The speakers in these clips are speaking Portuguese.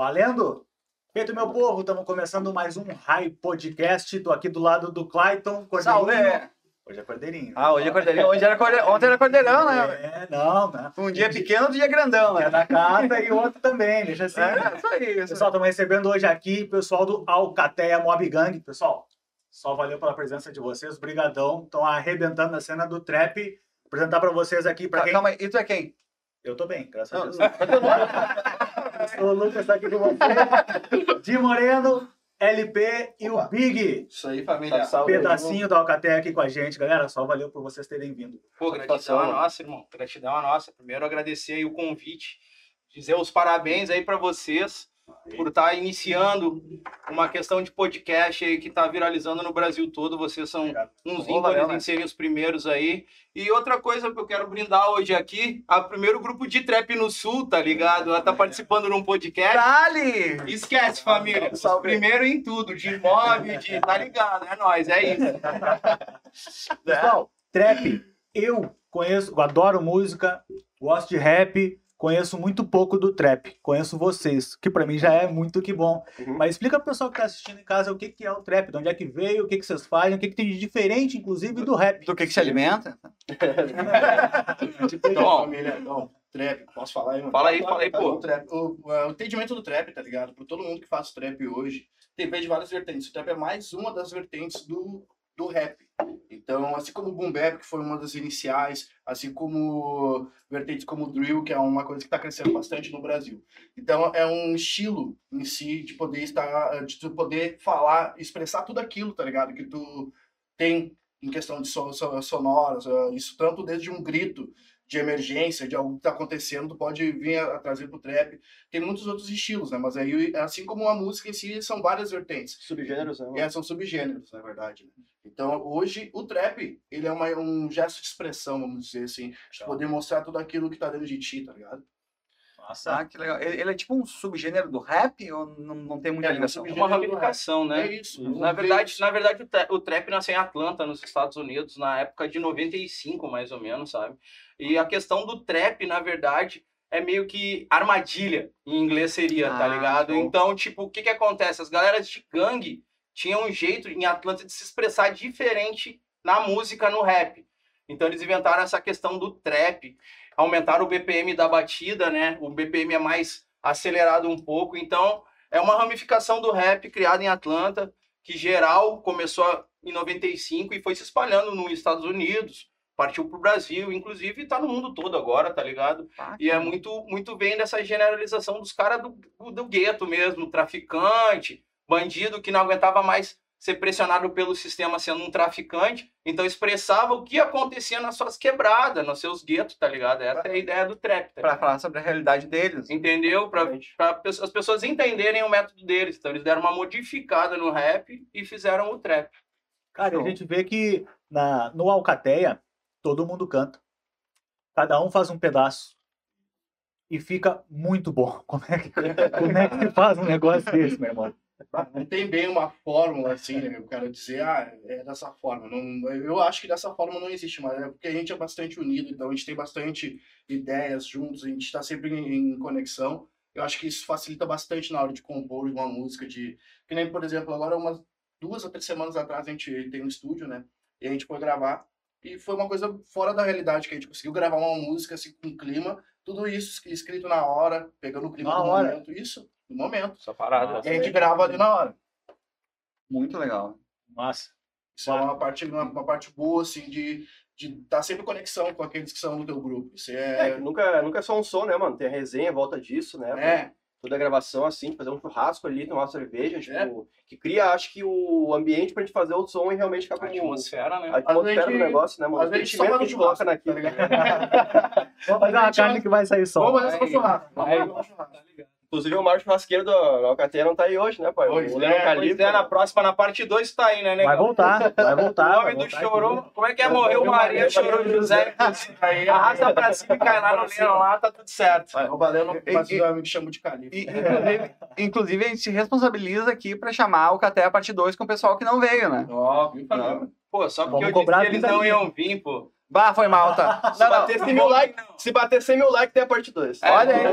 Valendo? Feito, meu povo, estamos começando mais um High Podcast. Estou aqui do lado do Clayton Cordeirinho. Salve! Hoje é Cordeirinho. Ah, hoje é cordeirinho. Hoje era corde... Ontem era cordeirão, né? É, não, né? Um dia pequeno, outro dia grandão, Um é né? da casa e outro também, deixa assim. É, isso aí. Isso Pessoal, estamos recebendo hoje aqui o pessoal do Alcateia Mob Gang. Pessoal, só valeu pela presença de vocês, brigadão. Estão arrebentando a cena do trap. Apresentar para vocês aqui, para quem... Calma aí, e tu é quem? Eu tô bem, graças a Não, Não. O Lucas está aqui com você. Di Moreno, LP e Opa. o Big. Isso aí, família. Salve. Pedacinho da Alcateia aqui com a gente. Galera, só valeu por vocês terem vindo. Pô, gratidão a nossa, irmão. Gratidão a nossa. Primeiro, agradecer aí o convite, dizer os parabéns aí para vocês por estar iniciando uma questão de podcast aí que está viralizando no Brasil todo. Vocês são Obrigado. uns valeu, ícones né? em serem os primeiros aí. E outra coisa que eu quero brindar hoje aqui, a primeiro grupo de trap no Sul, tá ligado? Ela tá participando num podcast. Dali! Esquece, família. Salve. primeiro em tudo, de mob, de. Tá ligado? É nóis, é isso. Pessoal, trap, eu conheço, eu adoro música, gosto de rap, conheço muito pouco do trap. Conheço vocês, que pra mim já é muito que bom. Uhum. Mas explica pro pessoal que tá assistindo em casa o que, que é o trap, de onde é que veio, o que, que vocês fazem, o que, que tem de diferente, inclusive, do rap. Do que que se alimenta? Tipo, família, não, trap, posso falar aí, mano? Fala aí, fala aí, pô. O, trap, o, o entendimento do trap, tá ligado? Por todo mundo que faz trap hoje, tem de várias vertentes. O trap é mais uma das vertentes do, do rap. Então, assim como o Boom Bap, que foi uma das iniciais, assim como vertentes como o Drill, que é uma coisa que está crescendo bastante no Brasil. Então, é um estilo em si de poder estar, de poder falar, expressar tudo aquilo, tá ligado? Que tu tem em questão de so, so- sonoras, ah, isso tanto desde um grito de emergência, de algo que tá acontecendo, tu pode vir a, a trazer pro trap. Tem muitos outros estilos, né? Mas aí, assim como a música em si, são várias vertentes. Subgêneros, né? É, são subgêneros, na verdade. né? Então, hoje, o trap, ele é uma, um gesto de expressão, vamos dizer assim, de poder mostrar tudo aquilo que tá dentro de ti, tá ligado? Nossa, Ah, que legal. Ele, ele é tipo um subgênero do rap ou não, não tem muita É, ligação? É uma ramificação, né? É isso. Na verdade, na verdade o, tra- o trap nasceu em Atlanta, nos Estados Unidos, na época de 95, mais ou menos, sabe? E a questão do trap, na verdade, é meio que armadilha, em inglês seria, tá Ah, ligado? show. Então, tipo, o que que acontece? As galeras de gangue tinham um jeito em Atlanta de se expressar diferente na música, no rap. Então, eles inventaram essa questão do trap, aumentaram o BPM da batida, né? O BPM é mais acelerado um pouco, então é uma ramificação do rap criada em Atlanta, que geral começou em 95 e foi se espalhando nos Estados Unidos, partiu pro Brasil, inclusive tá no mundo todo agora, tá ligado? Ah, E é muito, muito bem dessa generalização dos caras do, do, do gueto mesmo, traficante, bandido que não aguentava mais ser pressionado pelo sistema sendo um traficante, então expressava o que acontecia nas suas quebradas, nos seus guetos, tá ligado? Essa é a ideia do trap, tá Pra ligado? falar sobre a realidade deles. Entendeu? Pe- as pessoas entenderem o método deles. Então eles deram uma modificada no rap e fizeram o trap. cara, a show. gente vê que na, no Alcateia, todo mundo canta. Cada um faz um pedaço. E fica muito bom. Como é que, como é que faz um negócio desse, meu irmão? Não tem bem uma fórmula assim, né? Eu quero dizer, ah, é dessa forma. Não, eu acho que dessa forma não existe, mas é porque a gente é bastante unido, então a gente tem bastante ideias juntos, a gente está sempre em, em conexão. Eu acho que isso facilita bastante na hora de compor uma música, de que nem, por exemplo, agora umas duas ou três semanas atrás a gente tem um estúdio, né? E a gente foi gravar e foi uma coisa fora da realidade que a gente conseguiu gravar uma música assim com clima, tudo isso escrito na hora, pegando o clima Na do hora. momento, isso, no momento. Essa parada. E a gente grava ali na hora. Muito legal. Nossa. Isso é uma parte, uma, uma parte boa, assim, de de estar sempre em conexão com aqueles que são do teu grupo. Isso É, é... nunca, nunca é só um som, né, mano? Tem a resenha em volta disso, né? É, Toda a gravação, assim, fazer um churrasco ali, tomar uma cerveja, tipo, É. que cria, acho que, o ambiente pra gente fazer o som e realmente ficar A com o- atmosfera, a né? atmosfera do gente- negócio, né, mano? às O vezes só que a gente coloca tá naquilo. ligado? Vamos fazer uma carne que vai sair som. Vamos fazer Aí. churrasco. Vamos Aí. Inclusive, o Mário Churrasqueiro do Alcateia não tá aí hoje, né, pai? Pois o é, pois Califa. Pois é, na próxima, na parte 2 tá aí, né, Vai negão? voltar, vai voltar. O vai homem do chorou. aqui. Como é que é? Morreu Maria, chorou José. Aí, Arrasta pra cima e cai lá no Leão lá, tá tudo certo. O Baleno, E- mas e- os amigos chamam de califa. E, inclusive, inclusive, a gente se responsabiliza aqui pra chamar o Caté a parte 2 com o pessoal que não veio, né? Óbvio, Não. Pô, só porque Vamos eu disse que eles não iam vir, pô. Bah, foi mal, tá? Se bater 100 mil likes, se bater 100 mil likes, tem a parte 2. É. Olha aí.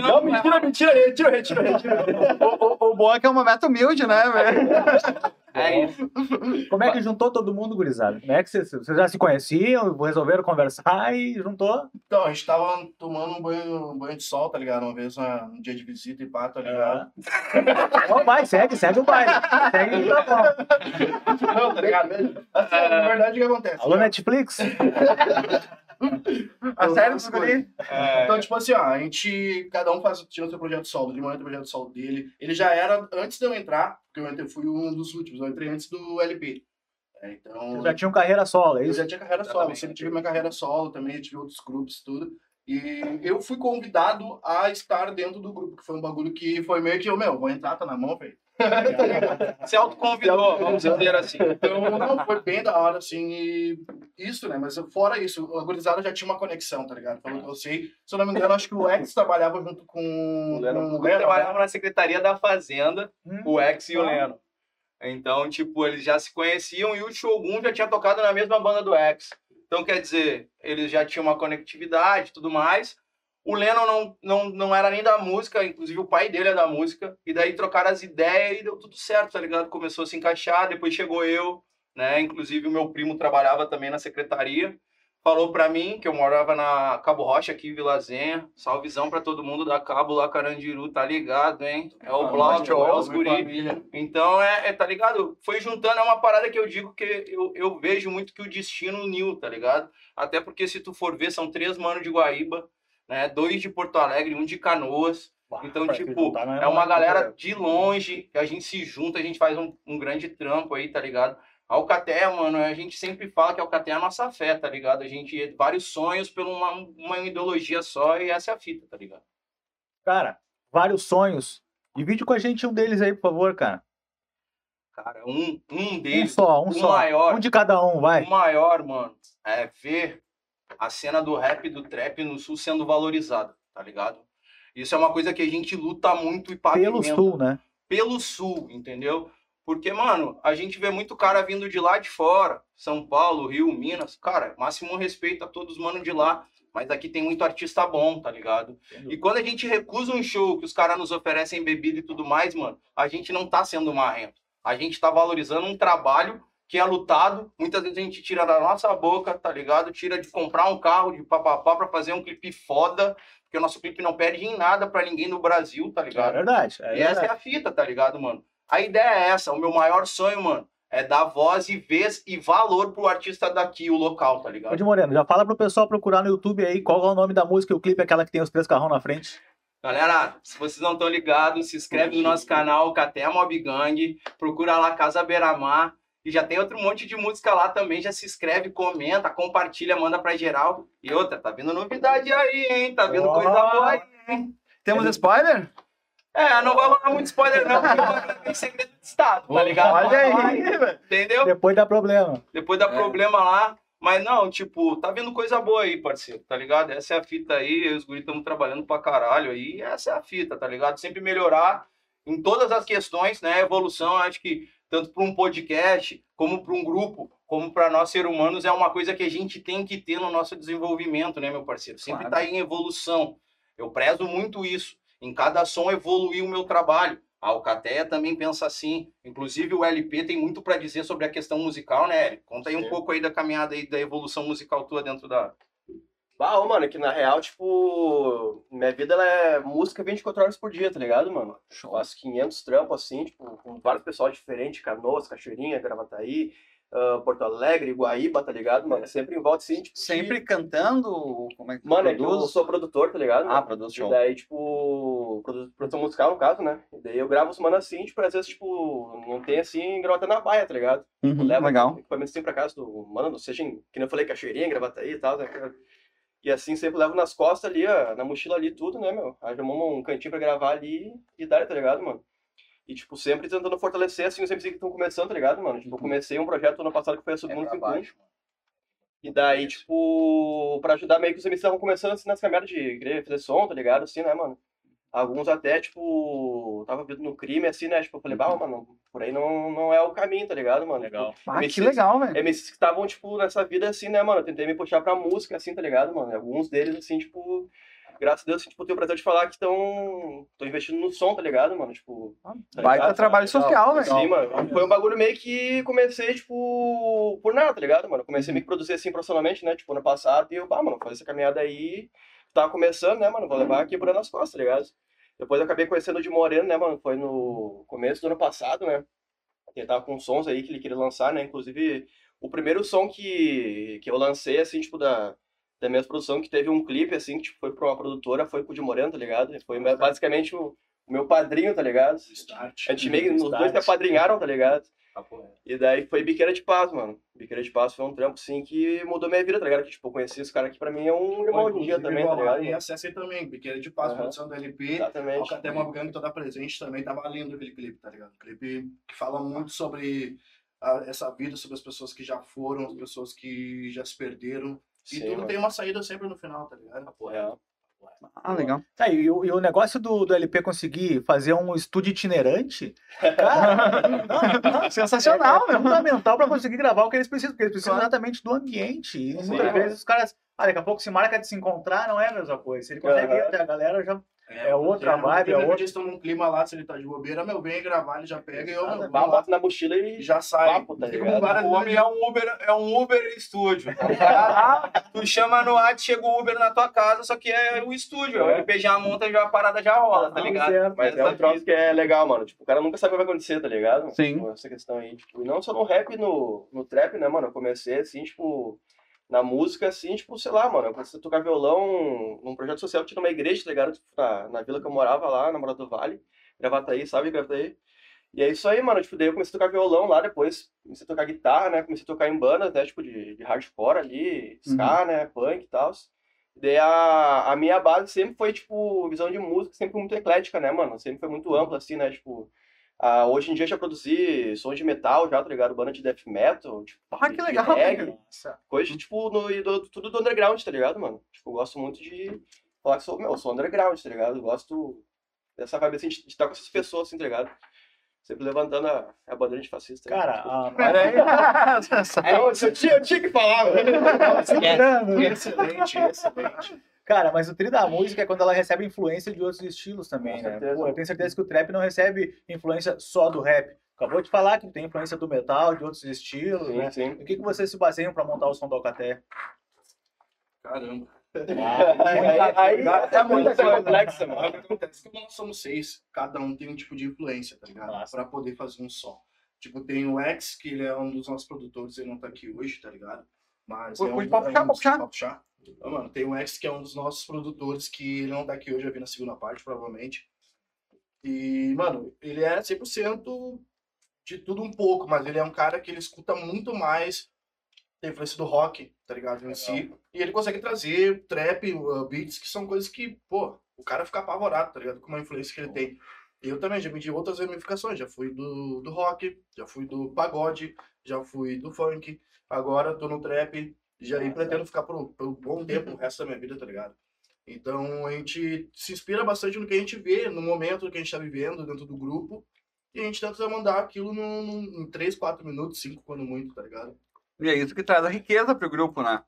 Não, Não, mentira, mentira, retira, retira, retira. O, o, o bom é que é uma meta humilde, né, velho? É isso. Como é que juntou todo mundo, gurizada? Como é que vocês, vocês já se conheciam, resolveram conversar e juntou? Então, a gente tava tomando um banho, um banho de sol, tá ligado? Uma vez, uma- um dia de visita e pá, tá ligado? Então vai, segue, segue o baile. Segue o tá bom. Não, tá ligado? Assim, na verdade, o que acontece? Alô, Netflix? A série dos guri. É, Então, tipo assim, ó, a gente, cada um faz, tinha o seu projeto solo, de manhã tem o projeto solo dele. Ele já era, antes de eu entrar, porque eu entrei, fui um dos últimos, eu entrei antes do LP. É, então, Vocês já tinham carreira solo, é eu isso? já tinha carreira solo, Exatamente. sempre tive minha carreira solo também, tive outros grupos e tudo. E eu fui convidado a estar dentro do grupo, que foi um bagulho que foi meio que eu, meu, vou entrar, tá na mão, velho. Se autoconvidou, vamos dizer assim. Então, não, foi bem da hora, assim, e isso, né? Mas fora isso, a gurizada já tinha uma conexão, tá ligado? Falou que eu sei. Se eu não me engano, acho que o X trabalhava junto com O Leno. com O Leno trabalhava na Secretaria da Fazenda, Hum. o Ex e o Ah. Leno. Então, tipo, eles já se conheciam e o Shogun já tinha tocado na mesma banda do Ex. Então, quer dizer, eles já tinham uma conectividade e tudo mais. O Lennon não, não, não era nem da música, inclusive o pai dele é da música. E daí trocaram as ideias e deu tudo certo, tá ligado? Começou a se encaixar, depois chegou eu, né? Inclusive o meu primo trabalhava também na secretaria. Falou pra mim que eu morava na Cabo Rocha, aqui em Vila Zenha. Salvezão pra todo mundo da Cabo lá, Carandiru, tá ligado, hein? É o bloco, é os guri. Então, é, é, tá ligado? Foi juntando, é uma parada que eu digo que eu, eu vejo muito que o destino uniu, tá ligado? Até porque se tu for ver, são três manos de Guaíba, né? Dois de Porto Alegre, um de Canoas. Então, tipo, juntar, não é uma galera de longe, que a gente se junta, a gente faz um, um grande trampo aí, tá ligado? A Alcateia, mano, a gente sempre fala que a Alcateia é a nossa fé, tá ligado? A gente, vários sonhos por uma, uma ideologia só e essa é a fita, tá ligado? Cara, vários sonhos. Divide com a gente um deles aí, por favor, cara. Cara, um, um Um deles, só, um só. maior, Um de cada um, vai. O maior, mano, é ver a cena do rap e do trap no sul sendo valorizada, tá ligado? Isso é uma coisa que a gente luta muito e Pelo pavimenta. sul, né? Pelo sul, entendeu? Porque, mano, a gente vê muito cara vindo de lá de fora, São Paulo, Rio, Minas. Cara, máximo respeito a todos os manos de lá. Mas aqui tem muito artista bom, tá ligado? E quando a gente recusa um show que os caras nos oferecem bebida e tudo mais, mano, a gente não tá sendo marrento. A gente tá valorizando um trabalho que é lutado. Muitas vezes a gente tira da nossa boca, tá ligado? Tira de comprar um carro de papapá pra fazer um clipe foda. Porque o nosso clipe não perde em nada pra ninguém no Brasil, tá É ligado? verdade. É e essa é verdade. a fita, tá ligado, mano? A ideia é essa. O meu maior sonho, mano, é dar voz e vez e valor pro artista daqui, o local, tá Ô, ligado? de Moreno, já fala pro pessoal procurar no YouTube aí qual é o nome da música e o clipe, aquela que tem os três carrão na frente. Galera, se vocês não estão ligados, se inscreve no nosso canal, Caté Mob Gang, procura lá Casa Beira-Mar. E já tem outro monte de música lá também. Já se inscreve, comenta, compartilha, manda pra geral. E outra, tá vindo novidade aí, hein? Tá vindo coisa Ó. boa aí, hein? Temos spoiler? É, não vai rolar muito spoiler, não, porque tem segredo de Estado, tá ligado? Olha aí, velho. Entendeu? Depois dá problema. Depois dá É. problema lá. Mas não, tipo, tá vendo coisa boa aí, parceiro, tá ligado? Essa é a fita aí, eu e os guris estamos trabalhando pra caralho aí, essa é a fita, tá ligado? Sempre melhorar em todas as questões, né? Evolução, acho que tanto para um podcast, como para um grupo, como para nós seres humanos, é uma coisa que a gente tem que ter no nosso desenvolvimento, né, meu parceiro? Sempre Claro. tá em evolução. Eu prezo muito isso. Em cada som evoluir o meu trabalho. A Alcateia também pensa assim. Inclusive o LP tem muito para dizer sobre a questão musical, né, Eric? Conta aí um Sim. pouco aí da caminhada aí da evolução musical tua dentro da. Bah, ô, mano, é que na real, tipo, minha vida ela é música 24 horas por dia, tá ligado, mano? Faço 500 trampos assim, tipo, com vários pessoal diferentes, Canoas, Cachoeirinha, Gravataí, ah, Porto Alegre, Guaíba, tá ligado, mano? Sempre em volta assim, tipo. Sempre cantando? Como é que Mano, é que eu produz? sou produtor, tá ligado? Ah, produz E show. daí, tipo, produ- produção musical, no caso, né? E daí eu gravo os mano assim, tipo, às vezes, tipo, não tem assim, gravata na baia, tá ligado? Uhum, leva legal. equipamento assim pra casa do mano, seja em, que nem eu falei, Cachoeirinha, Gravataí e tal, né? cara? E assim sempre levo nas costas ali, ó, na mochila ali, tudo, né, meu? Aí arrumamos um cantinho pra gravar ali e dar, tá ligado, mano? E, tipo, sempre tentando fortalecer, assim, os MCs que estão começando, tá ligado, mano? Tipo, eu comecei um projeto ano passado que foi a É Submundo pra 51. baixo. E daí, tipo, pra ajudar meio que os MCs estavam começando, assim, nas caminhadas de querer fazer som, tá ligado? Assim, né, mano? Alguns até, tipo, tava vindo no crime, assim, né? Tipo, eu falei, bah, mano, por aí não, não é o caminho, tá ligado, mano? Legal. Ah, que MCs legal, velho. MCs que estavam, tipo, nessa vida, assim, né, mano? Eu tentei me puxar pra música, assim, tá ligado, mano? Alguns deles, assim, tipo, graças a Deus, assim, tipo, tenho o prazer de falar que estão investindo no som, tá ligado, mano? Tipo, tá Baita ligado? trabalho Legal, social, velho. Sim, mano. Foi um bagulho meio que comecei, tipo, por nada, tá ligado, mano? Comecei a me produzir assim profissionalmente, né? Tipo, ano passado, e eu, bah, mano, fazer essa caminhada aí. Tava começando, né, mano? Vou levar aqui por nas costas, tá ligado? Depois eu acabei conhecendo o de Moreno, né, mano? Foi no começo do ano passado, né? Ele tava com sons aí que ele queria lançar, né? Inclusive, o primeiro som que, que eu lancei, assim, tipo, da, da minha produção, que teve um clipe, assim, que tipo, foi pra uma produtora, foi com o de Moreno, tá ligado? Foi basicamente o, o meu padrinho, tá ligado? Start. A gente meio, os dois Start. apadrinharam, tá ligado? E daí foi Biqueira de Paz, mano. Biqueira de Paz foi um trampo, sim, que mudou minha vida, tá ligado? Que, tipo, eu conheci esse cara aqui, pra mim, é um irmão hoje em dia também, tá ligado? E aí também, Biqueira de Paz, Aham. produção do LP. Exatamente. Alcatéia Gangue toda presente também, tava lindo aquele clipe, tá ligado? clipe que fala muito sobre a- essa vida, sobre as pessoas que já foram, as pessoas que já se perderam. E Sim, tudo mano. tem uma saída sempre no final, tá ligado? É. Ah, legal. Tá, e, o, e o negócio do, do LP conseguir fazer um estúdio itinerante, cara, Sensacional, é, é fundamental para conseguir gravar o que eles precisam, porque eles precisam Claro. exatamente do ambiente. E muitas vezes os caras, ah, daqui a pouco se marca de se encontrar, não é a mesma coisa. Se ele consegue até a galera, já. É porque outra no vibe, é outra- dia estão num clima lá, se ele tá de bobeira, meu, vem gravar, ele já pega e eu, lá, bota na mochila e já sai. papo, tá ligado? O homem é um Uber, é um Uber estúdio. tu chama no WhatsApp, chega o Uber na tua casa, só que é o estúdio. É. O LP já monta, já a parada já rola, tá Tudo ligado? certo. Mas é um troço que é legal, mano. Tipo, o cara nunca sabe o que vai acontecer, tá ligado? Sim. Tipo, essa questão aí. Tipo, e não só no rap e no, no trap, né, mano? Eu comecei, assim, tipo, na música, assim, tipo, sei lá, mano. Eu comecei a tocar violão num projeto social que tinha numa igreja, tá ligado? Tipo, na, na vila que eu morava lá, na Morada do Vale. Gravataí, sabe? Gravataí. E é isso aí, mano. Tipo, daí eu comecei a tocar violão lá, depois comecei a tocar guitarra, né? Comecei a tocar em bandas, né? Tipo, de, de hardcore ali, ska, né? Punk e tal. Daí a, a minha base sempre foi, tipo, visão de música, sempre muito eclética, né, mano? Sempre foi muito ampla, assim, né? Tipo, ah, hoje em dia eu já produzi som de metal, já, tá ligado? Banda de death metal, tipo, Ah, que legal, reggae, velho. coisa, tipo, no, do- tudo do underground, tá ligado, mano? Tipo, eu gosto muito de falar que sou, meu, eu sou underground, tá ligado? Eu gosto dessa vibe, assim, de de estar com essas pessoas, assim, tá ligado? Sempre levantando a, a bandeira de fascista. né? Cara, a, Olha aí. É, eu, eu, tinha, eu tinha que falar, velho. Excelente, excelente. Cara, mas o tri da música é quando ela recebe influência de outros estilos também, Com né? certeza. Pô, eu tenho certeza que o trap não recebe influência só do rap. Acabou de falar que tem influência do metal, de outros estilos, Sim, né? sim. O que, que vocês se baseiam pra montar o som do Alcaté? Caramba. Aí, aí é muita coisa complexa, O mano. que acontece é que nós somos seis, cada um tem um tipo de influência, tá ligado? Pra poder fazer um som. Tipo, tem o X, que ele é um dos nossos produtores, ele não tá aqui hoje, tá ligado? Mas Pode- é um, pode é puxar, um pode puxar. Então, mano, tem o X, que é um dos nossos produtores, que ele não tá aqui hoje, vai vir na segunda parte, provavelmente. E, mano, ele é 100% de tudo um pouco, mas ele é um cara que ele escuta muito mais a influência do rock, tá ligado? Em si. E ele consegue trazer trap, uh, beats, que são coisas que, pô, o cara fica apavorado, tá ligado? Com uma influência que ele tem. Eu também já me de outras ramificações, já fui do, do rock, já fui do pagode, já fui do funk, agora tô no trap, já e pretendo ficar por, por um bom tempo, o resto da minha vida, tá ligado? Então a gente se inspira bastante no que a gente vê, no momento que a gente tá vivendo dentro do grupo, e a gente tenta mandar aquilo num, num, em 3, 4 minutos, 5 quando muito, tá ligado? E é isso que traz a riqueza pro grupo, né?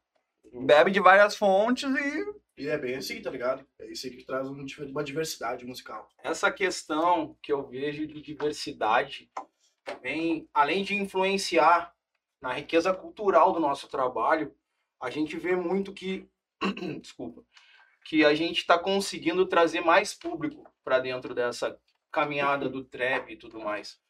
Bebe de várias fontes e. E é bem assim, tá ligado? É isso aí que traz um uma diversidade musical. essa questão que eu vejo de diversidade vem, além de influenciar na riqueza cultural do nosso trabalho, a gente vê muito que, desculpa, que a gente está conseguindo trazer mais público para dentro dessa caminhada do trap e tudo mais.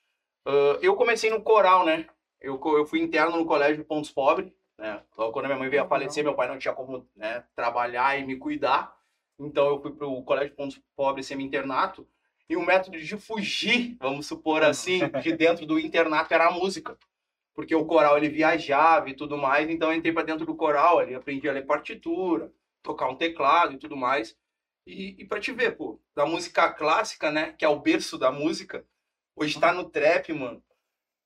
Ah, eu comecei no coral, né? Eu, eu fui interno no colégio Pontos Pobres, né? Logo quando minha mãe veio a falecer, meu pai não tinha como né, trabalhar e me cuidar. Então eu fui para o colégio Pontos Pobres semi-internato. E o método de fugir, vamos supor assim, de dentro do internato era a música. Porque o coral ele viajava e tudo mais, então eu entrei para dentro do coral, ali aprendi a ler partitura, tocar um teclado e tudo mais. E, e para te ver, pô, da música clássica, né, que é o berço da música, hoje tá no trap, mano.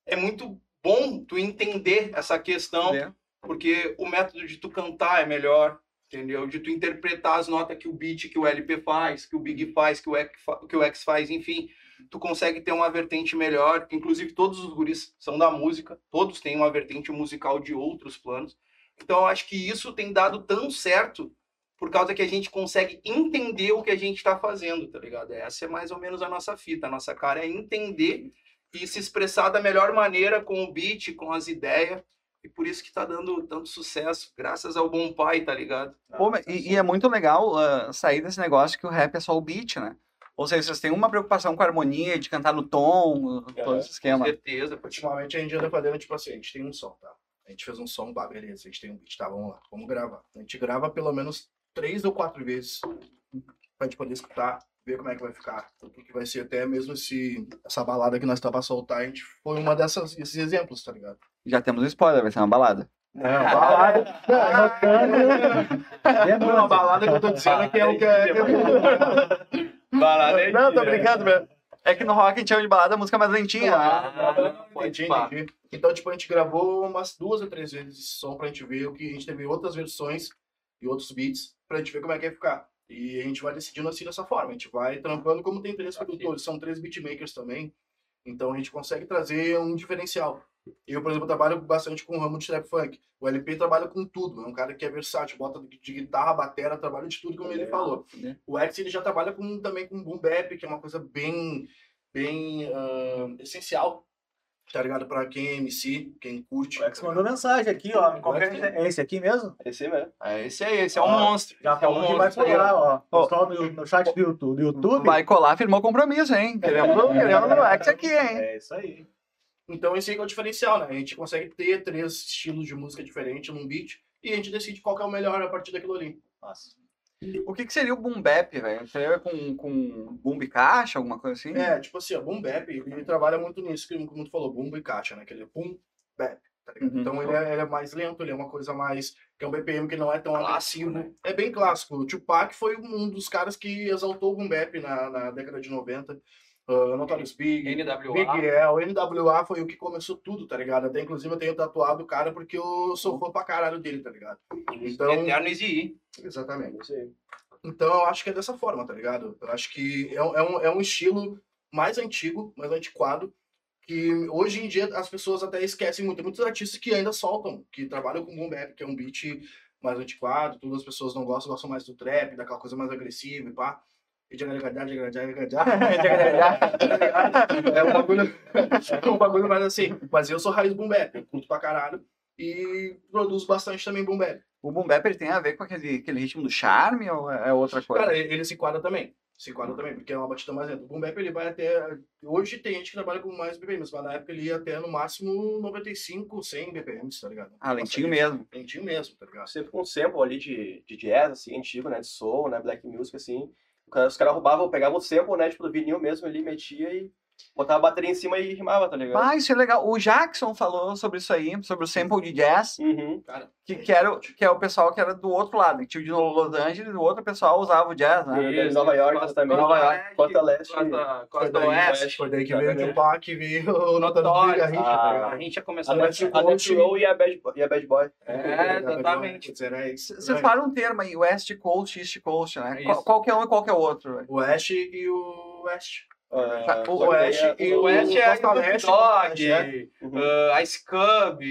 É muito bom tu entender essa questão, né? porque o método de tu cantar é melhor, Entendeu? De tu interpretar as notas que o beat, que o LP faz, que o Big faz, que o X, que o X faz, enfim. Tu consegue ter uma vertente melhor. Inclusive, todos os guris são da música. Todos têm uma vertente musical de outros planos. Então, eu acho que isso tem dado tão certo por causa que a gente consegue entender o que a gente está fazendo, tá ligado? Essa é mais ou menos a nossa fita. A nossa cara é entender e se expressar da melhor maneira com o beat, com as ideias. E por isso que tá dando tanto sucesso, graças ao bom pai, tá ligado? Pô, e, e é muito legal ah, sair desse negócio que o rap é só o beat, né? Ou seja, vocês têm uma preocupação com a harmonia, de cantar no tom, todo esse Com esquema. certeza. pô. Ultimamente a gente anda fazendo, tipo assim, a gente tem um som, tá? A gente fez um som, bah, beleza, a gente tem um beat, tá? Vamos lá, vamos gravar. A gente grava pelo menos três ou quatro vezes pra gente poder escutar, ver como é que vai ficar. O que, que vai ser até mesmo esse, essa balada que nós tá pra soltar, a gente foi uma dessas, esses exemplos, tá ligado? Já temos um spoiler, vai ser uma balada. Não, balada. É Não, a balada que eu tô dizendo é que é o que é. Balada Não, tô brincando, velho. É que no rock a gente chama de balada a música mais lentinha. Ah, Entendi, entendi. Então, tipo, a gente gravou umas duas ou três vezes esse som pra gente ver o que a gente teve outras versões e outros beats pra gente ver como é que ia ficar. E a gente vai decidindo assim dessa forma. A gente vai trampando como tem três produtores, são três beatmakers também. Então a gente consegue trazer um diferencial. Eu, por exemplo, trabalho bastante com o ramo de trap funk. O LP trabalha com tudo. É um cara que é versátil, bota de guitarra, batera, trabalha de tudo, como ele falou. O X ele já trabalha com, também com boom bap, que é uma coisa bem, bem ah, essencial, tá ligado? Pra quem é MC, quem curte. O X mandou mensagem aqui, ó. Qual que é é esse aqui mesmo? Esse mesmo. É, esse aí, esse é um Ó, monstro. Já é um falou que vai monstro. colar, ó. Pessoal no, no chat do YouTube. Do YouTube. Vai colar, firmou compromisso, hein? Queremos, queremos o X aqui, hein? É isso aí. Então esse aí que é o diferencial, né? A gente consegue ter três estilos de música diferentes num beat e a gente decide qual que é o melhor a partir daquilo ali. Nossa. O que, que seria o boom bap, velho? Seria com, com boom e caixa, alguma coisa assim? É, tipo assim, o boom bap, ele trabalha muito nisso, que como tu falou, boom e caixa, né? Aquele boom bap, tá ligado? Uhum. Então ele é, ele é mais lento, ele é uma coisa mais... que é um BPM que não é tão Clássico, agressivo. né? É bem clássico. O Tupac foi um dos caras que exaltou o boom bap na, na década de 90. Uh, Notorious Big, NWA. Big NWA foi o que começou tudo, tá ligado? Até inclusive eu tenho tatuado o cara porque eu sou fã pra caralho dele, tá ligado? Então, Eterno Easy exatamente. Então eu acho que é dessa forma, tá ligado? Eu acho que é, um- é um, é um estilo mais antigo, mais antiquado, que hoje em dia as pessoas até esquecem muito. Tem muitos artistas que ainda soltam, que trabalham com boom bap, que é um beat mais antiquado, todas as pessoas não gostam, gostam mais do trap, daquela coisa mais agressiva e pá. É um bagulho, é um bagulho mais assim. Mas eu sou raiz boom bap, eu curto pra caralho e produzo bastante também boom bap. O boom bap ele tem a ver com aquele, aquele ritmo do charme ou é outra coisa? Cara, ele se enquadra também. Se enquadra também, porque é uma batida mais lenta. O boom bap, ele vai até... Hoje tem gente que trabalha com mais BPMs, mas na época ele ia até no máximo 95, 100 BPMs, tá ligado? ah, lentinho Bastante. mesmo. Lentinho mesmo, tá ligado? Sempre com um sample ali de, de jazz, assim, antigo, né? De soul, né? Black music, assim. Os caras roubavam, pegavam o sample, né? Tipo, do vinil mesmo ali, metia e botava a bateria em cima e rimava, tá ligado? Ah, isso é legal. O Jackson falou sobre isso aí, sobre o sample de jazz, Uhum. que, que, era, o- que é o pessoal que era do outro lado. Que tinha o de Los Angeles e o outro pessoal usava o jazz, né? E Isso, Nova York Costa- também. Costa Nova Leste, York, Costa Leste. Costa, Costa Oeste. Foi daí que veio o Exatamente. Tupac, veio o Notorious Big, a Notório. gente, tá A ligado? gente já A começou a Death Coast- e a Bad, e a Bad Boy. É, exatamente. Era isso. Vocês falaram um termo aí, West Coast, East Coast, né? É Qual, que é um e qual que é o outro? O Oeste e o Oeste. Ah, o daí Oeste é- e O Oeste é Costa Snoop Leste, Dogg, Costa Leste, Uhum. uh, Ice Cub,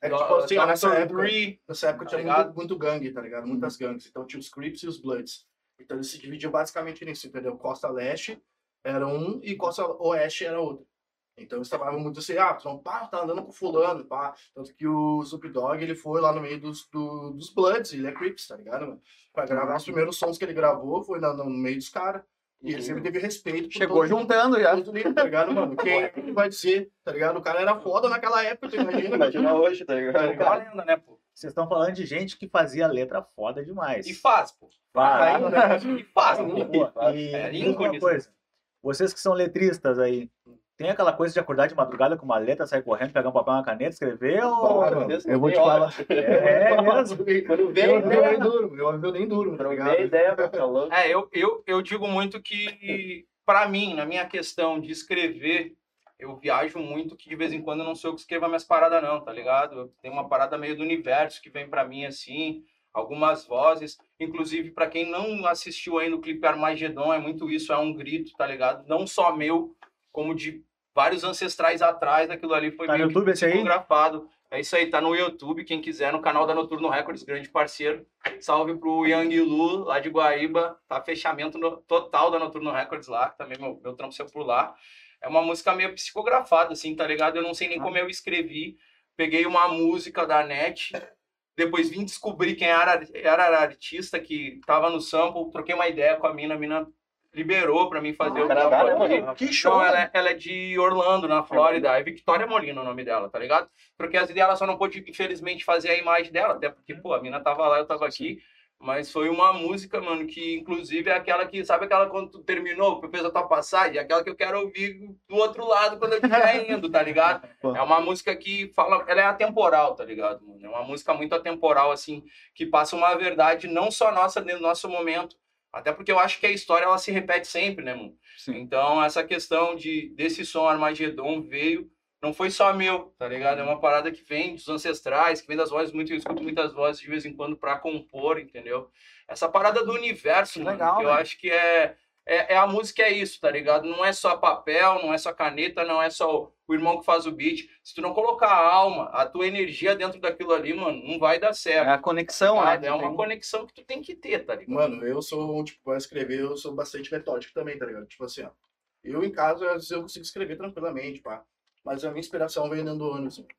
É que, tipo assim, ó, nessa época-. Nessa época Tá tinha muito, muito gangue, tá ligado? Muitas gangues. Então tinha os Crips e os Bloods. Então eles se dividiam basicamente nisso, entendeu? Costa Leste era um e Costa Oeste era outro. Então eles trabalhavam muito assim, ah, tu não pá, tá andando com fulano, pá. Tanto que o Snoop Dogg, ele foi lá no meio dos, do- dos Bloods, ele é Crips, tá ligado, mano? Pra gravar os primeiros sons que ele gravou, foi na- no meio dos caras. E ele sempre teve respeito Chegou todo mundo. juntando já. Todo mundo, tá ligado, mano? Quem quem vai dizer, tá ligado? O cara era foda naquela época, tu imagina? Imagina hoje, tá ligado? Tá É ligado? uma lenda, né, pô? Vocês estão falando de gente que fazia letra foda demais. E faz, pô. Vai. Ainda, né? E faz, Pô, pô. e É, diz uma coisa. Vocês que são letristas aí, tem aquela coisa de acordar de madrugada com uma letra, sair correndo, pegar um papel uma caneta, escrever? Ou... Claro, Deus, eu vou te falar. hora. É mesmo. Quando vem, Eu, eu nem durmo, eu, eu nem durmo, tá ligado? ideia, tá. É, eu, eu, eu digo muito que, pra mim, na minha questão de escrever, eu viajo muito que de vez em quando eu não sei o que escrever minhas paradas, não, tá ligado? Tem uma parada meio do universo que vem pra mim assim. algumas vozes. Inclusive, para quem não assistiu ainda o clipe Armagedon, é muito isso, é um grito, tá ligado? Não só meu, como de vários ancestrais atrás, aquilo ali foi Tá no meio que YouTube esse aí? fotografado. É isso aí, tá no YouTube, quem quiser, no canal da Noturno Records, grande parceiro. Salve pro Yang Lu, lá de Guaíba, tá fechamento no- total da Noturno Records lá, também meu, meu trampo saiu por lá. É uma música meio psicografada, assim, tá ligado? Eu não sei nem como eu escrevi. Peguei uma música da net, depois vim descobrir quem era, era a artista que tava no sample, troquei uma ideia com a mina, a mina liberou pra mim fazer o caralho, aqui. mano. Que show! Então, ela, é- ela é de Orlando, na Flórida. É Victoria Molina o nome dela, tá ligado? Porque as ideias ela só não pôde, infelizmente, fazer a imagem dela, até porque, pô, a mina tava lá, eu tava aqui. Mas foi uma música, mano, que inclusive é aquela que, sabe aquela quando tu terminou, que fez a tua passagem? É aquela que eu quero ouvir do outro lado quando eu estiver indo, tá ligado? É uma música que fala, ela é atemporal, tá ligado, mano? É uma música muito atemporal, assim, que passa uma verdade não só nossa dentro do nosso momento, até porque eu acho que a história ela se repete sempre, né, mano? Sim. Então, essa questão de desse som Armagedon veio, não foi só meu, tá ligado? É uma parada que vem dos ancestrais, que vem das vozes, muito, eu escuto muitas vozes de vez em quando pra compor, entendeu? Essa parada do universo, Que mano, legal, que eu acho que é, é, é a música é isso, tá ligado? Não é só papel, não é só caneta, não é só o, irmão que faz o beat. Se tu não colocar a alma, a tua energia dentro daquilo ali, mano, não vai dar É certo. a conexão, Ah, né? é uma Tem- conexão que tu tem que ter, tá ligado? Mano, eu sou, tipo, pra escrever, eu sou bastante metódico também, tá ligado? Tipo assim, ó. Eu em casa, às vezes eu consigo escrever tranquilamente, pá. Mas a minha inspiração vem dentro do ônibus. mano.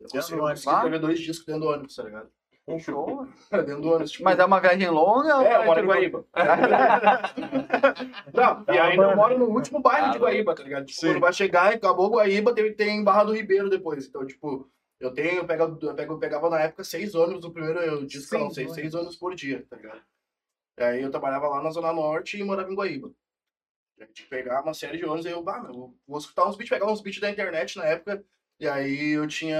Eu consigo, eu consigo escrever dois discos dentro do ônibus, tá ligado? Que show. dentro do ônibus. Tipo, Mas é uma viagem longa? ou É, eu moro em? Guaíba. Não, e ainda eu moro no último bairro de Guaíba, tá ligado? Tipo, Sim. quando vai chegar, acabou Guaíba, tem, tem Barra do Ribeiro depois. Então, tipo, eu tenho, eu, pego, eu, pego, eu pegava na época seis ônibus no primeiro disco, não, Seis seis, ônibus. seis ônibus por dia, tá ligado? E aí eu trabalhava lá na Zona Norte e morava em Guaíba. Tinha que pegar uma série de ônibus, aí eu, bah, meu, vou escutar uns beats, pegar uns beats da internet na época. E aí eu tinha.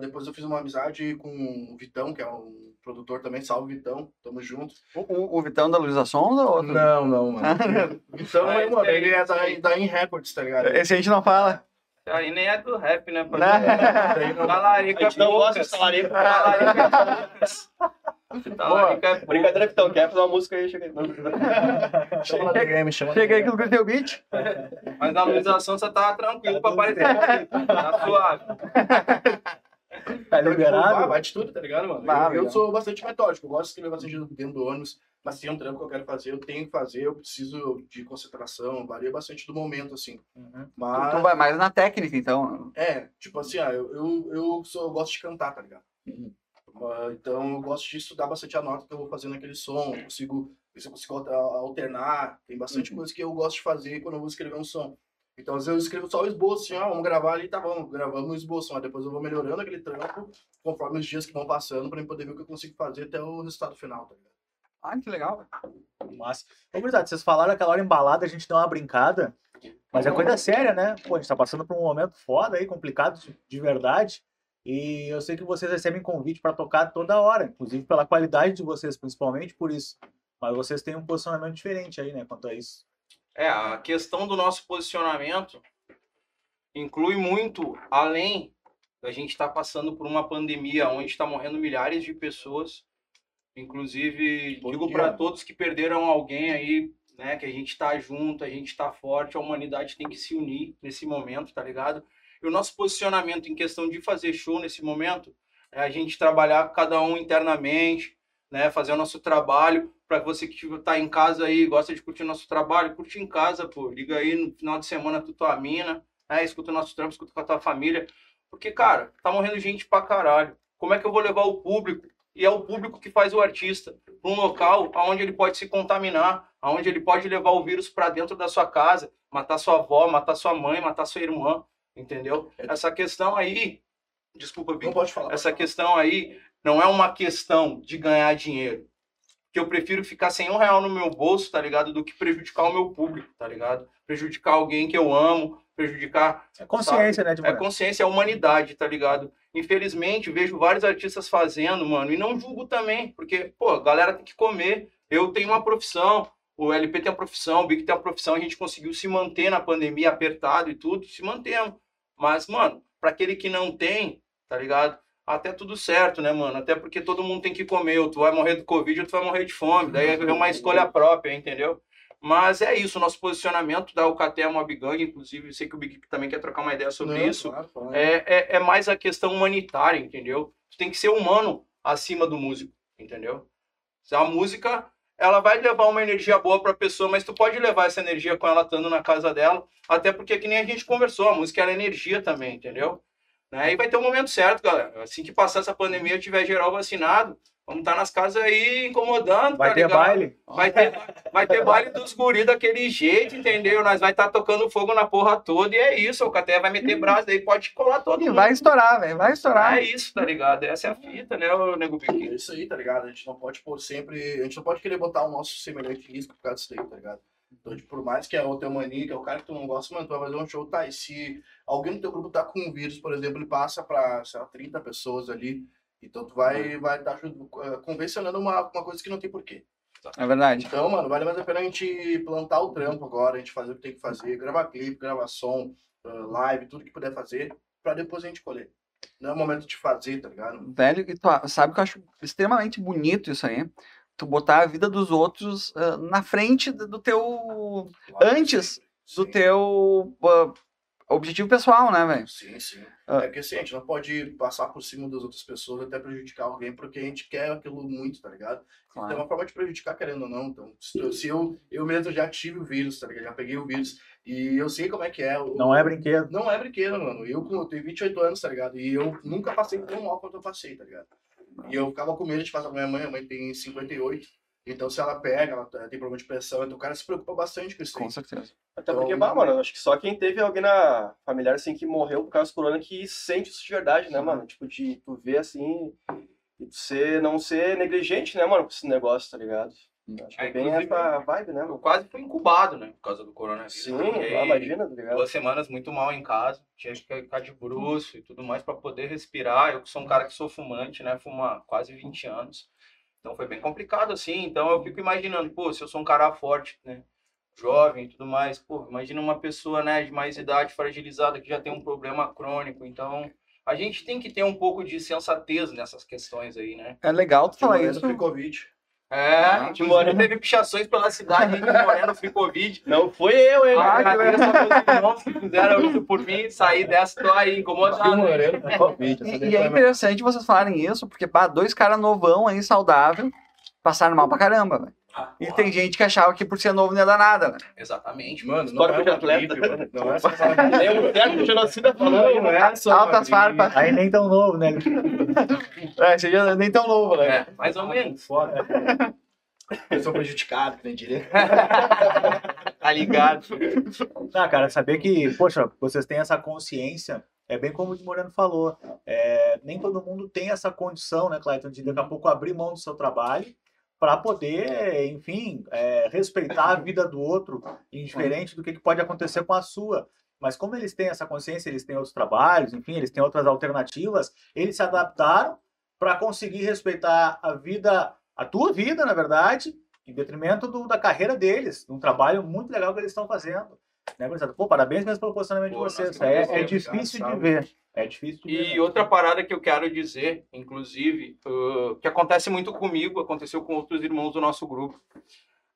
Depois eu fiz uma amizade com o Vitão, que é um produtor também, salve Vitão, tamo junto. O, o- o Vitão da Luísa Sonda ou outro? Não, não, mano. Vitão Ah, é, mano, ele é da, da In Records, tá ligado? Esse a gente não fala. Aí nem é do rap, né? pai? Né? Talarica A gente não gosta de poucas. talarico. Talarica é poucas. Brincadeira, Vitão. Quer fazer uma música aí? Chega aí. Chama na DM, chama na Chega aí que eu teu beat. Mas na harmonização você tá tranquilo pra aparecer. Tá suave. Tá Então, liberado? bate tudo, tá ligado, mano? Eu, eu sou bastante metódico, eu gosto de escrever bastante dentro do ônibus, mas se tem um trampo que eu quero fazer, eu tenho que fazer, eu preciso de concentração, varia bastante do momento, assim. Uhum. Mas, Tu vai mais na técnica, então. é, tipo assim, ah, eu, eu, eu, sou, eu gosto de cantar, tá ligado? Uhum. Ah, Então eu gosto de estudar bastante a nota que eu vou fazer naquele som, eu consigo, eu consigo alter- alternar, tem bastante Uhum. coisa que eu gosto de fazer quando eu vou escrever um som. Então, às vezes eu escrevo só o esboço, assim, ó, vamos gravar ali, tá bom, gravamos o esboço, mas depois eu vou melhorando aquele trampo conforme os dias que vão passando pra eu poder ver o que eu consigo fazer até o resultado final, tá ligado? Ah, que legal. Massa. Ô, gurizada, vocês falaram aquela hora embalada, a gente deu uma brincada, mas é coisa séria, né? Pô, a gente tá passando por um momento foda aí, complicado de verdade. E eu sei que vocês recebem convite pra tocar toda hora, inclusive pela qualidade de vocês, principalmente por isso. Mas vocês têm um posicionamento diferente aí, né, quanto a isso. É, a questão do nosso posicionamento inclui muito além da gente estar passando por uma pandemia onde está morrendo milhares de pessoas. Inclusive, Bom digo para todos que perderam alguém aí, né, que a gente está junto, a gente está forte, a humanidade tem que se unir nesse momento, tá ligado? E o nosso posicionamento em questão de fazer show nesse momento é a gente trabalhar cada um internamente, né, fazer o nosso trabalho para você que tá em casa aí, gosta de curtir o nosso trabalho, curte em casa, pô. Liga aí no final de semana tu tua mina, né, escuta o nosso trampo, escuta com a tua família. Porque, cara, tá morrendo gente pra caralho. Como é que eu vou levar o público? E é o público que faz o artista para um local onde ele pode se contaminar, onde ele pode levar o vírus para dentro da sua casa, matar sua avó, matar sua mãe, matar sua irmã, entendeu? Essa questão aí, desculpa, Não Vitor, pode falar. essa questão aí não é uma questão de ganhar dinheiro. Que eu prefiro ficar sem um real no meu bolso, tá ligado? Do que prejudicar o meu público, tá ligado? Prejudicar alguém que eu amo, prejudicar. É consciência, né, de É consciência, é humanidade, tá ligado? Infelizmente, vejo vários artistas fazendo, mano, e não julgo também, porque, pô, a galera tem que comer. Eu tenho uma profissão, o LP tem uma profissão, o Big tem uma profissão, a gente conseguiu se manter na pandemia apertado e tudo, se mantemos. Mas, mano, para aquele que não tem, tá ligado? até tudo certo, né, mano? Até porque todo mundo tem que comer, ou tu vai morrer do Covid ou tu vai morrer de fome. Daí é uma escolha própria, entendeu? Mas é isso, nosso posicionamento da Alcatel Mob Gang, inclusive, sei que o Big também quer trocar uma ideia sobre Não, isso. claro, claro. É, é, é mais a questão humanitária, entendeu? Tu tem que ser humano acima do músico, entendeu? A música, ela vai levar uma energia boa pra pessoa, mas tu pode levar essa energia com ela estando na casa dela, até porque que nem a gente conversou, a música é energia também, entendeu? Né? E vai ter um momento certo, galera. Assim que passar essa pandemia, tiver geral vacinado, vamos estar nas casas aí incomodando, Vai tá ter ligado? baile? Vai ter, vai ter baile dos guri daquele jeito, entendeu? Nós vai estar tocando fogo na porra toda e é isso. O Caté vai meter braço, daí pode colar todo E mundo. vai estourar, velho. Vai estourar. É isso, tá ligado? Essa é a fita, né, o Nego É Biquinho? isso aí, tá ligado? A gente não pode pôr sempre. A gente não pode querer botar o nosso semelhante em risco por causa disso aí, tá ligado? Então, tipo, por mais que é o teu mania, que é o cara que tu não gosta, mano, tu vai fazer um show, tá? E se alguém no teu grupo tá com um vírus, por exemplo, ele passa pra, sei lá, 30 pessoas ali. Então tu vai vai estar convencionando uma, uma coisa que não tem porquê. É verdade. Então, mano, vale mais a pena a gente plantar o trampo agora, a gente fazer o que tem que fazer, gravar clipe, gravar som, ah, live, tudo que puder fazer, pra depois a gente colher. Não é o momento de fazer, tá ligado? Velho, e tu a- sabe que eu acho extremamente bonito isso aí. Tu botar a vida dos outros ah, na frente do do teu. Antes do Sim. teu ah, objetivo pessoal, né, velho? Sim, sim. Ah. É porque assim, a gente não pode passar por cima das outras pessoas até prejudicar alguém, porque a gente quer aquilo muito, tá ligado? Então é Claro. uma forma de prejudicar, querendo ou não. Então, se eu, se eu, eu mesmo já tive o vírus, tá ligado? Já peguei o vírus e eu sei como é que é. o- Não é brinquedo. Não é brinquedo, mano. Eu, eu tenho 28 anos, tá ligado? E eu nunca passei tão mal quanto eu passei, tá ligado? E eu ficava com medo de passar pra minha mãe. A mãe tem 58. Então, se ela pega, ela tem problema de pressão. Então, o cara se preocupa bastante com isso aí. Com certeza. Até porque, Então- bah, mano, acho que só quem teve alguém na familiar, assim, que morreu por causa do corona que sente isso de verdade, né, mano? Tipo, de tu ver, assim, e tu ser, não ser negligente, né, mano, com esse negócio, tá ligado? Acho que é, É, bem essa vibe, né, Eu mano? quase fui incubado, né? Por causa do coronavírus. Sim, Fiquei ah, imagina, tá ligado? Duas semanas muito mal em casa. Tinha que ficar de bruxo e tudo mais pra poder respirar. Eu que sou um cara que sou fumante, né? Fumo há quase 20 anos. Então foi bem complicado assim. Então eu fico imaginando, pô, se eu sou um cara forte, né? Jovem e tudo mais, pô, imagina uma pessoa, né, de mais idade, fragilizada, que já tem um problema crônico. Então, a gente tem que ter um pouco de sensatez nessas questões aí, né? É legal tu falar Moreno isso. Covid. É, de Moreno. teve pichações pela cidade de Moreno Free Covid. Não foi eu, hein? Ah, que Agradeço meus irmãos que fizeram isso por mim, sair dessa, tô aí incomodado. né? Moreno Free Covid. E, e é a- interessante vocês falarem isso, porque, pá, dois caras novão aí, saudável, passaram mal pra caramba, velho. E tem gente que achava que por ser novo não ia dar nada, velho. Exatamente. Mano, não Histórico é de atleta. gripe, mano. Não é só gripe. Lembro certo do genocida falando, Não, não é só uma Altas farpas. Aí nem tão novo, né? É, seja nem tão novo, né? É, mais ou menos. Foda. Eu sou prejudicado, que nem direito. Tá ligado? Ah, cara, saber que, poxa, vocês têm essa consciência, é bem como o Moreno falou, é, nem todo mundo tem essa condição, né, Clayton, de daqui a pouco abrir mão do seu trabalho para poder, enfim, é, respeitar a vida do outro, indiferente do que, que pode acontecer com a sua. Mas como eles têm essa consciência, eles têm outros trabalhos, enfim, eles têm outras alternativas, eles se adaptaram para conseguir respeitar a vida, a tua vida, na verdade, em detrimento do- da carreira deles, um trabalho muito legal que eles estão fazendo. Né, gurizada? Pô, parabéns mesmo pelo posicionamento Pô, de vocês. É, é agradecemos, difícil de ver. É difícil de ver. E outra parada que eu quero dizer, inclusive, uh, que acontece muito comigo, aconteceu com outros irmãos do nosso grupo.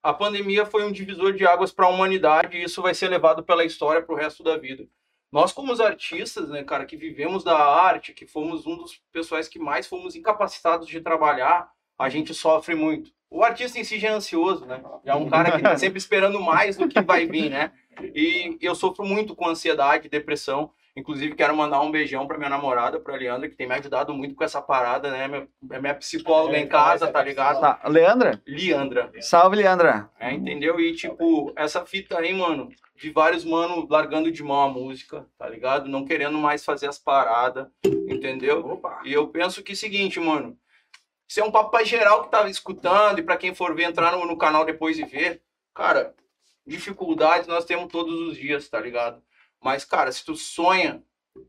A pandemia foi um divisor de águas para a humanidade e isso vai ser levado pela história para o resto da vida. Nós, como os artistas, né, cara, que vivemos da arte, que fomos um dos pessoais que mais fomos incapacitados de trabalhar, a gente sofre muito. O artista em si já é ansioso, né? Já é um cara que tá sempre esperando mais do que vai vir, né? E eu sofro muito com ansiedade, depressão. Inclusive, quero mandar um beijão pra minha namorada, pra Leandra, que tem me ajudado muito com essa parada, né? Minha- É minha psicóloga em casa, tá ligado? Tá, Leandra? Leandra. Salve, Leandra. É, entendeu? E, tipo, essa fita aí, mano, de vários mano largando de mão a música, tá ligado? Não querendo mais fazer as paradas, entendeu? Opa. E eu penso que é o seguinte, mano. Isso é um papo pra geral que tá escutando e pra quem for ver, entrar no, no canal depois e ver. Cara, dificuldades nós temos todos os dias, tá ligado? Mas, cara, se tu sonha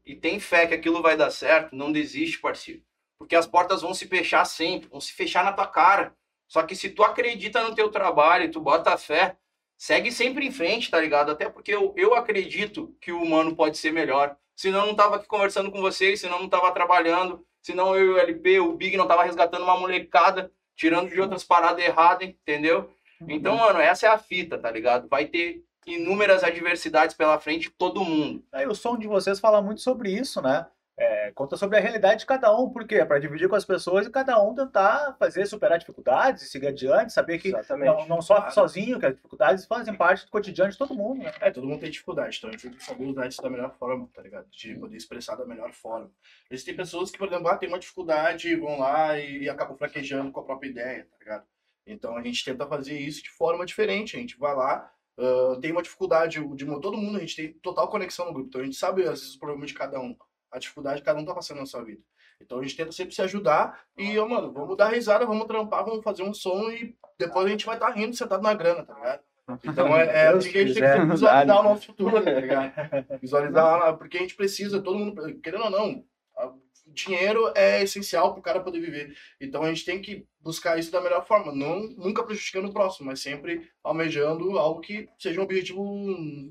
e tem fé que aquilo vai dar certo, não desiste, parceiro. Porque as portas vão se fechar sempre, vão se fechar na tua cara. Só que se tu acredita no teu trabalho tu bota fé, segue sempre em frente, tá ligado? Até porque eu, eu acredito que o humano pode ser melhor. Senão eu não tava aqui conversando com vocês, senão eu não tava trabalhando, senão eu e o LP, o Big não tava resgatando uma molecada, tirando de outras paradas erradas, entendeu? Então, mano, essa é a fita, tá ligado? Vai ter inúmeras adversidades pela frente, todo mundo. Aí o som de vocês fala muito sobre isso, né? É, conta sobre a realidade de cada um, porque é para dividir com as pessoas e cada um tentar fazer, superar dificuldades e seguir adiante, saber que Exatamente. não, não sofre sozinho, que as dificuldades fazem parte do cotidiano de todo mundo, né? É, todo mundo tem dificuldade, então a gente tem que saber usar isso da melhor forma, tá ligado? De poder expressar da melhor forma. Existem pessoas que, por exemplo, ah, tem uma dificuldade, vão lá e, e acabam fraquejando com a própria ideia, tá ligado? Então a gente tenta fazer isso de forma diferente. A gente vai lá, ah, tem uma dificuldade de todo mundo, a gente tem total conexão no grupo. Então a gente sabe, às vezes, o problema de cada um, a dificuldade que cada um tá passando na sua vida. Então a gente tenta sempre se ajudar e, ó, mano, vamos dar risada, vamos trampar, vamos fazer um som e depois a gente vai estar rindo sentado na grana, tá ligado? Então é, é assim que a gente tem que visualizar o nosso futuro, tá ligado? Visualizar, porque a gente precisa, todo mundo, querendo ou não, dinheiro é essencial pro cara poder viver. Então a gente tem que buscar isso da melhor forma, não nunca prejudicando o próximo, mas sempre almejando algo que seja um objetivo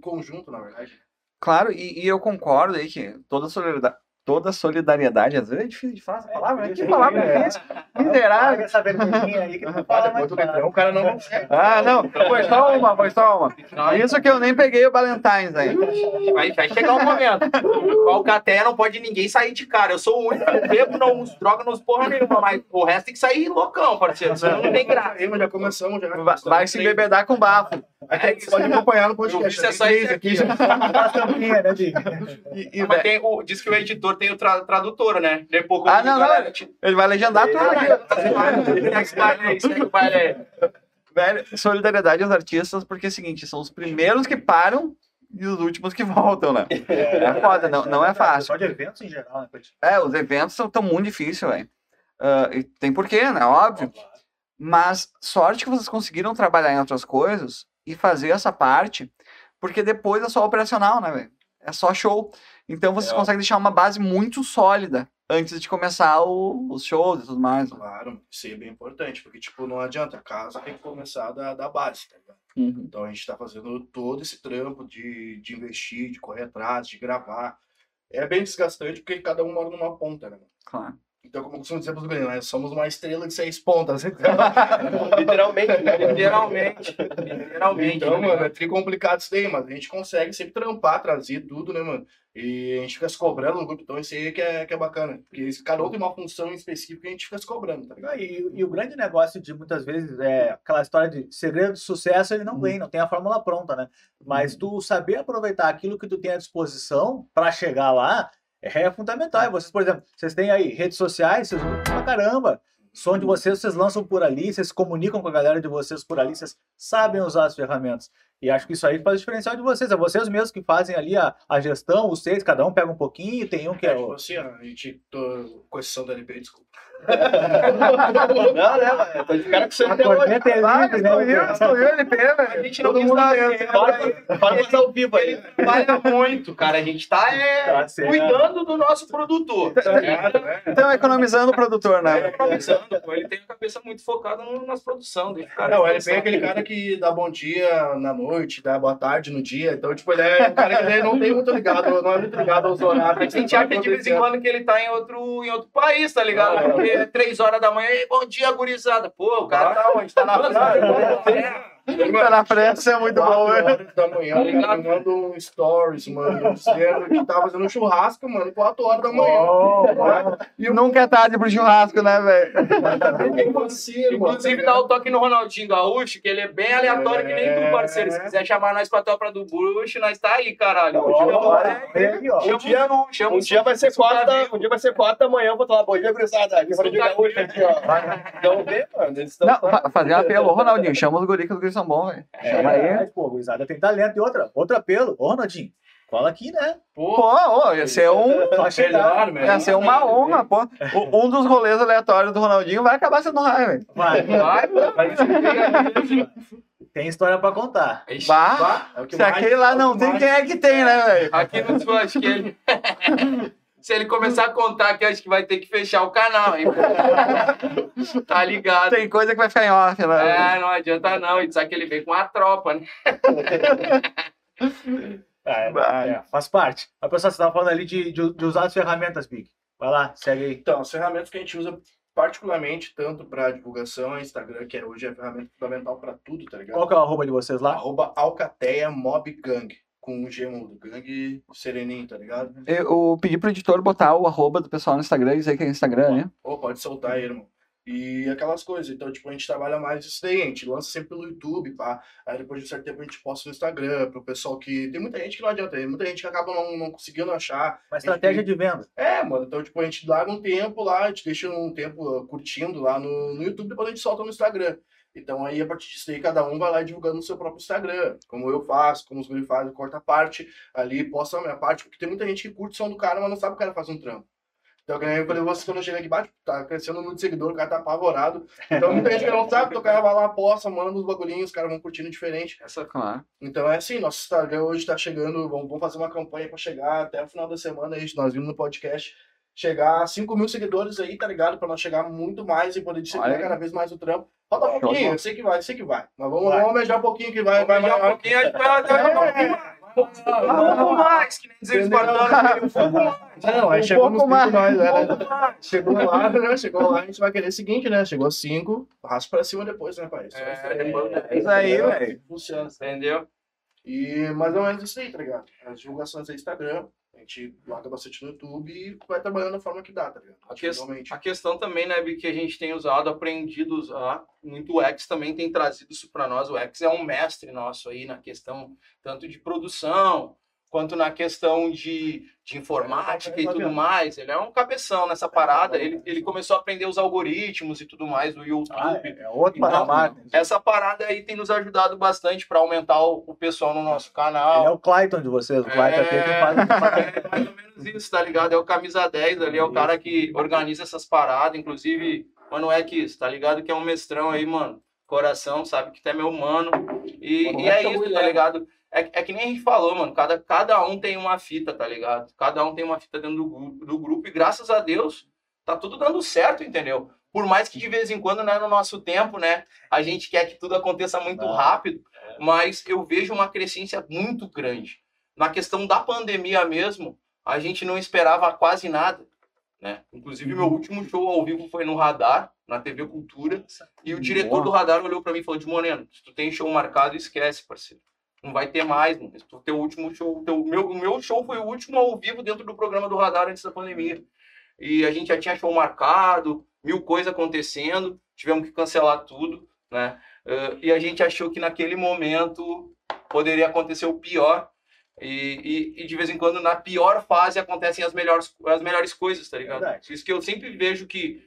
conjunto, na verdade. Claro, e, e eu concordo aí que toda solidariedade, toda solidariedade, às vezes é difícil de falar essa palavra, né? Que É, palavra é. difícil. Miserável. Paga essa vergonhinha aí que não fala depois mais o cara não consegue. Ah, não, foi só uma, foi só uma. Isso que eu nem peguei o Valentine's aí. Vai, vai chegar um momento. A Alcateia não pode ninguém sair de cara. Eu sou o único que bebo, não uso droga, não uso porra nenhuma, mas o resto tem que sair loucão, parceiro. Senão não tem graça. Já começamos já. Vai, vai se embebedar com bafo. Aqui, você pode acompanhar no podcast. isso aí Tem aqui, tampinha, né? E, e, Mas tem o, diz que o editor tem o tra, tradutor, né? Depois, Ah, não, não. te- ele vai legendar tudo. Velho, solidariedade aos artistas, porque é o seguinte, são os primeiros que param e os últimos que voltam, né? É foda, não, não é fácil. Só de eventos em geral, né? É, os eventos são tão muito difíceis, velho. E tem porquê, né? Óbvio. Mas sorte que vocês conseguiram trabalhar em outras coisas e fazer essa parte, porque depois é só operacional, né, velho? É só show. Então vocês É. conseguem deixar uma base muito sólida antes de começar o- os shows e tudo mais. né? Claro, isso aí é bem importante, porque, tipo, não adianta, a casa tem que começar da, da base, tá ligado? Uhum. Então a gente tá fazendo todo esse trampo de, de investir, de correr atrás, de gravar. É bem desgastante porque cada um mora numa ponta, né? Claro. Então, como eu costumo dizer pros gringos, nós somos uma estrela de seis pontas. Então, Literalmente, né? Literalmente. Literalmente. então né? mano, é tri complicado isso daí, mas a gente consegue sempre trampar, trazer tudo, né, mano? E a gente fica se cobrando no grupo, então isso aí que é, que é bacana. Porque cada um tem uma função específica e a gente fica se cobrando, tá ligado? E, e o grande negócio de muitas vezes é aquela história de segredo de sucesso, ele não vem, não tem a fórmula pronta, né? Mas tu saber aproveitar aquilo que tu tem à disposição para chegar lá é fundamental. E vocês, por exemplo, vocês têm aí redes sociais, vocês usam pra caramba. Som de vocês, vocês lançam por ali, vocês comunicam com a galera de vocês por ali, vocês sabem usar as ferramentas. E acho que isso aí faz o diferencial de vocês. É vocês mesmos que fazem ali a, a gestão, os seis, cada um pega um pouquinho, tem um que É, é tipo assim, a gente, tô, com exceção do LP, desculpa. Não, né, mano? Tô de cara com você A até hoje. é né? escolheu, escolheu LP, A velho. gente não quis dar mesmo. tempo, Fala, né? ao vivo aí. Ele trabalha muito, cara. A gente tá, é, Tá cuidando do nosso produtor. Tá ligado, né? Então, economizando o produtor, né? Economizando, pô. Ele tem a cabeça muito focada no, nas produções. Deixa o cara Não, o LP é aquele cara que dá bom dia na noite, dá boa tarde no dia. Então, tipo, ele é um cara que não tem muito ligado, não é muito ligado aos horários. A gente acha de vez em quando que ele tá em outro, em outro país, tá ligado? Porque é três horas da manhã, "Ei, bom dia, gurizada. Pô, o cara tá onde? Tá na praia. Tá na frente, é muito bom, velho. horas da manhã, Tá o cara manda um stories, mano, dizendo que tá fazendo um churrasco, mano, 4 horas da manhã. Oh, E o Nunca é tarde pro churrasco, né, velho? é. Inclusive, dá o toque no Ronaldinho Gaúcho, que ele é bem aleatório que nem tu, parceiro. Se quiser chamar nós pra tropa do Bruxo, nós tá aí, caralho. ó. Chama Um dia- Um dia vai ser tá quarta, um dia vai ser quarta da manhã, eu vou falar, bom dia, gurizada. Tá gaúcho aqui, ó. Então vê, mano, eles estão... Fazer um apelo. Ronaldinho, chama os guri que os guris são bons, velho. Chama aí. É, pô, gurizada tem talento. E outra, outro apelo. Ô, Ronaldinho, cola aqui, né? Pô, ô, ia ser um. Só chegar. Melhor, melhor. Ia ser uma honra, pô. O- Um dos rolês aleatórios do Ronaldinho vai acabar sendo raio, velho. Vai, Vai, pô, vai tem história pra contar. Bah, É se mais- aquele lá é não tem, mais- quem é que tem, né, velho? Aqui no ele. Se ele começar a contar aqui, acho que vai ter que fechar o canal, hein? tá ligado? Tem coisa que vai ficar em off, né? É, não adianta não. A gente sabe que ele vem com a tropa, né? É, é, faz parte. A pessoa, você estava falando ali de, de, de usar as ferramentas, Big. Vai lá, segue aí. Então, as ferramentas que a gente usa particularmente tanto para divulgação, Instagram, que é hoje é a ferramenta fundamental para tudo, tá ligado? Qual que é o arroba de vocês lá? Arroba Alcateia Mob Gang, com o G mudo, Gang Sereninho, tá ligado? Eu pedi pro editor botar o arroba do pessoal no Instagram e dizer que é Instagram, né? Ou pode soltar aí, irmão. E aquelas coisas. Então, tipo, a gente trabalha mais isso daí. A gente lança sempre pelo YouTube, pá. Aí depois de um certo tempo a gente posta no Instagram, pro pessoal que. Tem muita gente que não adianta, tem muita gente que acaba não, não conseguindo achar. Uma estratégia de venda. É, mano. Então, tipo, a gente larga um tempo lá, a gente deixa um tempo curtindo lá no, no YouTube, depois a gente solta no Instagram. Então aí, a partir disso aí, cada um vai lá divulgando no seu próprio Instagram. Como eu faço, como os guri fazem, corta a parte ali, posta a minha parte, porque tem muita gente que curte o som do cara, mas não sabe o cara faz um trampo. Então, eu falei, você quando eu cheguei aqui, bate, tá crescendo muito seguidor, o cara tá apavorado. Então, muita gente que não sabe, então o cara vai lá, posta, manda os bagulhinhos, os caras vão curtindo diferente. Essa, claro. Então é assim, nosso Instagram hoje tá chegando, vamos, vamos fazer uma campanha pra chegar até o final da semana aí, nós vimos no podcast, chegar a 5 mil seguidores aí, tá ligado? Pra nós chegar muito mais e poder disseminar cada vez mais o trampo. Falta um pouquinho, eu sei que vai, eu sei que vai. Mas vamos, Vai. vamos almejar um pouquinho que vai, vai, um pouquinho, a gente vai até um pouquinho mais. Um pouco mais, que nem dizer os espartanos. Um pouco mais. Não, aí Um chegou pouco nos mais. pico nós, né? Um pouco mais. Chegou lá, né? Chegou lá, a gente vai querer o seguinte, né? Chegou 5, raspa pra cima depois, né, pai? É, isso aí, depois- é isso aí, entendeu? velho. Funciona. Entendeu? E mais ou menos isso aí, tá ligado? As divulgações no Instagram, a gente larga bastante no YouTube e vai trabalhando da forma que dá, tá ligado? A, que- a questão também, né, Bi, que a gente tem usado, aprendido a usar, muito o X também tem trazido isso para nós. O X é um mestre nosso aí na questão tanto de produção, quanto na questão de, de informática e tudo mais. Ele é um cabeção nessa parada. Ele, ele começou a aprender os algoritmos e tudo mais do YouTube. Ah, é, é outro Então, patamar. né? Essa parada aí tem nos ajudado bastante para aumentar o, o pessoal no nosso Ele é canal. o Clayton de vocês. O Clayton aqui que faz. É mais ou menos isso, tá ligado? É o camisa 10 ali, é o cara que organiza essas paradas. Inclusive, mano, é que isso, tá ligado? Que é um mestrão aí, mano. Coração, sabe que tu é meu mano. E, e é chama isso, tá ligado? É, é que nem a gente falou, mano. Cada, cada um tem uma fita, tá ligado? Cada um tem uma fita dentro do, do grupo. E graças a Deus, tá tudo dando certo, entendeu? Por mais que de vez em quando, né, no nosso tempo, né, a gente quer que tudo aconteça muito Ah, rápido, mas eu vejo uma crescência muito grande. Na questão da pandemia mesmo, a gente não esperava quase nada, né? Inclusive, meu último show ao vivo foi no Radar, na TV Cultura, e o diretor do Radar olhou pra mim e falou de Moreno, se tu tem show marcado, esquece, parceiro. Não vai ter mais, mano. O teu último show, teu, meu, o meu show foi o último ao vivo dentro do programa do Radar antes da pandemia. E a gente já tinha show marcado, mil coisas acontecendo, tivemos que cancelar tudo, né? Eh, e a gente achou que naquele momento poderia acontecer o pior. E, e, e de vez em quando, na pior fase, acontecem as melhores, as melhores coisas, tá ligado? Verdade. Isso que eu sempre vejo que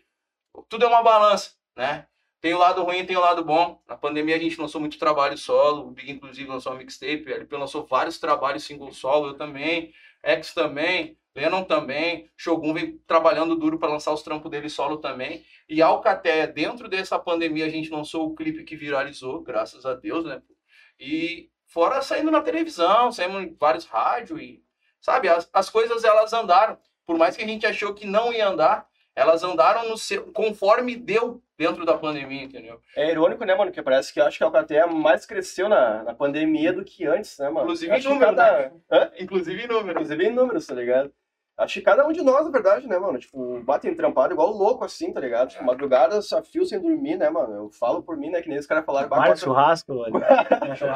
tudo é uma balança, né? Tem o lado ruim, tem o lado bom. Na pandemia a gente lançou muito trabalho solo, o Big inclusive lançou uma mixtape, a LP lançou vários trabalhos single solo, eu também, X também, Lennon também, Shogun vem trabalhando duro para lançar os trampos dele solo também. E Alcateia, dentro dessa pandemia, a gente lançou o clipe que viralizou, graças a Deus, né? E fora saindo na televisão, saímos em vários rádios e, sabe, as, as coisas elas andaram. Por mais que a gente achou que não ia andar, elas andaram no seu, conforme deu dentro da pandemia, entendeu? É irônico, né, mano? Que parece que eu acho que a Alcateia mais cresceu na, na pandemia do que antes, né, mano? Inclusive Acho em número, cada... Hã? Inclusive em número. Inclusive em números, tá ligado? Acho que cada um de nós, na verdade, né, mano? Tipo, batem trampado igual louco, assim, tá ligado? Tipo, madrugadas a fio sem dormir, né, mano? Eu falo por mim, né? Que nem os caras falaram. "Bah, Vários quatro- churrascos. ali.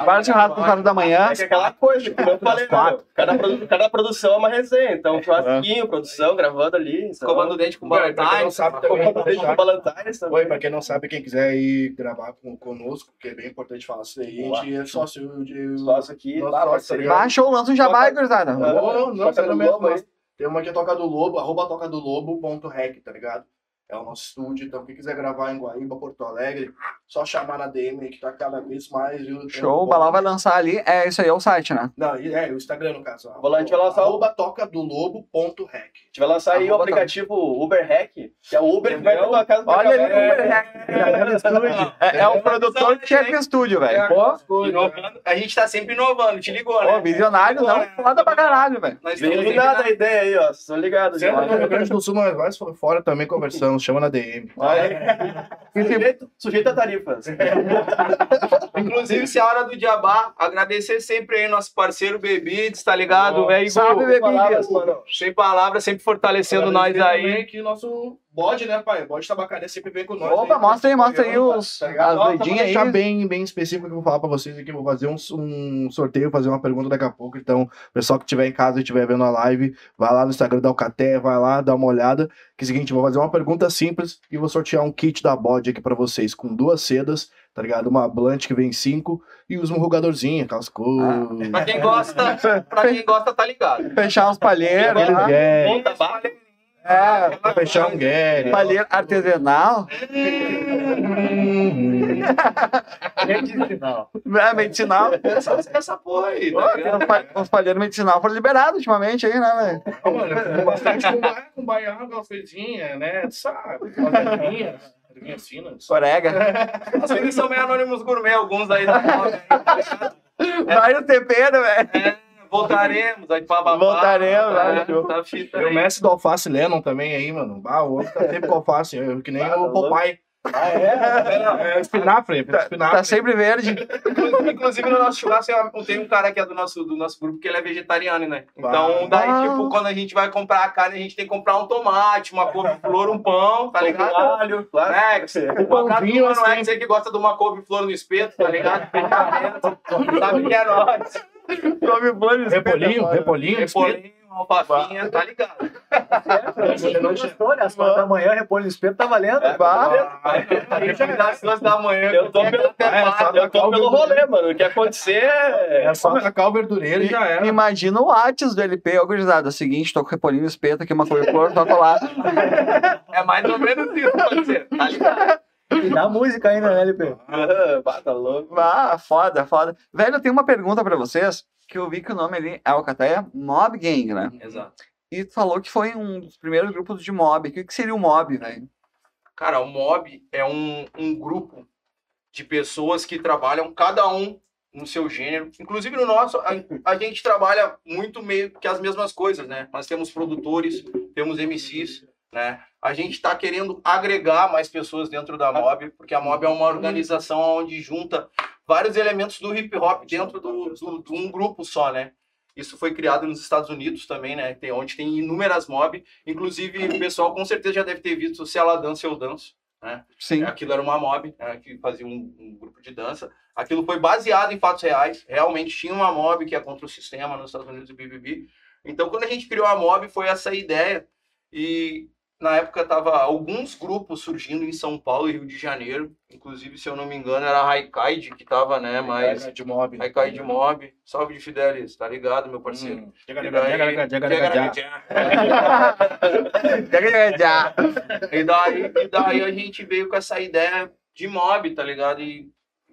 Vários churrascos por causa da manhã. É que é aquela coisa que eu falei, né, cada, produ- cada produção é uma resenha. Então, churrasquinho, produção, gravando ali. Então, Escovando o dente com não Valentine's. Escovando dente com Valentine's também. Oi, pra quem não sabe, quem quiser ir gravar com, conosco, que é bem importante falar isso aí, a gente é sócio de. Sócio aqui, tá, tá? Baixa ou lança um jabá, gurizada. Ah, Não, não, Toca sério do mesmo. Lobo aí. mas Tem uma que é Toca do Lobo, arroba Toca do Lobo, ponto rec, tá ligado? É o nosso estúdio, então quem quiser gravar em Guaíba, Porto Alegre, só chamar na DM aí que tá cada vez mais. viu? Show, um o Balão vai lançar ali. É isso aí, é o site, né? Não, é, o Instagram no caso. Vou lá, a gente vai lançar o- Arroba Toca do Lobo, ponto rec. A gente vai lançar aí o aplicativo Uber Hack, que é o Uber que vai na tua casa pra Olha ali, É, é, é o produtor do Chefe Studio, velho. Pô, Inovando. A gente tá sempre inovando, te ligou, né? pô, visionário não, foda pra caralho, velho. Sempre nada a ideia aí, ó. Estão ligados. já. Sempre no Rio Grande do Sul, fora também conversamos, chama na DM. Sujeito, a tarifas. Inclusive, se é a hora do Diabá, agradecer sempre aí nosso parceiro Bebides, tá ligado? É Igor, Salve, mano. sem palavras, sempre fortalecendo nós também aí. que nosso bode, né, pai? O bode tabacaria sempre vem com nós. Opa, mostra aí, mostra aí os, Tá ligado? as Ó, doidinhas deixar aí. bem, bem específico que eu vou falar pra vocês aqui. Vou fazer um, um sorteio, fazer uma pergunta daqui a pouco. Então, pessoal que estiver em casa e estiver vendo a live, vai lá no Instagram da Alcaté, vai lá, dá uma olhada. Que é o seguinte, vou fazer uma pergunta simples e vou sortear um kit da bode aqui pra vocês, com duas sedas, tá ligado? Uma blunt que vem cinco e os murrugadorzinhos, aquelas coisas. Pra quem gosta, pra quem gosta, tá ligado. Fechar uns palheiros, lá. Gary, Monta. É, pra fechar um Gary. palheiro artesanal. Medicinal. É, medicinal. Essa, essa porra aí, tá pa- Uns palheiros medicinal foram liberados ultimamente aí, né, velho? Mano, fumo bastante com baia, com coisinhas, né? Sabe? Umas ervinhas, finas. Corega. Os filhos são meio anônimos gourmet, alguns aí da moda. Vai no tempero, velho. Voltaremos, aí pá, pá. Voltaremos, É, né, show. tá fita E o aí. mestre do alface Lennon também aí, mano. Ah, o outro tá sempre com alface, eu, que nem Ah, o Popeye. Ah, é? É, espinafre, espinafre. Tá sempre verde. Inclusive, no nosso churrasco tem um cara que é do nosso, do nosso grupo que ele é vegetariano, né? Então, daí, Ah. tipo, quando a gente vai comprar a carne, a gente tem que comprar um tomate, uma couve-flor, um pão, tá ligado? Alho, claro. É, que você- O pãozinho, não é assim. dizer que gosta de uma couve-flor no espeto, tá ligado? Sabe que é nós. Come flores. Repolhinho, repolhinho. Repolhinho, alfafinha, tá ligado? Você não gostou, né? Às quatro da manhã, repolho no espeto, tá valendo. É, Bah. Duas da manhã. Eu tô, pelo, é, eu tô pelo rolê, mano. O que acontecer é. É só o verdureiro e já era. Imagina o Whats do LP, ó, gurizada. É o seguinte, tô com repolhinho espeto aqui, uma couve-flor, toca lá. É mais ou menos isso, pode ser. Tá ligado? E dá música ainda, né, LP? Bata louco. Ah, foda, foda. Velho, eu tenho uma pergunta pra vocês, que eu vi que o nome ali é Alcateia Mob Gang, né? Exato. E tu falou que foi um dos primeiros grupos de mob. O que, que seria o mob, velho? Cara, o MOB é um, um grupo de pessoas que trabalham, cada um no seu gênero. Inclusive no nosso, a, a gente trabalha muito meio que as mesmas coisas, né? Nós temos produtores, temos MCs, né? A gente está querendo agregar mais pessoas dentro da MOB, porque a MOB é uma organização onde junta vários elementos do hip hop dentro de um grupo só, né? Isso foi criado nos Estados Unidos também, né? Tem, onde tem inúmeras mob. Inclusive, o pessoal com certeza já deve ter visto Se Ela Dança, Eu Danço. Sim. Aquilo era uma mob, né, que fazia um, um grupo de dança. Aquilo foi baseado em fatos reais. Realmente tinha uma mob que é contra o sistema nos Estados Unidos e BBB. Então, quando a gente criou a mob, foi essa ideia. E na época tava alguns grupos surgindo em São Paulo e Rio de Janeiro. Inclusive, se eu não me engano, era a Raikaid que tava, né? Mas de mob. Raikaid Mob. Salve de Fidelis, tá ligado, meu parceiro? Hum. E daí- E daí, e daí a gente veio com essa ideia de mob, tá ligado? E,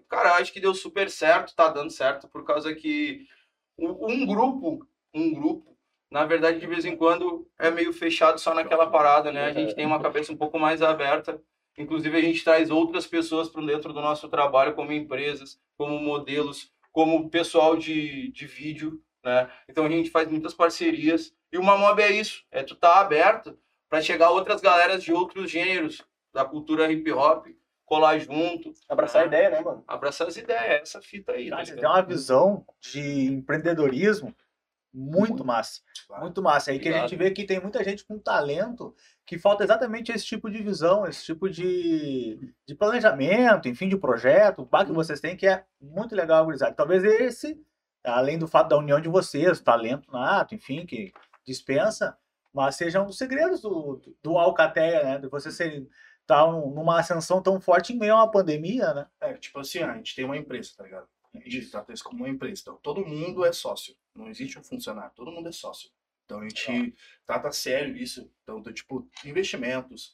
cara, acho que deu super certo, tá dando certo, por causa que um grupo, um grupo, na verdade, de vez em quando é meio fechado só naquela parada, né? A gente tem uma cabeça um pouco mais aberta. Inclusive, a gente traz outras pessoas para dentro do nosso trabalho, como empresas, como modelos, como pessoal de, de vídeo, né? Então, a gente faz muitas parcerias. E uma mob é isso, é tu tá aberto para chegar outras galeras de outros gêneros da cultura hip hop, colar junto, Abraçar a ideia, né, mano? abraçar as ideias, essa fita aí. Tá Cara, você tem uma visão de empreendedorismo muito massa. Muito massa. Aí que a Obrigado. gente vê que tem muita gente com talento que falta exatamente esse tipo de visão, esse tipo de, de planejamento, enfim, de projeto, o que vocês têm, que é muito legal, gurizada. Talvez esse, além do fato da união de vocês, o talento nato, enfim, que dispensa, mas seja um dos segredos do, do Alcateia, né? De você ser tá um- numa ascensão tão forte em meio a uma pandemia, né? É, tipo assim, a gente tem uma empresa, tá ligado? A gente trata isso como uma empresa. Então, todo mundo é sócio. Não existe um funcionário, todo mundo é sócio. Então, a gente trata sério isso. Então, tipo, investimentos.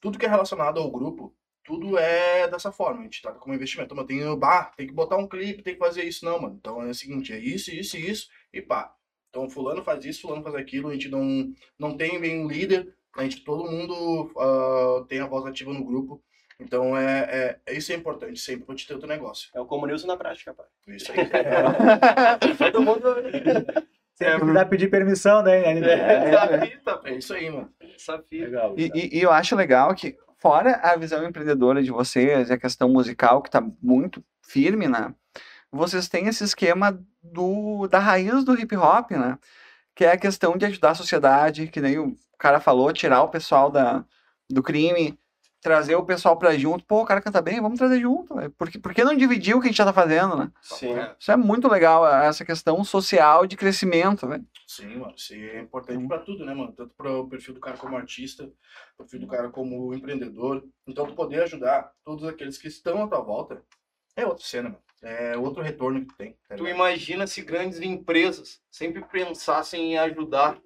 Tudo que é relacionado ao grupo, tudo é dessa forma. A gente trata como investimento. Mas tem, bah, tem que botar um clipe, tem que fazer isso. Não, mano. Então, é o seguinte, é isso, isso e isso, e pá. Então, fulano faz isso, fulano faz aquilo. A gente não, não tem bem um líder. A gente, todo mundo ah, tem a voz ativa no grupo. Então, é, é, isso é importante sempre pra te ter o teu negócio. É o comunismo na prática, pai. Isso aí. Todo mundo. Se é, precisar pedir permissão, né? Fita, pô. É isso aí, mano. Essa fita. Legal. E, e- e eu acho legal que, fora a visão empreendedora de vocês e a questão musical, que tá muito firme, né? Vocês têm esse esquema do, da raiz do hip hop, né? Que é a questão de ajudar a sociedade, que nem o cara falou, tirar o pessoal da, do crime, trazer o pessoal pra junto. Pô, o cara canta bem, vamos trazer junto. Por, que, por que não dividir o que a gente já tá fazendo, né? Sim. É. Isso é muito legal, essa questão social de crescimento, velho. Sim, mano, isso é importante pra tudo, né, mano? Tanto para o perfil do cara como artista, perfil do cara como empreendedor. Então, tu poder ajudar todos aqueles que estão à tua volta é outra cena, mano. É outro retorno que tu tem. tá Tu imagina se grandes empresas sempre pensassem em ajudar,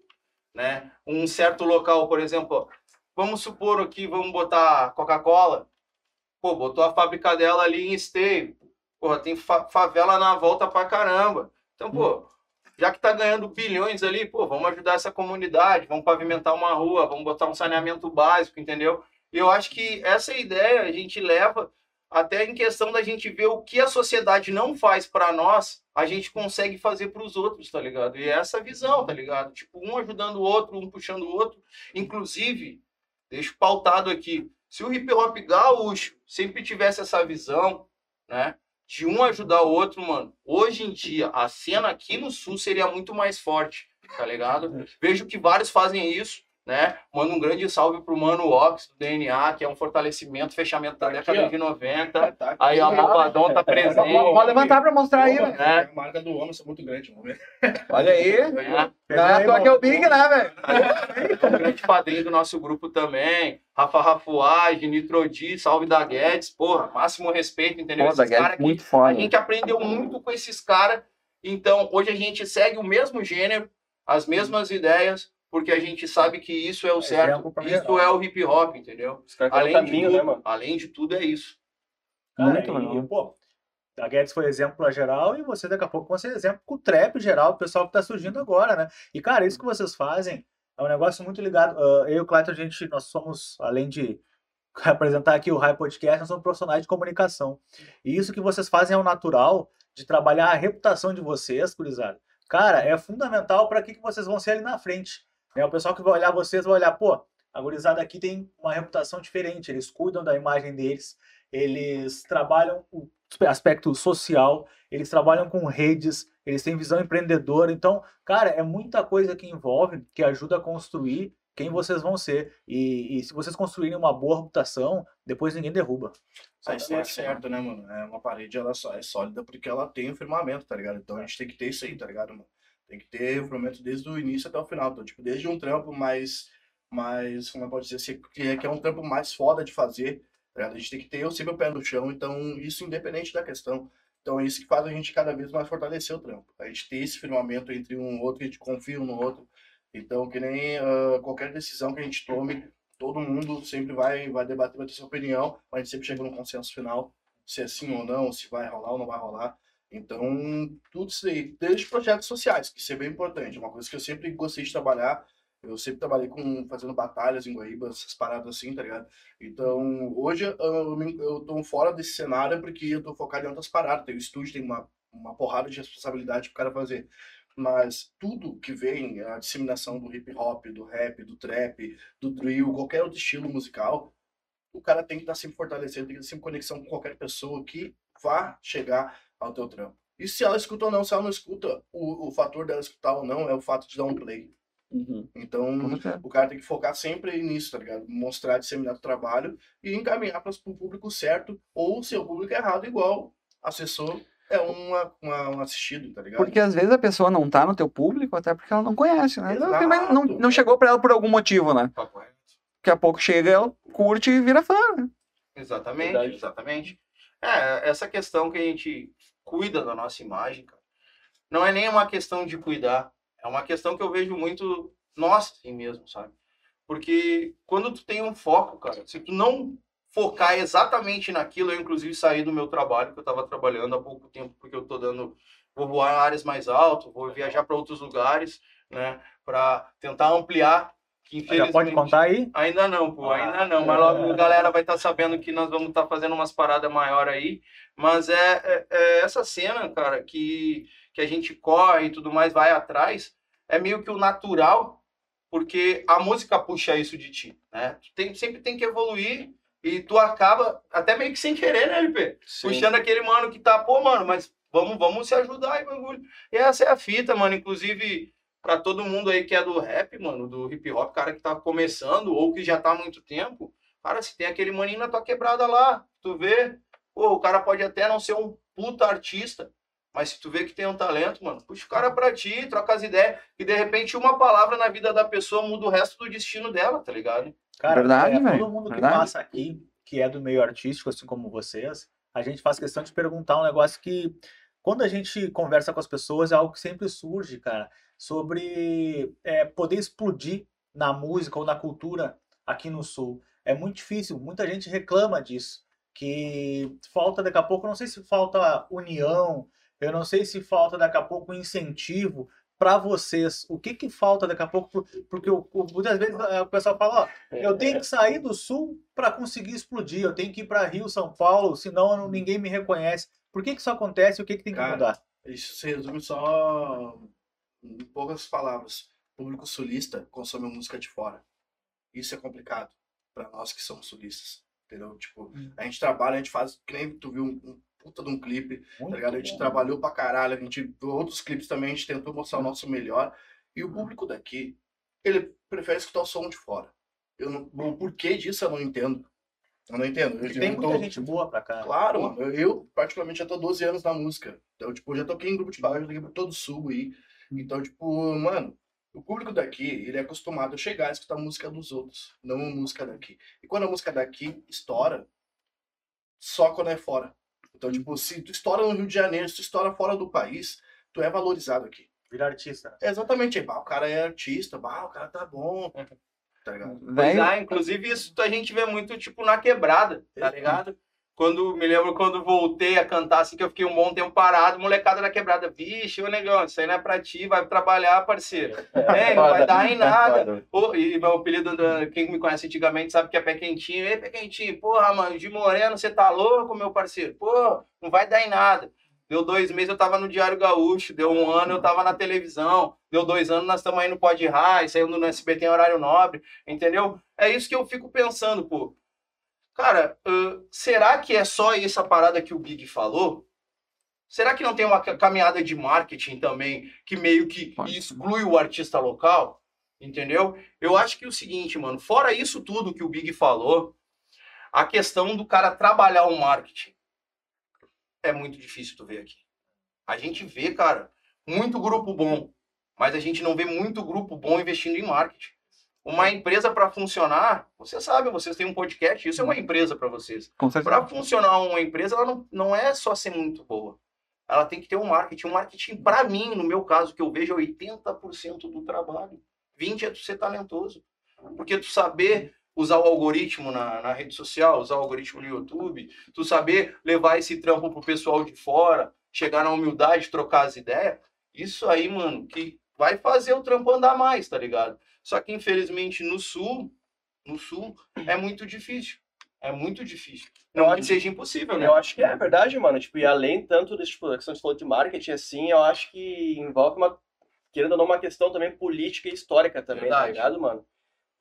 né? Um certo local, por exemplo, vamos supor aqui, vamos botar Coca-Cola. Pô, botou a fábrica dela ali em Esteio. Porra, tem fa- favela na volta pra caramba. Então, pô, já que tá ganhando bilhões ali, pô, vamos ajudar essa comunidade, vamos pavimentar uma rua, vamos botar um saneamento básico, entendeu? E eu acho que essa ideia a gente leva até em questão da gente ver o que a sociedade não faz pra nós, a gente consegue fazer pros outros, tá ligado? E é essa visão, tá ligado? Tipo, um ajudando o outro, um puxando o outro. Inclusive, deixo pautado aqui, se o hip hop gaúcho sempre tivesse essa visão, né? De um ajudar o outro, mano, hoje em dia, a cena aqui no sul seria muito mais forte, tá ligado? Vejo que vários fazem isso, né? Mando um grande salve pro Mano Ox, do DNA, que é um fortalecimento, fechamento da Tá aqui, década ó. de 90. Tá aqui. Aí, ó, Malvadão tá presente. Pode levantar pra mostrar aí, velho. é, A marca do homem é muito grande, vamos ver. Olha aí. né? Não é que é o Big, né, velho? É um grande padrinho do nosso grupo também. Rafa Rafuage, Nitrodi, salve da Guedes. Porra, máximo respeito, entendeu? Pô, Esses que muito A foda. gente aprendeu muito com esses caras. Então, hoje a gente segue o mesmo gênero, as mesmas ideias, porque a gente sabe que isso é o certo. Exemplo pra Isso geral. é o hip hop, entendeu? Um Além de, caminho, tudo, né, mano? além de tudo, é isso. Cara, Muito e, legal. pô, a Guedes foi exemplo pra geral e você daqui a pouco vão ser exemplo com o trap geral, o pessoal que tá surgindo agora, né? E, cara, isso que vocês fazem é um negócio muito ligado. ah, eu e o Clayton, a gente, nós somos, além de apresentar aqui o High Podcast, nós somos profissionais de comunicação. E isso que vocês fazem é o natural de trabalhar a reputação de vocês, gurizada. Cara, é fundamental para que, que vocês vão ser ali na frente. Né? O pessoal que vai olhar vocês vai olhar, pô, a gurizada aqui tem uma reputação diferente, eles cuidam da imagem deles, eles trabalham o aspecto social, eles trabalham com redes, eles têm visão empreendedora. Então, cara, é muita coisa que envolve, que ajuda a construir quem vocês vão ser. E, e se vocês construírem uma boa reputação, depois ninguém derruba. Isso é certo, né, mano? É uma parede, ela só é sólida porque ela tem o firmamento, tá ligado? Então a gente tem que ter isso aí, tá ligado, mano? Tem que ter o firmamento desde o início até o final. Então, tipo, desde um trampo mais, mais como pode dizer assim, que é, é um trampo mais foda de fazer, tá? A gente tem que ter sempre o pé no chão, então isso independente da questão. Então é isso que faz a gente cada vez mais fortalecer o trampo. A gente ter esse firmamento entre um outro, a gente confia um no outro. Então, que nem ah, qualquer decisão que a gente tome, todo mundo sempre vai, vai debater, vai ter sua opinião, mas a gente sempre chega num consenso final, se é sim ou não, se vai rolar ou não vai rolar. Então, tudo isso aí, desde projetos sociais, que isso é bem importante, uma coisa que eu sempre gostei de trabalhar, eu sempre trabalhei com, fazendo batalhas em Guaíba, essas paradas assim, tá ligado? Então, hoje eu, me- eu tô fora desse cenário porque eu tô focado em outras paradas, tem o estúdio, tem uma, uma porrada de responsabilidade pro cara fazer. Mas tudo que vem, a disseminação do hip hop, do rap, do trap, do drill, qualquer outro estilo musical, o cara tem que estar sempre fortalecendo, tem que ter sempre conexão com qualquer pessoa que vá chegar ao teu trampo. E se ela escuta ou não, se ela não escuta, o, o fator dela escutar ou não é o fato de dar um play. Uhum. Então, o cara tem que focar sempre nisso, tá ligado? Mostrar, disseminar o trabalho e encaminhar para o público certo, ou se o público é errado, igual assessor é uma, uma- um assistido, tá ligado? Porque às vezes a pessoa não tá no teu público, até porque ela não conhece, né? Ela também não, Exato. não chegou pra ela por algum motivo, né? Daqui a pouco chega, ela curte e vira fã, né? Exatamente, Verdade. exatamente. É, essa questão que a gente cuida da nossa imagem, cara, não é nem uma questão de cuidar, é uma questão que eu vejo muito nossa assim mesmo, sabe? Porque quando tu tem um foco, cara, se tu não focar exatamente naquilo, eu inclusive saí do meu trabalho, que eu estava trabalhando há pouco tempo, porque eu tô dando, vou voar em áreas mais altas, vou viajar para outros lugares, né, para tentar ampliar, Já pode contar aí? Ainda não, pô, Ah, ainda não. Mas logo a galera vai estar sabendo que nós vamos estar fazendo umas paradas maior aí. Mas é, é- é essa cena, cara, que, que a gente corre e tudo mais, vai atrás, é meio que o natural, porque a música puxa isso de ti, né? Tu tem, sempre tem que evoluir E tu acaba, até meio que sem querer, né, LP? Sim. Puxando aquele mano que tá, pô, mano, mas vamos, vamos se ajudar aí, bagulho. E essa é a fita, mano. Inclusive, pra todo mundo aí que é do rap, mano, do hip hop, cara que tá começando ou que já tá há muito tempo, cara, se tem aquele maninho na tua quebrada lá, tu vê, pô, o cara pode até não ser um puta artista, mas se tu vê que tem um talento, mano, puxa o cara pra ti, troca as ideias, e de repente uma palavra na vida da pessoa muda o resto do destino dela, tá ligado? Cara, Verdade, é, todo mundo que Verdade. passa aqui, que é do meio artístico, assim como vocês, a gente faz questão de perguntar um negócio que, quando a gente conversa com as pessoas, é algo que sempre surge, cara, sobre é, poder explodir na música ou na cultura aqui no Sul. É muito difícil, muita gente reclama disso, que falta daqui a pouco, não sei se falta união, eu não sei se falta daqui a pouco incentivo para vocês. O que que falta daqui a pouco? Por- Porque muitas vezes é, o pessoal fala, ó, eu tenho que sair do sul para conseguir explodir. Eu tenho que ir para Rio, São Paulo, senão não- ninguém me reconhece. Por que, que isso acontece e o que, que tem que Cara, mudar? Isso se resume só em poucas palavras. O público sulista consome música de fora. Isso é complicado para nós que somos sulistas. Entendeu? Tipo, Hum. a gente trabalha, a gente faz, que nem tu viu um, um puta de um clipe, tá Muito ligado? A gente bom. trabalhou pra caralho, a gente, outros clipes também, a gente tentou mostrar o nosso melhor. E o público daqui, ele prefere escutar o som de fora. Eu não, o porquê disso eu não entendo. Eu não entendo. Eu, tem muita tô- gente boa pra cá. Claro, mano. Eu, particularmente, já tô 12 anos na música. Então, tipo, já toquei em grupo de baixo, já toquei por todo o sul aí. Então, tipo, mano, o público daqui, ele é acostumado a chegar e escutar a música dos outros, não a música daqui. E quando a música daqui estoura, só quando é fora. Então, tipo, se tu estoura no Rio de Janeiro, se tu estoura fora do país, tu é valorizado aqui. Virar artista. né? É exatamente, bah, o cara é artista, bah, o cara tá bom. Tá ligado? Pois Velho, é, inclusive isso a gente vê muito, tipo, na quebrada, tá ligado? Quando, me lembro quando voltei a cantar, assim, que eu fiquei um bom tempo parado, molecada da quebrada, vixe, ô negão, isso aí não é pra ti, vai trabalhar, parceiro. É, não vai dar em nada. Pô, e meu apelido, quem me conhece antigamente sabe que é pé quentinho. Ei, pé quentinho, porra, mano, de moreno, você tá louco, meu parceiro? Pô, não vai dar em nada. Deu dois meses, eu tava no Diário Gaúcho. Deu um ano, eu tava na televisão. Deu dois anos, nós estamos aí no Pod High, saindo no SBT em horário nobre, entendeu? É isso que eu fico pensando, pô. Cara, ãh, será que é só essa parada que o Big falou? Será que não tem uma ca- caminhada de marketing também que meio que exclui o artista local? Entendeu? Eu acho que é o seguinte, mano, fora isso tudo que o Big falou, a questão do cara trabalhar o marketing é muito difícil tu ver aqui. A gente vê, cara, muito grupo bom, mas a gente não vê muito grupo bom investindo em marketing. Uma empresa para funcionar, vocês sabem, vocês têm um podcast, isso é uma empresa para vocês. Para funcionar uma empresa, ela não, não é só ser muito boa. Ela tem que ter um marketing. Um marketing, para mim, no meu caso, que eu vejo, é 80% do trabalho. 20% é tu ser talentoso. Porque tu saber usar o algoritmo na, na rede social, usar o algoritmo no YouTube, tu saber levar esse trampo pro pessoal de fora, chegar na humildade, trocar as ideias, isso aí, mano, que vai fazer o trampo andar mais, tá ligado? Só que, infelizmente, no sul, no sul, é muito difícil. É muito difícil. Não Eu que acho- seja impossível, né? Eu acho que é verdade, mano. Tipo, e além tanto desse, tipo, questão que você falou de marketing, assim, eu acho que envolve uma, querendo ou não, uma questão também política e histórica também, tá Verdade. ligado, mano?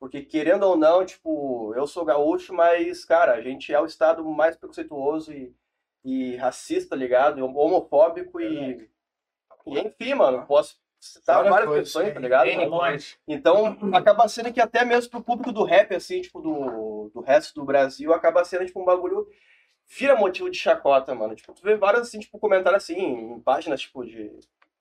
Porque querendo ou não, tipo, eu sou gaúcho, mas, cara, a gente é o estado mais preconceituoso e, e racista, tá ligado? E homofóbico e, e enfim, mano, posso citar Várias várias é. tá ligado? N mano? coisas. Então, acaba sendo que até mesmo pro público do rap, assim, tipo, do, do resto do Brasil, acaba sendo, tipo, um bagulho... Vira motivo de chacota, mano. Tipo, tu vê vários, assim, tipo, comentários, assim, em páginas, tipo, de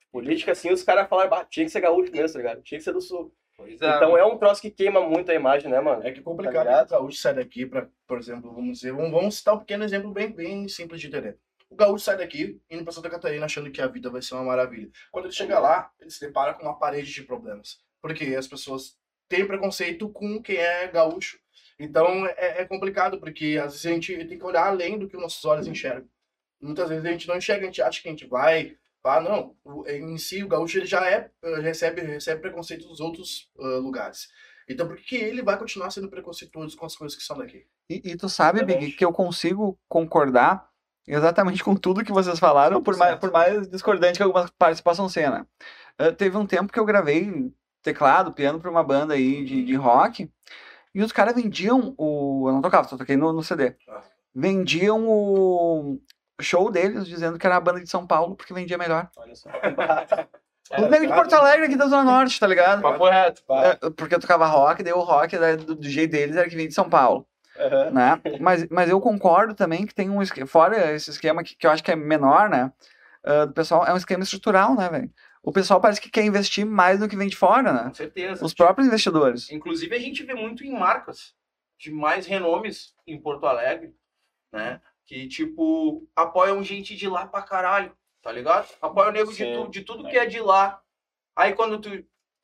de política, assim, os caras falaram, bah, tinha que ser gaúcho mesmo, tá ligado? Tinha que ser do sul. Pois é. Então é um troço que queima muito a imagem, né, mano? É que é Tá complicado ligado? que o gaúcho sai daqui para, por exemplo, vamos dizer, vamos, vamos citar um pequeno exemplo bem, bem simples de entender. O gaúcho sai daqui indo para Santa Catarina achando que a vida vai ser uma maravilha. Quando ele chega lá, ele se depara com uma parede de problemas. Porque as pessoas têm preconceito com quem é gaúcho. Então é, é complicado, porque às vezes a gente tem que olhar além do que os nossos olhos enxergam. Muitas vezes a gente não enxerga, a gente acha que a gente vai. Ah, não. O- em si, o gaúcho ele já é, eh, recebe, recebe preconceito dos outros ah, lugares. Então, por que ele vai continuar sendo preconceituoso com as coisas que são daqui? E, e tu sabe, Big, que eu consigo concordar exatamente com tudo que vocês falaram, por mais, 100%. por mais discordante que algumas partes possam ser, né? Eh, teve um tempo que eu gravei teclado, piano para uma banda aí de, de rock, E os caras vendiam o. Eu não tocava, só toquei no, no CD. Ah. Vendiam o show deles dizendo que era a banda de São Paulo porque vendia melhor. Olha só. Os negros de Porto Alegre aqui da Zona Norte, tá ligado? Papo reto. É, porque eu tocava rock, daí o rock do, do jeito deles era que vem de São Paulo, Aham. né? Mas, mas eu concordo também que tem um esquema, fora esse esquema que, que eu acho que é menor, né? ah, do pessoal, é um esquema estrutural, né, velho? O pessoal parece que quer investir mais do que vem de fora, né? Com certeza. Os próprios investidores. Inclusive, a gente vê muito em marcas de mais renomes em Porto Alegre, né? Que, tipo, apoiam gente de lá pra caralho, tá ligado? Apoiam o nego de, tu, de tudo que é de lá. Aí, quando tu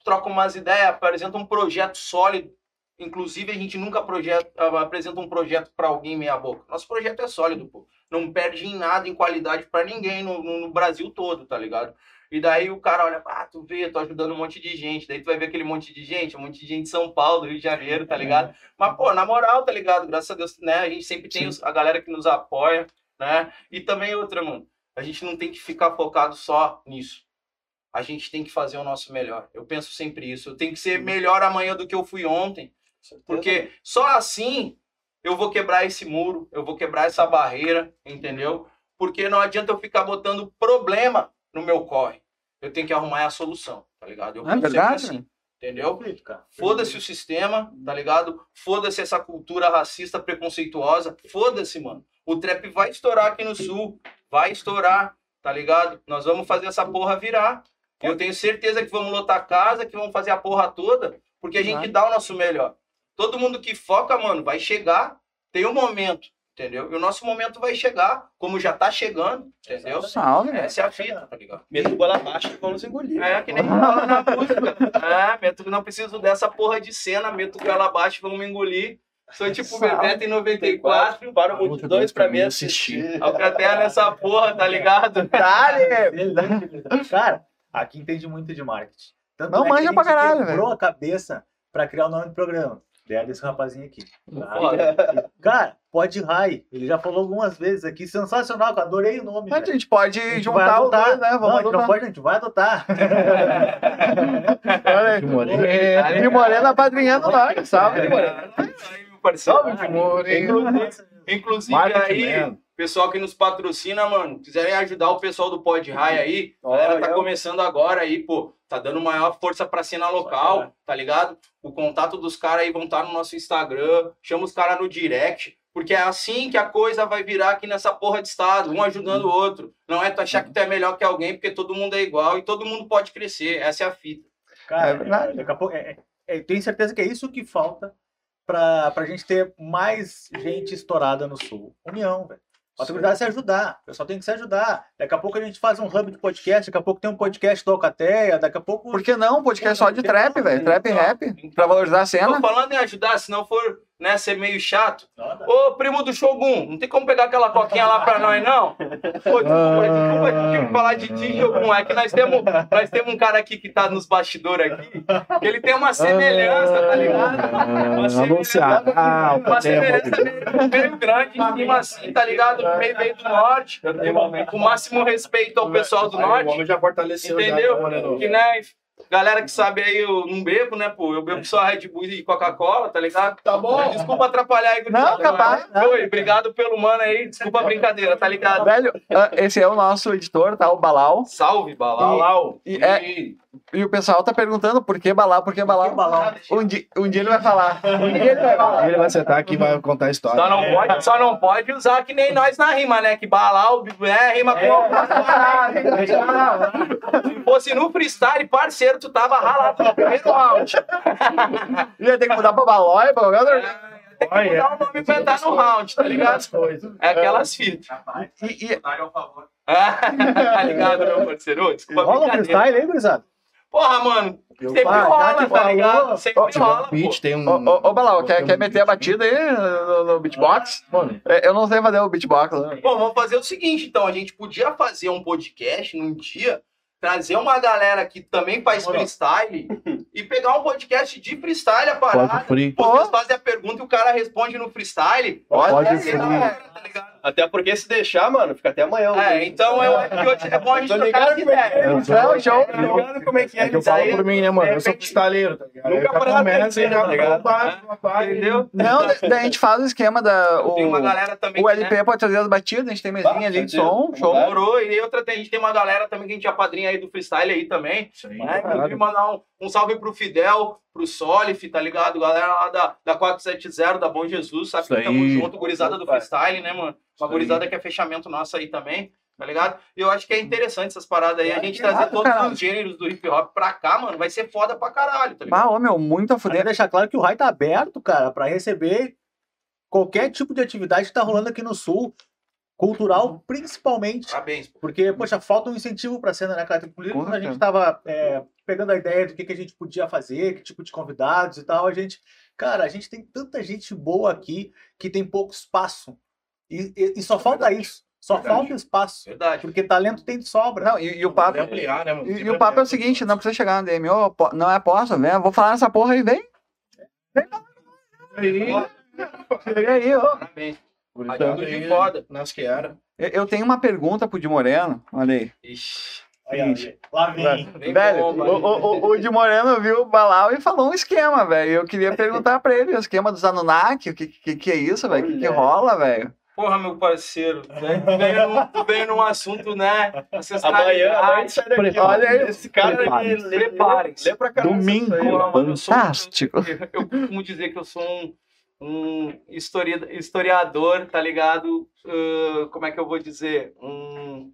troca umas ideias, apresenta um projeto sólido. Inclusive, a gente nunca projeta, apresenta um projeto pra alguém meia boca. Nosso projeto é sólido, pô. Não perde em nada em qualidade pra ninguém no, no- Brasil todo, tá ligado? E daí o cara olha, ah, tu vê, tô ajudando um monte de gente. Daí tu vai ver aquele monte de gente, um monte de gente de São Paulo, Rio de Janeiro, tá ligado? Mas, pô, na moral, tá ligado? Graças a Deus, né? A gente sempre tem os- a galera que nos apoia, né? E também outra, mano. A gente não tem que ficar focado só nisso. A gente tem que fazer o nosso melhor. Eu penso sempre isso. Eu tenho que ser melhor amanhã do que eu fui ontem. Porque só assim eu vou quebrar esse muro, eu vou quebrar essa barreira, entendeu? Porque não adianta eu ficar botando problema no meu corre. Eu tenho que arrumar a solução, tá ligado? Eu É verdade, assim, né? entendeu? Foda-se o sistema, tá ligado? Foda-se essa cultura racista preconceituosa. Foda-se, mano. O trap vai estourar aqui no sul. Vai estourar, tá ligado? Nós vamos fazer essa porra virar. Eu tenho certeza que vamos lotar a casa, que vamos fazer a porra toda, porque a gente dá o nosso melhor. Todo mundo que foca, mano, vai chegar. Tem um momento, entendeu? E o nosso momento vai chegar, como já tá chegando, entendeu? Salve, velho. Essa é a fita, tá ligado? Meto bola abaixo e vamos engolir. É, que nem fala na música. É, meto, não preciso dessa porra de cena, meto ela abaixo, vamos engolir. Sou tipo Salve. Bebeto em 94, Para o multidões pra me assistir. Alcatel nessa porra, tá ligado? Cara, aqui entende muito de marketing. Tanto Não é que manja pra caralho, quebrou a cabeça pra criar o nome do programa. Ideia desse rapazinho aqui. tá? Cara, pode Rai. Ele já falou algumas vezes aqui. Sensacional, cara. Adorei o nome. A velho. gente pode A gente juntar adotar. dois, né? Não, Vamos a gente não pode, a gente vai adotar. Olha aí. De Morena. E o Moreno apadrinhando nós. Salve, de. Salve, de Morena. Inclusive, inclusive Marketing aí, man. Pessoal que nos patrocina, mano, quiserem ajudar o pessoal do Pod High aí, a galera tá Olha. começando agora aí, pô, tá dando maior força pra cena local, tá ligado? O contato dos caras aí vão estar no nosso Instagram, chama os caras no direct, porque é assim que a coisa vai virar aqui nessa porra de estado, um ajudando o outro. Não é tu achar que tu é melhor que alguém, porque todo mundo é igual e todo mundo pode crescer, essa é a fita. Cara, É verdade. daqui a pouco, é, é, eu tenho certeza que é isso que falta pra, pra gente ter mais gente estourada no Sul. União, velho. A autoridade se ajudar. O pessoal tem que se ajudar. Daqui a pouco a gente faz um hub de podcast, daqui a pouco tem um podcast do Alcateia, daqui a pouco. Por que não? Um podcast só de trap, velho. Trap e rap. Pra valorizar a Tô cena. falando em ajudar, se não for né, ser meio chato, Nada. Ô, primo do Shogun, não tem como pegar aquela coquinha lá pra nós, não? Pô, desculpa, desculpa de ter que falar de ti, Shogun. É que nós temos, nós temos um cara aqui que tá nos bastidores aqui, que ele tem uma semelhança, tá ligado? Uma Anunciar. Ah, o Uma semelhança meio, meio grande em cima assim, tá ligado? Meio, meio do norte. Com o máximo respeito ao pessoal do Aí O norte. homem já fortaleceu. Entendeu? Né, Que, né, galera que sabe aí, eu não bebo, né, pô? Eu bebo só Red Bull e Coca-Cola, tá ligado? Tá bom. Desculpa atrapalhar aí, Não, capaz, mas- Oi, obrigado pelo mano aí. Desculpa a brincadeira, tá ligado? Velho, ah, esse é o nosso editor, tá? O Balau. Salve, Balau. Balau. E, é, e o pessoal tá perguntando por que Balau, por que balão. Um dia, um dia ele vai falar. Um dia ele vai falar. Ele vai sentar aqui e vai contar a história. Só não, pode, só não pode usar que nem nós na rima, né? Que Balau é, rima com. Se fosse no freestyle, parceiro, tu tava ralado no primeiro round. Ia ter que mudar pra Balói, pra qualquer outra Tem que mudar o nome pra entrar no round, tá ligado? É aquelas fitas. E, e- tá ligado, meu parceiro? Desculpa Rola um brincadeira. freestyle aí, gurizada? Porra, mano. Sempre Ah, já rola, tá falou, ligado? Sempre ó, rola. Beat, tem um. Ô, ô, ô, Balau, quer, quer um meter a beat. batida aí no, no beatbox? Mano, É, Eu não sei fazer o beatbox. né? Bom, vamos fazer o seguinte, então. A gente podia fazer um podcast num dia, trazer uma galera que também faz freestyle e pegar um podcast de freestyle a pode parada. free. Vocês fazem a pergunta e o cara responde no freestyle. Pode free. da hora, tá ligado? Até porque se deixar, mano, fica até amanhã. É, então eu acho que hoje é bom a gente trocar essa é ideia. é. Eu Não, show. Tá ligado como é que é? É que eu falo por mim, né, mano? Eu sou repente, pistaleiro, tá ligado? Nunca já parou começa e já tá Entendeu? Não, da- daí a gente faz o esquema da. O, Tem uma galera também o LP né, pode trazer as batidas, a gente tem mesinha Ah, ali de som, show. Demorou. E outra, tem- a gente tem uma galera também que a gente é padrinha aí do freestyle aí também. Isso aí, Né? Inclusive, mandar um, um salve pro Fidel, pro Solif, tá ligado? Galera lá da, da 470, da Bom Jesus, sabe Isso que tamo aí. junto, gurizada do freestyle, né, mano? Uma aí. gurizada que é fechamento nosso aí também, tá ligado? E eu acho que é interessante essas paradas aí, a gente trazer todos cara. os gêneros do hip hop pra cá, mano, vai ser foda pra caralho, tá ligado? Ah, ô, meu, muito a fuder. deixar claro que o Rai tá aberto, cara, pra receber qualquer tipo de atividade que tá rolando aqui no Sul, cultural principalmente. Parabéns. Porque, poxa, falta um incentivo pra cena, né, Com quando a gente certeza. tava é, pegando a ideia do que, que a gente podia fazer, que tipo de convidados e tal, a gente. Cara, a gente tem tanta gente boa aqui que tem pouco espaço. E, e- e só falta isso. Só Verdade. falta espaço. Verdade. Porque talento tem de sobra. Não, e, e o papo. Ampliar, né? E, e o papo é o seguinte, não precisa chegar no DM, po- não é posso, vem, vou falar nessa porra aí, vem. Chega aí, ó. Parabéns. Tudo de foda. Nas que era. Eu, eu tenho uma pergunta pro Di Moreno, olha aí. Ixi. Lá vem. Vem velho, o, o, o, Di Moreno viu o Balau e falou um esquema, velho. Eu queria perguntar pra ele, o esquema dos Anunnaki, o que, que, que é isso, velho? O que, que rola, velho? Porra, meu parceiro, né? Tu veio num- tu veio num assunto, né? Amanhã, amanhã sai daqui. Olha aí, esse cara Prepara-se. ele lê, lê, lê pra caralho. Domingo. isso aí, Porra, mano. mano, eu sou um- Fantástico. Eu, eu costumo dizer que eu sou um, um histori- historiador, tá ligado? Ah, como é que eu vou dizer? Um,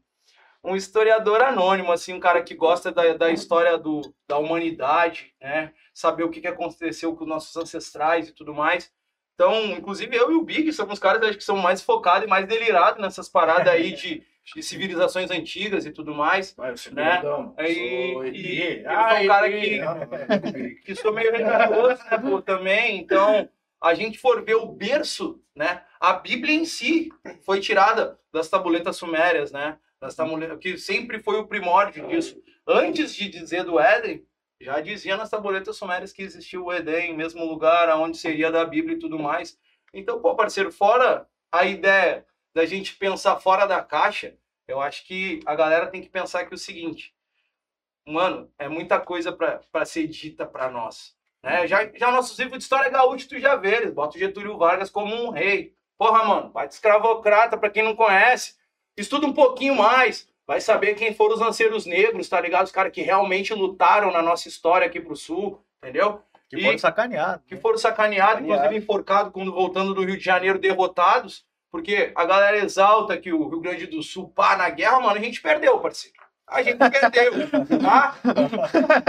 um historiador anônimo, assim, um cara que gosta da, da história do, da humanidade, né? Saber o que, que aconteceu com os nossos ancestrais e tudo mais. Então, inclusive eu e o Big somos caras acho que são mais focados e mais delirados nessas paradas aí de, de civilizações antigas e tudo mais. Né? Aí- Sou e- ET. eu sou um cara ET. que- Ah, que sou meio religioso, né, pô, também. Então, a gente for ver o berço, né? A Bíblia em si foi tirada das tabuletas sumérias, né? Das tabuletas, que sempre foi o primórdio disso. Antes de dizer do Éden, já dizia nas tabuletas sumérias que existia o Éden, mesmo lugar aonde seria da Bíblia e tudo mais. Então, pô, parceiro, fora a ideia da gente pensar fora da caixa, eu acho que a galera tem que pensar que é o seguinte, mano, é muita coisa para ser dita para nós. Né? Já, já nossos livros de história gaúcha, tu já vê, eles botam o Getúlio Vargas como um rei. Porra, mano, vai de escravocrata, para quem não conhece. Estuda um pouquinho mais, vai saber quem foram os lanceiros negros, tá ligado? Os caras que realmente lutaram na nossa história aqui pro sul, entendeu? Que E- foram sacaneados. que foram sacaneados, Sacaneado. inclusive enforcados quando voltando do Rio de Janeiro derrotados, porque a galera exalta que o Rio Grande do Sul pá na guerra, mano, a gente perdeu, parceiro. A gente perdeu, tá?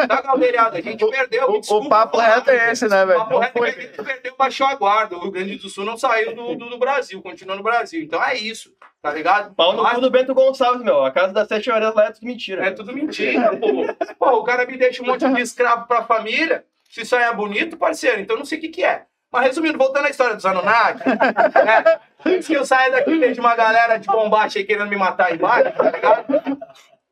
Tá, galeriada? A gente perdeu. me O, desculpa o papo reto é esse, né, O papo velho? reto é que a gente perdeu, baixou a guarda. O Rio Grande do Sul não saiu do, do, do Brasil, continua no Brasil. Então é isso, tá ligado? Pau no cu do Bento Gonçalves, meu. A casa das sete horas lá é tudo mentira. É tudo mentira, pô. Pô, o cara me deixa um monte de escravo pra família. Se isso aí é bonito, parceiro, então eu não sei o que que é. Mas resumindo, voltando à história dos Anunnaki, né? Antes que eu saia daqui, vejo uma galera de bombacha aí querendo me matar embaixo, tá ligado?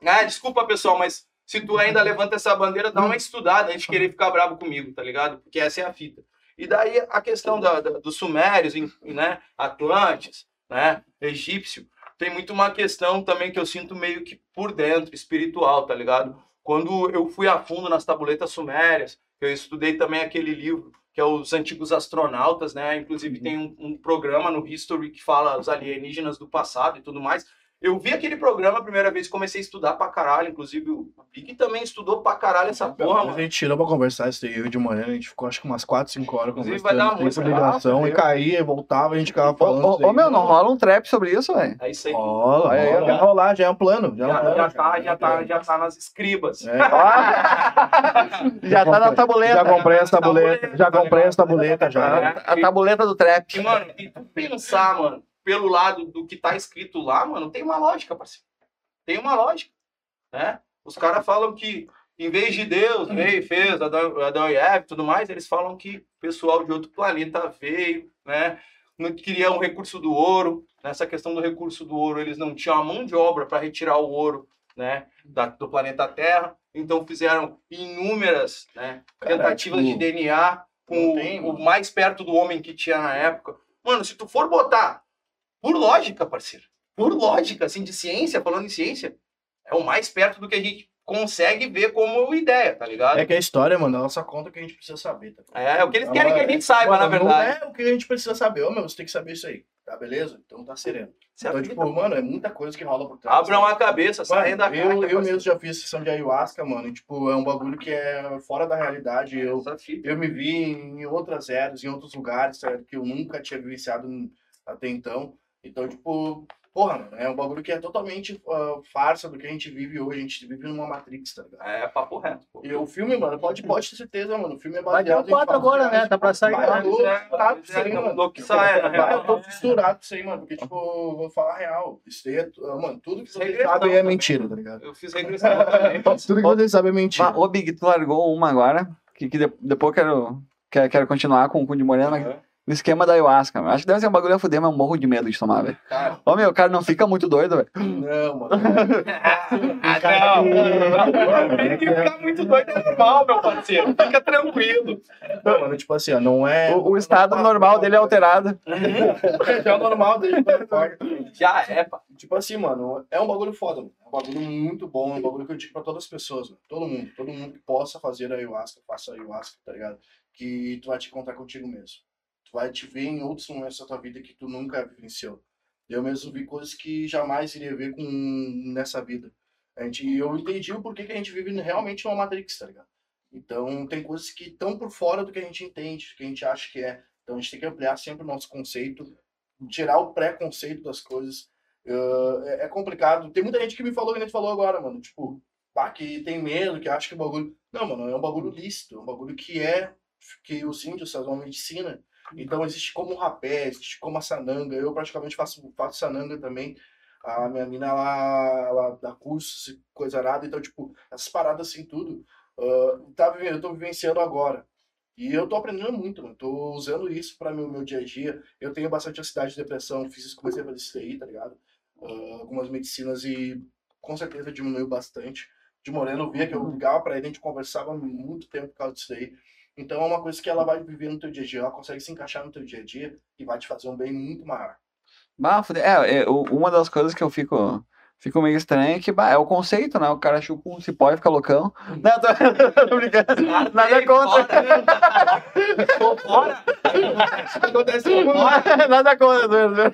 Ah, desculpa, pessoal, mas se tu ainda levanta essa bandeira, dá uma estudada antes de querer ficar bravo comigo, tá ligado? Porque essa é a fita. E daí a questão da, da- dos sumérios, né? Atlantes, né? Egípcio, tem muito uma questão também que eu sinto meio que por dentro, espiritual, tá ligado? Quando eu fui a fundo nas tabuletas sumérias, eu estudei também aquele livro que é os antigos astronautas, né? Inclusive tem um, um programa no History que fala os alienígenas do passado e tudo mais. Eu vi aquele programa a primeira vez, comecei a estudar pra caralho. Inclusive o Big também estudou pra caralho essa porra, Mas a gente tirou pra conversar isso aí, eu de manhã, a gente ficou acho que umas 4, 5 horas Inclusive, conversando. vai dar muito ligação e caía, e voltava, a gente ficava Ô, falando. ô, aí. ô, meu, não rola um trap sobre isso, velho? É isso aí. Rola, rola, vai rolar, já é um plano. Já, é um Já, plano, já tá, já tá, já tá nas escribas. É. Já tá na tabuleta. Já comprei essa tabuleta, já comprei essa tabuleta, já. A tabuleta do trap. E, mano, e tu pensar, mano, pelo lado do que tá escrito lá, mano, tem uma lógica, parceiro. Tem uma lógica, né? Os caras falam que, em vez de Deus veio e fez Adão, Adão e Eva e tudo mais, eles falam que o pessoal de outro planeta veio, né? Não queria um recurso do ouro. Nessa questão do recurso do ouro, eles não tinham a mão de obra para retirar o ouro, né? Da, do planeta Terra. Então fizeram inúmeras né, tentativas tipo, de DNA com o- o mais perto do homem que tinha na época. Mano, se tu for botar por lógica, parceiro. Por lógica, assim, de ciência, falando em ciência, é o mais perto do que a gente consegue ver como ideia, tá ligado? É que a história, mano, ela só conta o que a gente precisa saber, tá? É, é o que eles querem que a gente saiba, na Mano, verdade. Não é o que a gente precisa saber. Ô, meu, você tem que saber isso aí. Tá beleza? Então tá sereno. Você Então, acredita? tipo, mano, é muita coisa que rola por trás. Abram a cabeça, saem da eu, caixa. eu mesmo já fiz sessão de ayahuasca, mano. E, tipo, é um bagulho que é fora da realidade. Eu, eu me vi em outras eras, em outros lugares, certo? Que eu nunca tinha vivenciado até então. Então, tipo, porra, mano, é um bagulho que é totalmente ah, farsa do que a gente vive hoje. A gente vive numa Matrix, tá ligado? É papo reto. pô. E o filme, mano, pode, pode ter certeza, mano. O filme é Vai baseado ter o quatro em fatos agora, né? Tá pra sair, Vai, né? eu tô É, fissurado com isso aí, mano. louco que sai, Vai, eu tô fissurado com isso aí, mano. Porque, tipo, eu vou falar a real. Isso aí é, mano, tudo que vocês sabem é também. mentira, tá ligado? Eu fiz regressão também. Tudo que vocês sabem é mentira. Ô, Big, tu largou uma agora, que, que de- depois eu quero, quero, quero continuar com, o de Morena, no esquema da ayahuasca. meu. Acho que deve ser um bagulho a fuder, mas eu morro de medo de tomar, velho. Ô, meu, o cara não fica muito doido, velho. não, mano. Ah, não. Tem que ficar muito doido é normal, meu parceiro. Fica tranquilo. Não, mano, tipo assim, ó, não é. O, o estado normal dele é alterado. é o normal dele. Já é, pá. Tipo assim, mano, é um bagulho foda, mano. É um bagulho muito bom, é um bagulho que eu digo pra todas as pessoas, mano. Todo mundo, todo mundo que possa fazer a ayahuasca, faça a ayahuasca, tá ligado? Que tu vai te encontrar contigo mesmo. Vai te ver em outros momentos da tua vida que tu nunca vivenciou. Eu mesmo vi coisas que jamais iria ver com nessa vida. A gente, eu entendi o porquê que a gente vive realmente numa Matrix, tá ligado? Então, tem coisas que estão por fora do que a gente entende, do que a gente acha que é. Então, a gente tem que ampliar sempre o nosso conceito, tirar o preconceito das coisas. Ah, é, é complicado. Tem muita gente que me falou, que gente falou agora, mano. Tipo, pá, que tem medo, que acha que o bagulho. Não, mano, é um bagulho lícito. É um bagulho que é. que os índios fazem uma medicina. Então, existe como o rapé, existe como a sananga. Eu praticamente faço, faço sananga também. A minha mina, ela, ela dá cursos e coisa arada. Então, tipo, essas paradas assim, tudo. ah, tá, eu tô vivenciando agora. E eu tô aprendendo muito, mano. Tô usando isso para meu, meu dia a dia. Eu tenho bastante ansiedade e depressão. Fiz isso, comecei a fazer isso aí, tá ligado? Ah, algumas medicinas e com certeza diminuiu bastante. De Moreno, eu via que eu ligava pra ele, a gente conversava muito tempo por causa disso aí. Então é uma coisa que ela vai viver no teu dia a dia, ela consegue se encaixar no teu dia a dia e vai te fazer um bem muito maior. Bah. É, é, uma das coisas que eu fico, fico meio estranho é que, bah, é o conceito, né? O cara chupa um cipó e fica loucão. Não, tô, tô brincando. Nada contra. Tô fora. Acontece Nada contra.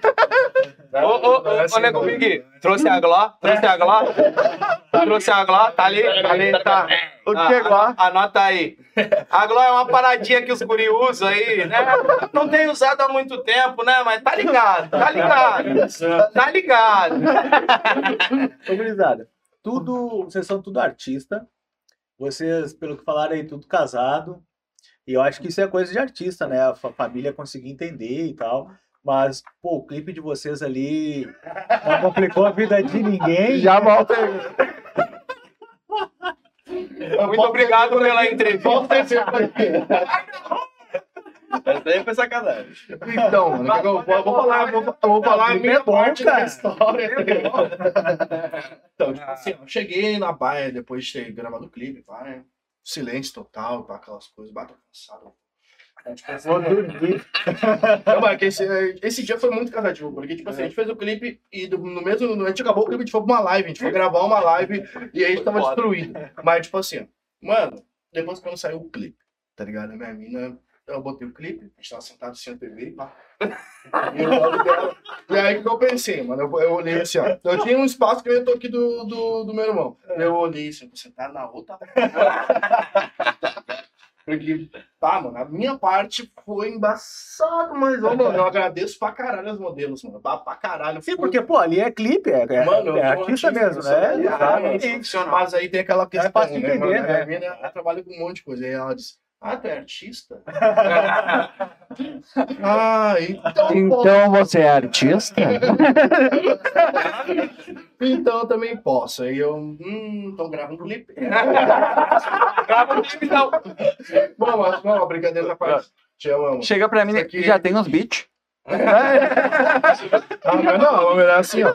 Ô, ô, ô, ô, Nego Big, trouxe a Gló? Trouxe a Gló? Trouxe a Gló? Tá ali? Tá ali, tá. O que é Gló? Ah, Anota aí. A Gló é uma paradinha que os guri usam aí, né? Não tem usado há muito tempo, né? Mas tá ligado, tá ligado. Tá ligado. Ô, gurizada, tudo, vocês são tudo artista. Vocês, pelo que falaram aí, tudo casado. E eu acho que isso é coisa de artista, né? A fa- família conseguir entender e tal. Mas, pô, o clipe de vocês ali não complicou a vida de ninguém. Já volta aí. Muito obrigado pela entrevista. Essa daí foi sacanagem. Então, mano, eu vou, eu vou falar, eu vou, eu vou falar a minha é parte da história. então, tipo assim, eu cheguei na baia depois de ter gravado o clipe, pá, né? Silêncio total, pá, aquelas coisas, bata cansado. Vou dormir. Não, mas esse, esse dia foi muito cansativo, porque, tipo assim, a gente fez o clipe e do- no mesmo. A gente acabou o clipe, a gente foi pra uma live, a gente foi gravar uma live e aí a gente tava Foda. destruído. Mas, tipo assim, mano, depois quando saiu o clipe, tá ligado? A minha mina, eu botei o clipe, a gente tava sentado assim na TV e pá. E, dela. E aí que eu pensei, mano? Eu, eu olhei assim, ó. Eu tinha um espaço que eu tô aqui do, do, do meu irmão. Eu olhei assim, vou sentar na outra. Porque, tá, mano, a minha parte foi embaçado, mas, ó, mano, eu agradeço pra caralho os modelos, mano. Pra, pra caralho. Sim, porque, pô, ali é clipe, é, é, Mano, eu é artista mesmo, eu né? Exatamente. Profissional. Mas aí tem aquela questão, fácil de né, entender? A né? minha mina, ela trabalha com um monte de coisa. Aí ela disse, ah, tu é artista? ah, então... pô. Então você é artista? Então eu também posso. Aí eu, hum, então grava um clipe. Grava um clipe, não. Bom, mas não, brincadeira à parte. Te amo. Chega pra mim e aqui- já tem uns beats. Ah, mas não, é assim, ó.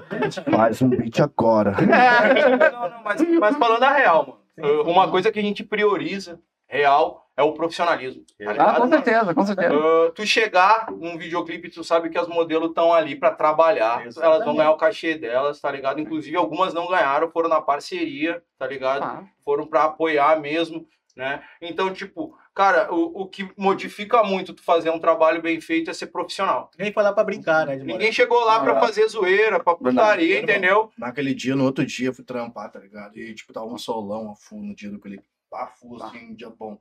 Faz um beat agora. Não, não, mas, mas falando a real, mano. Uma coisa que a gente prioriza, real, é o profissionalismo. Tá Ah, com certeza, com certeza. Ah, tu chegar num videoclipe, tu sabe que as modelos estão ali pra trabalhar. Elas vão Exatamente. ganhar o cachê delas, tá ligado? Inclusive, algumas não ganharam, foram na parceria, tá ligado? Ah, Foram pra apoiar mesmo, né? Então, tipo, cara, o, o que modifica muito tu fazer um trabalho bem feito é ser profissional. Nem foi lá pra brincar, né? de Ninguém chegou lá pra fazer zoeira, pra putaria, entendeu? Naquele dia, no outro dia, eu fui trampar, tá ligado? E, tipo, tava um solão a full no dia do clipe. A full, assim, um dia bom.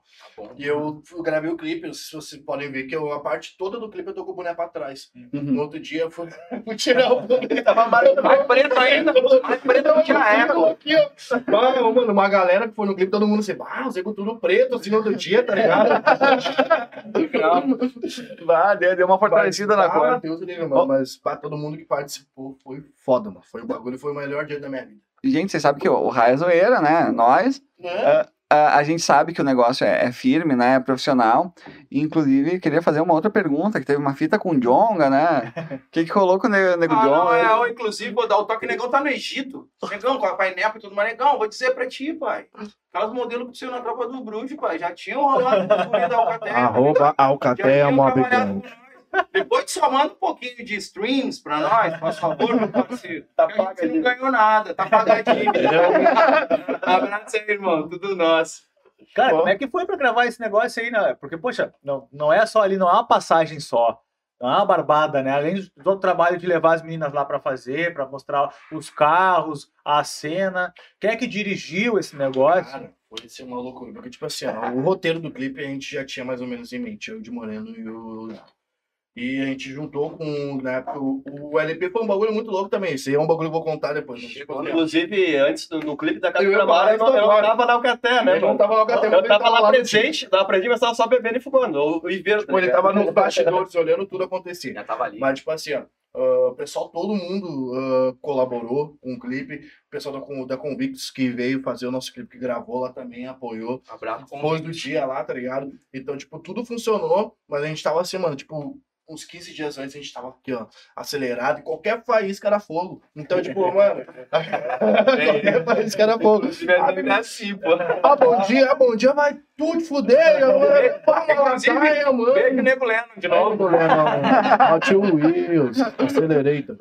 E eu gravei o clipe, se vocês podem ver, que eu, a parte toda do clipe eu tô com o boné pra trás. Uhum. No outro dia, eu fui, fui tirar o boné. Tava Mais preto ainda, mais preto que já é, pô. Aqui, ó. Ah, mano, uma galera que foi no clipe, todo mundo assim, ah, os ego tudo preto, assim, no outro dia, tá ligado? Bah, deu, deu uma fortalecida na ah, cor. Deus livre, mano, mas pra todo mundo que participou, foi foda, mano. Foi o bagulho, foi o melhor dia da minha vida. Gente, vocês sabem que o, Raia é zoeira, né? Nós, Né? A, a gente sabe que o negócio é, é firme, né? É profissional. Inclusive, queria fazer uma outra pergunta, que teve uma fita com o Jonga, né? O que, que rolou com o Nego, Nego Ah, não, Jonga? é, ó, inclusive, vou dar o toque, negão tá no Egito. Negão, com a painel e tudo mais, negão, vou dizer pra ti, pai. Aquelas modelos que tinham na tropa do Bruxo, pai, já tinham rolado da Alcateia. Arroba Alcateia Mob Gang. Depois só manda um pouquinho de streams pra nós, por favor, meu parceiro. Tá a gente não ganhou nada, tá pagadinho. Abraço aí, irmão, tudo nosso. Cara, Ó. como é que foi pra gravar esse negócio aí, né? Porque, poxa, não, não é só ali, não é uma passagem só. Não é uma barbada, né? Além do todo o trabalho de levar as meninas lá pra fazer, pra mostrar os carros, a cena. Quem é que dirigiu esse negócio? Cara, foi ser uma loucura. Porque, tipo assim, ó, o roteiro do clipe a gente já tinha mais ou menos em mente, eu de Moreno e o. E a gente juntou com, na época, o, o LP foi um bagulho muito louco também. Isso aí é um bagulho que eu vou contar depois. Inclusive, antes, do- no clipe da Casa Eu eu, eu agora. tava na Alcaté, né, ele não tava lá com a Eu tava lá presente, tava presente, mas tava só bebendo e fumando. O Iveiro, Tipo, ele tava nos bastidores olhando tudo acontecer. Já tava ali. Mas, tipo assim, ó, ah, o pessoal, todo mundo ah, colaborou com o clipe. O pessoal da, da Convictus que veio fazer o nosso clipe, que gravou lá também, apoiou. Abraço. Depois do dia lá, tá ligado? Então, tipo, tudo funcionou, mas a gente tava assim, mano, tipo, uns 15 dias antes a gente tava aqui, ó, acelerado, e qualquer faísca era fogo. Então, tipo, mano, qualquer faísca era fogo. assim, pô. Ah, bom dia, ah, bom dia, vai tudo fuder, mano. Vamos lá, caia, mano. Beijo, Nego Leno, de novo. não, não. Ó, tio Wills, Accelerator.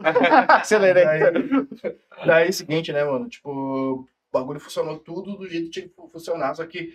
Acelerei. Daí, daí é o seguinte, né, mano? Tipo, o bagulho funcionou tudo do jeito que tinha que funcionar, só que,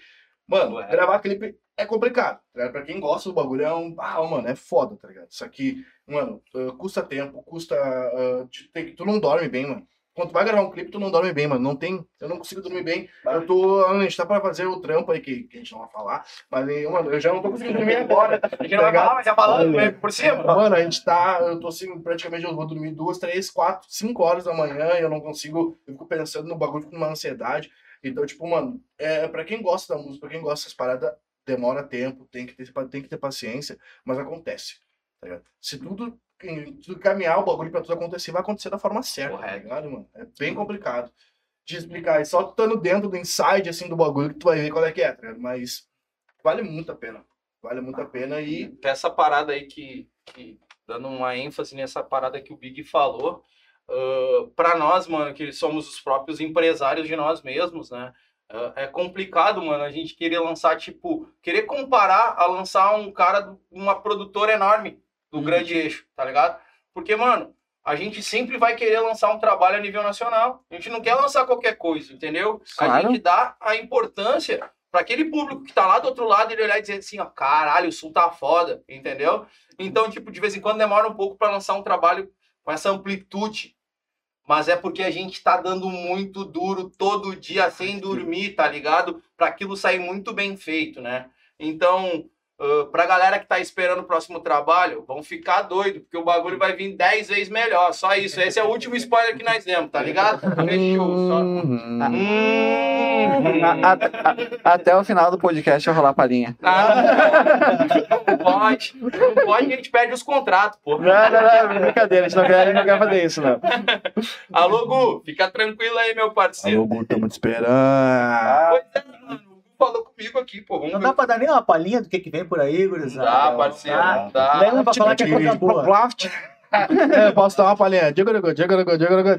mano, É. gravar clipe é complicado. Tá ligado? Pra quem gosta do bagulho é um. Ah, mano, é foda, tá ligado? Só que, mano, uh, custa tempo, custa. uh, tem que- tu não dorme bem, mano. Quando tu vai gravar um clipe, tu não dorme bem, mano. Não tem. Eu não consigo dormir bem. Eu tô. A gente tá pra fazer o trampo aí, que, que a gente não vai falar. Mas, eh, mano, eu já não tô conseguindo dormir agora. A gente não vai falar, mas já falando por cima. Mano, a gente tá. Eu tô assim, praticamente eu vou dormir duas, três, quatro, cinco horas da manhã e eu não consigo. Eu fico pensando no bagulho, fico numa ansiedade. Então, tipo, mano, é, pra quem gosta da música, pra quem gosta dessas paradas, demora tempo, tem que ter, tem que ter paciência, mas acontece. Tá? Se tudo, tudo caminhar o bagulho pra tudo acontecer, vai acontecer da forma certa, tá Correto. ligado, mano? É bem complicado de explicar. Só tu estando dentro do inside, assim, do bagulho, que tu vai ver qual é que é, tá ligado? Mas vale muito a pena. Vale muito a pena e. essa parada aí que, que- dando uma ênfase nessa parada que o Big falou, uh, para nós, mano, que somos os próprios empresários de nós mesmos, né? ah, é complicado, mano, a gente querer lançar, tipo, querer comparar a lançar um cara, uma produtora enorme do grande eixo, tá ligado? Porque, mano, a gente sempre vai querer lançar um trabalho a nível nacional. A gente não quer lançar qualquer coisa, entendeu? A Claro. gente dá a importância para aquele público que tá lá do outro lado ele olhar e dizer assim, ó, caralho, o Sul tá foda, entendeu? Então, tipo, de vez em quando demora um pouco para lançar um trabalho com essa amplitude. Mas é porque a gente tá dando muito duro todo dia sem dormir, tá ligado? Para aquilo sair muito bem feito, né? Então, uh, pra galera que tá esperando o próximo trabalho, vão ficar doido, porque o bagulho vai vir 10 vezes melhor. Só isso. Esse é o último spoiler que nós demos, tá ligado? Fechou. Só... Uhum. Hum. A- a- a- até o final do podcast eu rolar a palhinha. Ah, não pode. Não pode, a gente perde os contratos, pô. Não, não, não, brincadeira, a gente não quer, a gente não quer fazer isso, não. Alô, Gu, fica tranquilo aí, meu parceiro. Alô, Gu, tamo te esperando. Pois é, mano. Falou comigo aqui, pô. Vamos Não ver. dá pra dar nem uma palhinha do que, que vem por aí, Não gurizada. dá, parceiro. Tá? Não dá. Lembra pra falar que é coisa boa. É, posso dar uma palhinha? Diagorogo, diagorogo, diagorogo,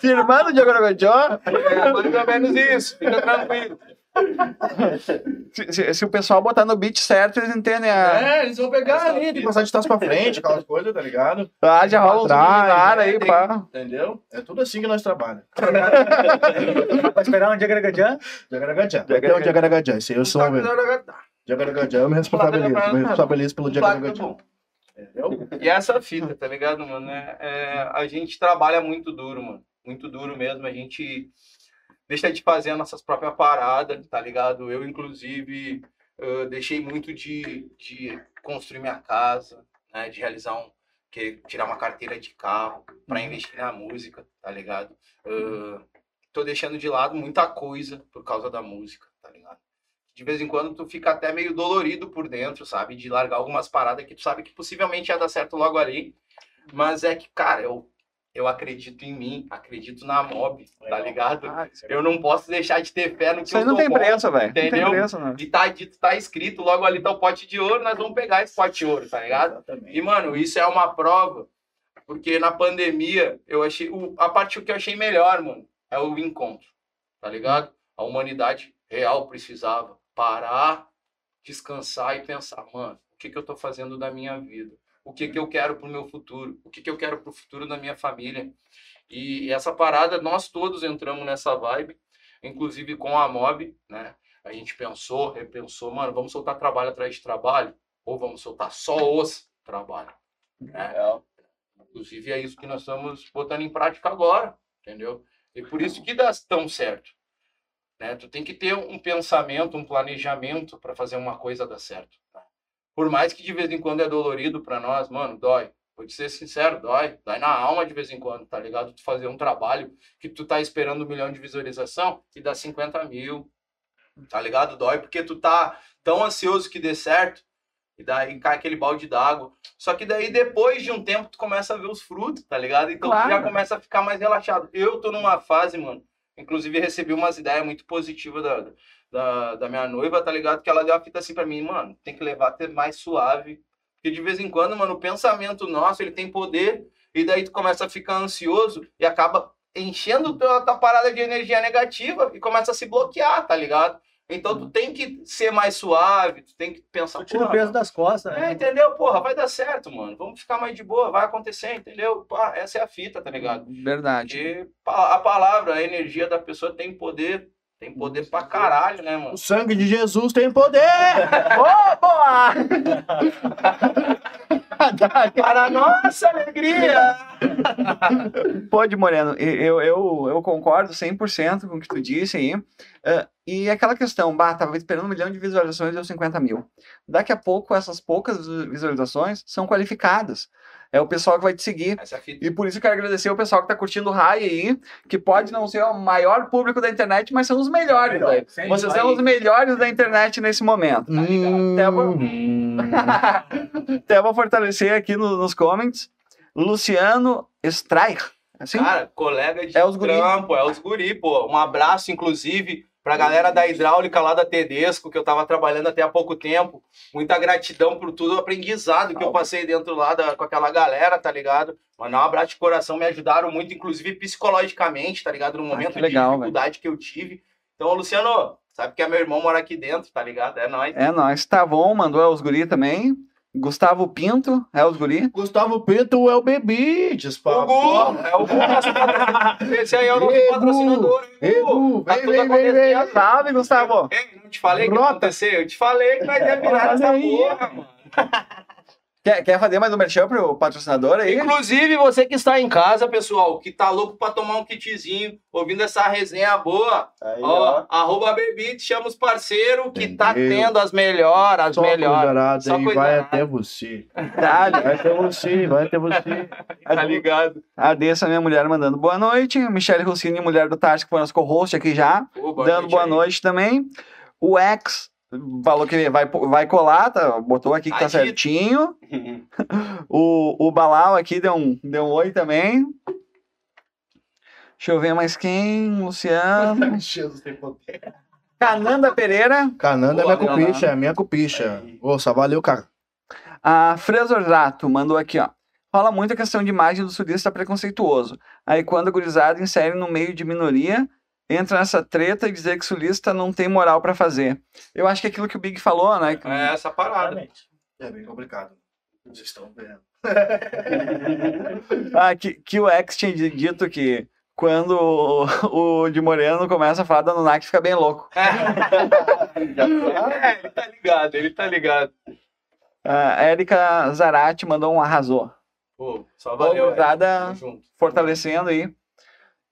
Firmando o Diogo Aragonjó. É mais ou menos isso. Fica tranquilo. Se, se- se o pessoal botar no beat certo, eles entendem a. É, eles vão pegar Essa ali, tem que passar de trás pra frente, aquelas coisas, tá ligado? Ah, já rola uns Atrás, luminares né, aí, tem- pá. Entendeu? É tudo assim que nós trabalhamos. Pra esperar um Jagaragajã? Jagaragajá. Até o Jagaragajá. Esse aí eu sou mesmo. Jagaragajá, eu me responsabilizo. Me responsabilizo pelo Jagaragajá. bom. Entendeu? E essa fita, tá ligado, mano? É, é, a gente trabalha muito duro, mano. Muito duro mesmo. A gente deixa de fazer as nossas próprias paradas, tá ligado? Eu, inclusive, deixei muito de, de construir minha casa, né? De realizar um. Que, tirar uma carteira de carro para investir na música, tá ligado? Eh, tô deixando de lado muita coisa por causa da música, tá ligado? De vez em quando tu fica até meio dolorido por dentro, sabe? De largar algumas paradas que tu sabe que possivelmente ia dar certo logo ali. Mas é que, cara, eu, eu acredito em mim, acredito na mob, tá ligado? Ah, Eu não posso deixar de ter fé no que Isso eu não tem preço, velho. Não tem entendeu? preço, né? E tá dito, tá escrito, logo ali tá o pote de ouro, nós vamos pegar esse pote de ouro, tá ligado? Exatamente. E, mano, isso é uma prova, porque na pandemia, eu achei. O, a parte que eu achei melhor, mano, é o encontro, tá ligado? A humanidade real precisava parar, descansar e pensar, mano, o que, que eu tô fazendo da minha vida? O que, que eu quero pro meu futuro? O que, que eu quero pro futuro da minha família? E essa parada, nós todos entramos nessa vibe, inclusive com a Mob, né? A gente pensou, repensou, mano, vamos soltar trabalho atrás de trabalho? Ou vamos soltar só os trabalhos? né? Inclusive é isso que nós estamos botando em prática agora, entendeu? E por isso que dá tão certo. Né? Tu tem que ter um pensamento, um planejamento para fazer uma coisa dar certo. Por mais que de vez em quando é dolorido para nós, mano, dói. Vou te ser sincero, dói. Dói na alma de vez em quando, tá ligado? Tu fazer um trabalho que tu tá esperando um milhão de visualização e dá 50 mil. Tá ligado? Dói porque tu tá tão ansioso que dê certo e daí cai aquele balde d'água. Só que daí depois de um tempo tu começa a ver os frutos, tá ligado? Então tu já Claro. começa a ficar mais relaxado. Eu tô numa fase, mano. Inclusive recebi umas ideias muito positivas da, da, da minha noiva, tá ligado? Que ela deu a fita assim pra mim, mano, tem que levar até mais suave. Porque de vez em quando, mano, o pensamento nosso, ele tem poder. E daí tu começa a ficar ansioso e acaba enchendo tua, tua parada de energia negativa e começa a se bloquear, tá ligado? Então tu tem que ser mais suave, tu tem que pensar, tira o "Porra, peso das costas, é, né? entendeu? Porra, vai dar certo, mano. Vamos ficar mais de boa, vai acontecer, entendeu? Pá, essa é a fita, tá ligado? Verdade. Pa- a palavra, a energia da pessoa tem poder. Tem poder pra caralho, né, mano? O sangue de Jesus tem poder! Ô, boa! Para a nossa alegria! Pode, Moreno, eu, eu, eu concordo 100% com o que tu disse aí. Ah, e aquela questão, bah, tava esperando um milhão de visualizações e deu 50 mil. Daqui a pouco, essas poucas visualizações são qualificadas. É o pessoal que vai te seguir. É. E por isso eu quero agradecer o pessoal que tá curtindo o Rai aí, que pode não ser o maior público da internet, mas são os melhores. Melhor, sem Vocês são os melhores da internet nesse momento. Até vou, até vou fortalecer aqui no- nos comments. Luciano Strair. Assim? Cara, colega de É trampo, é os guri, pô. Um abraço, inclusive, pra galera da hidráulica lá da Tedesco, que eu tava trabalhando até há pouco tempo. Muita gratidão por tudo o aprendizado que eu passei dentro lá da, com aquela galera, tá ligado? Mandar um abraço de coração, me ajudaram muito, inclusive psicologicamente, tá ligado? No momento Ah, legal, de dificuldade que eu tive. Então, Luciano, sabe que é meu irmão mora aqui dentro, tá ligado? É nóis. É nóis. Tavon mandou é os guri também. Gustavo Pinto é os guri. Gustavo Pinto é o Bebides, O papo. Gu, é o Gu. Esse aí é o nosso Ei, Gu. patrocinador. hein, Ei, Gu? Gu, Tá vem, tudo vem, vem, vem. Salve, Gustavo. Ei, não te falei que ia acontecer? Eu te falei que nós ia virar essa porra, mano. Quer, quer fazer mais um merchan pro patrocinador aí? Inclusive, você que está em casa, pessoal, que tá louco pra tomar um kitzinho, ouvindo essa resenha boa, Aí, ó, ó. arroba Bebit, chama os parceiros que tá Entendeu? tendo as melhores, as Só melhores. Só coisa vai até você. Dale. Vai até você, vai até você. Tá ligado? A Dessa, minha mulher, mandando boa noite. Michele Rossini, mulher do Tati, que foi nosso co-host aqui já. Dando boa aí. noite também. O X falou que vai, vai colar, tá? botou aqui que tá certinho. O, o Balau aqui deu um, deu um oi também. Deixa eu ver mais quem. Luciano. Jesus tem poder. Cananda Pereira. Cananda é Boa, minha cupicha, é minha cupicha. Ô, só valeu, cara. A Fresorzato mandou aqui, ó. Fala muito a questão de imagem do sudista preconceituoso. Aí quando a gurizada insere no meio de minoria, entra nessa treta e dizer que sulista não tem moral pra fazer. Eu acho que é aquilo que o Big falou, né? que- É essa parada. Exatamente. É bem complicado. Vocês estão vendo. Ah, que, que o X tinha dito que quando o, o de Moreno começa a falar da Nunak, fica bem louco. É, ele tá ligado, ele tá ligado. A Érica Zarate mandou um arrasou. Pô, só valeu. Junto. fortalecendo aí.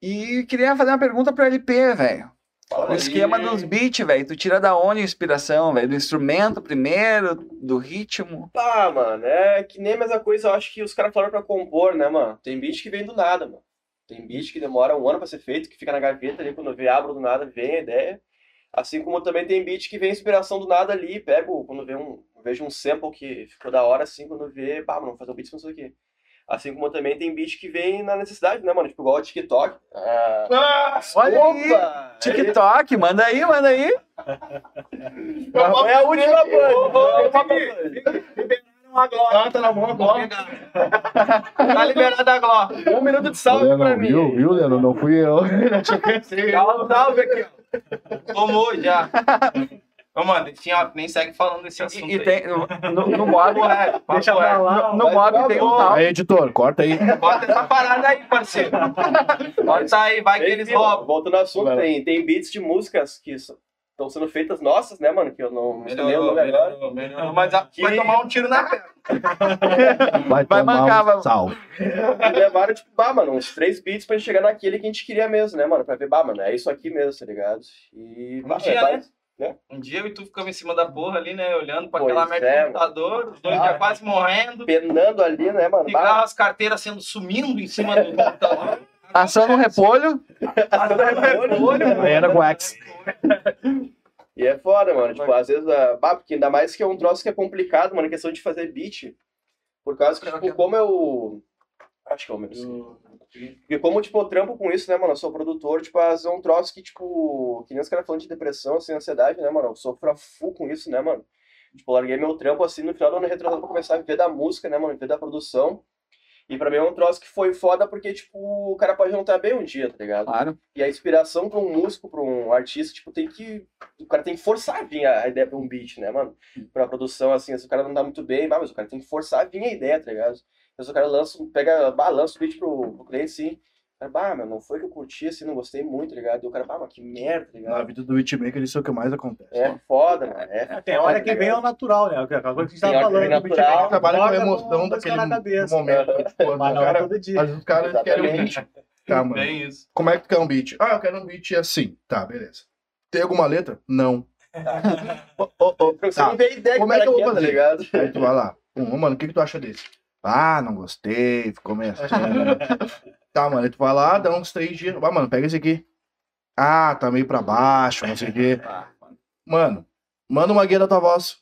E queria fazer uma pergunta pro LP, velho. O aí. esquema dos beats, velho. Tu tira da onde a inspiração, velho? Do instrumento primeiro, do ritmo. Ah, mano, é que nem a mesma coisa, eu acho que os caras falaram pra compor, né, mano? Tem beat que vem do nada, mano. Tem beat que demora um ano pra ser feito, que fica na gaveta ali, quando vê, abro do nada, vem a ideia. Assim como também tem beat que vem inspiração do nada ali, pego, quando vê um, vejo um sample que ficou da hora, assim, quando vê, pá, mano, vou fazer um beat com isso aqui. Assim como também tem beat que vem na necessidade, né, mano? Tipo, igual o TikTok. Ah, Olha aí, opa! TikTok, manda aí, manda aí. É a última banda. Ah, tá na mão agora. Tá liberado a Gló. Um minuto de salve Leandro, pra mim. viu, viu, Leandro? Não fui eu. Dá um salve aqui, ó. Tomou já. Ô, mano, tinha, nem segue falando desse assunto. E, e tem, no, no, no mob, papo Deixa pra reto. lá. no Vai mob tem um tal. Aí, editor, corta aí. Bota essa parada aí, parceiro. Bota aí, vai que eles Enfim, roubam. Voltando ao assunto, Vai tem, tem beats de músicas que estão sendo feitas nossas, né, mano? Que eu não nem o Melhorou, nome agora. melhorou, melhorou. Mas a- vai Que- tomar um tiro na cara. Vai, Vai tomar mancar, um vai- salve. E levaram, tipo, bah, mano, uns três beats pra gente chegar naquele que a gente queria mesmo, né, mano? Pra ver, bah, mano, é isso aqui mesmo, tá ligado? E. Um bah, dia, é, né? Bah, Um dia eu e tu ficamos em cima da porra ali, né? Olhando pra Pois aquela merda é, do computador, os dois Ah. já quase morrendo. Penando ali, né, mano? Cigarro, as carteiras sendo sumindo em cima do computador. Assando um repolho. Aí era com o X. E é foda, mano. Tipo, às vezes, ah, bah, porque ainda mais que é um troço que é complicado, mano, a questão de fazer beat. Por causa que, tipo, como eu. Acho que é o menos. Porque como, tipo, eu trampo com isso, né, mano? Eu sou produtor, tipo, é um troço que, tipo, que nem os caras falando de depressão, assim, ansiedade, né, mano? Eu sofro a full com isso, né, mano? Tipo, larguei meu trampo, assim, no final do ano retrasado pra começar a viver da música, né, mano? Viver da produção. E pra mim é um troço que foi foda porque, tipo, o cara pode não estar bem um dia, tá ligado? Claro. E a inspiração pra um músico, pra um artista, tipo, tem que. O cara tem que forçar a vir a ideia pra um beat, né, mano? Pra produção, assim, se o cara não dá muito bem, mas o cara tem que forçar a vir a ideia, tá ligado? Se o cara lança, pega, bah, lança o beat pro, pro cliente, sim. O cara, bah, meu, não foi que eu curti, assim, não gostei muito, tá ligado? E o cara, bah, mas que merda, tá Na ligado? vida do beatmaker, isso é o que mais acontece. É foda, mano. É, É, tem hora que vem ao natural, né? Aquela coisa que a gente tava hora que vem falando. o natural. beatmaker Trabalha com a emoção daquele na cabeça. momento. Tipo, Mas o é cara, todo dia. vezes os caras querem um beat. Tá, mano. Bem isso. Como é que tu quer um beat? Ah, eu quero um beat assim. Tá, beleza. Tem alguma letra? Não. Tá. não vê a ideia Como que é que eu o vou fazer? tá ligado? Aí tu vai lá. Ô, mano, o que, que tu acha desse? Ah, não gostei, ficou meio assim. tá, mano, aí tu vai lá, dá uns três dias. Vai, mano, pega esse aqui. Ah, tá meio pra baixo, não sei o quê. Mano, manda uma guia da tua voz.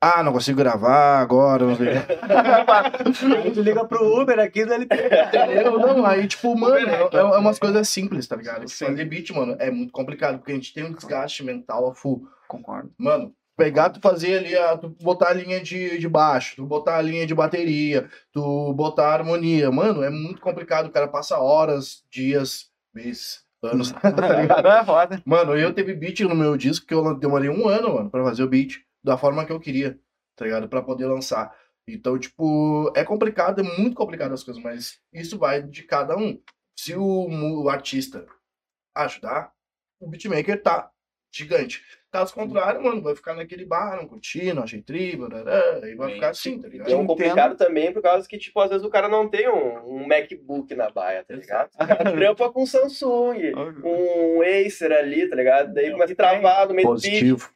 Ah, não consigo gravar agora, não sei o quê. Aí tu liga pro Uber aqui LP. Entendeu? Não, aí, tipo, mano, é, é umas coisas simples, tá ligado? Tipo, Sim. fazer beat, mano, é muito complicado, porque a gente tem um desgaste mental a full. Concordo. Mano, pegar, tu fazer ali, a, tu botar a linha de, de baixo, tu botar a linha de bateria, tu botar a harmonia, mano, é muito complicado. O cara passa horas, dias, meses, anos, tá ligado? Não é foda. Mano, eu teve beat no meu disco que eu demorei um ano, mano, pra fazer o beat da forma que eu queria, tá ligado? Pra poder lançar. Então, tipo, é complicado, é muito complicado as coisas, mas isso vai de cada um. Se o, o artista ajudar, o beatmaker tá gigante. Caso contrário, mano, vai ficar naquele bar, não curti, não achei tri, barará, aí vai Bem, ficar assim, tá E ligado? é um complicado também por causa que, tipo, às vezes o cara não tem um, um MacBook na baia, tá ligado? O cara trampa com Samsung, com um Acer ali, tá ligado? Daí começa a travar no meio do beat, Positivo.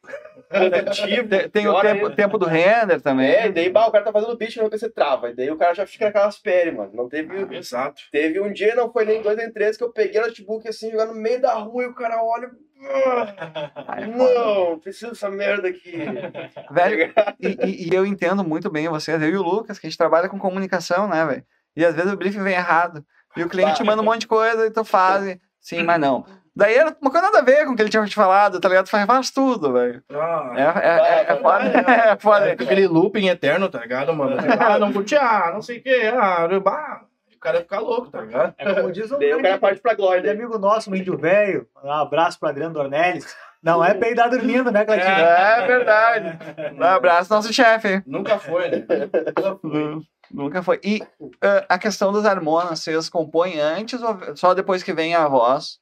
positivo. Tem, tem o tempo, tempo do render também. É, e daí, bah, o cara tá fazendo beat no PC trava. E daí o cara já fica naquelas pele, mano. Não teve. Exato. Teve um dia, não foi nem dois nem três, que eu peguei o notebook assim, jogar no meio da rua e o cara olha. "Ah, Ai, é. Não, preciso dessa merda aqui. Velho, e, e- e eu entendo muito bem vocês, eu e o Lucas, que a gente trabalha com comunicação, né, velho? E às vezes o briefing vem errado. E o cliente Bah. manda um monte de coisa e tu faz, sim, mas não. Daí era uma coisa nada a ver com o que ele tinha te falado, tá ligado? Tu faz, faz tudo, velho. Ah, É, é, é, é foda. É foda. Fica aquele looping eterno, tá ligado, mano? Ah, não curti, ah, não sei o que, ah, bah. Cara ia ficar louco, tá ligado? É como diz um cara grande, parte pra glória. né? amigo nosso, um índio velho. Um abraço pra Adriano Dornelles. Não é peidar dormindo, né, Cleitinho? É verdade. Um abraço, nosso chefe. Nunca foi, né? Nunca foi. Nu- Nunca foi. E ah, a questão das harmonias, vocês compõem antes ou só depois que vem a voz?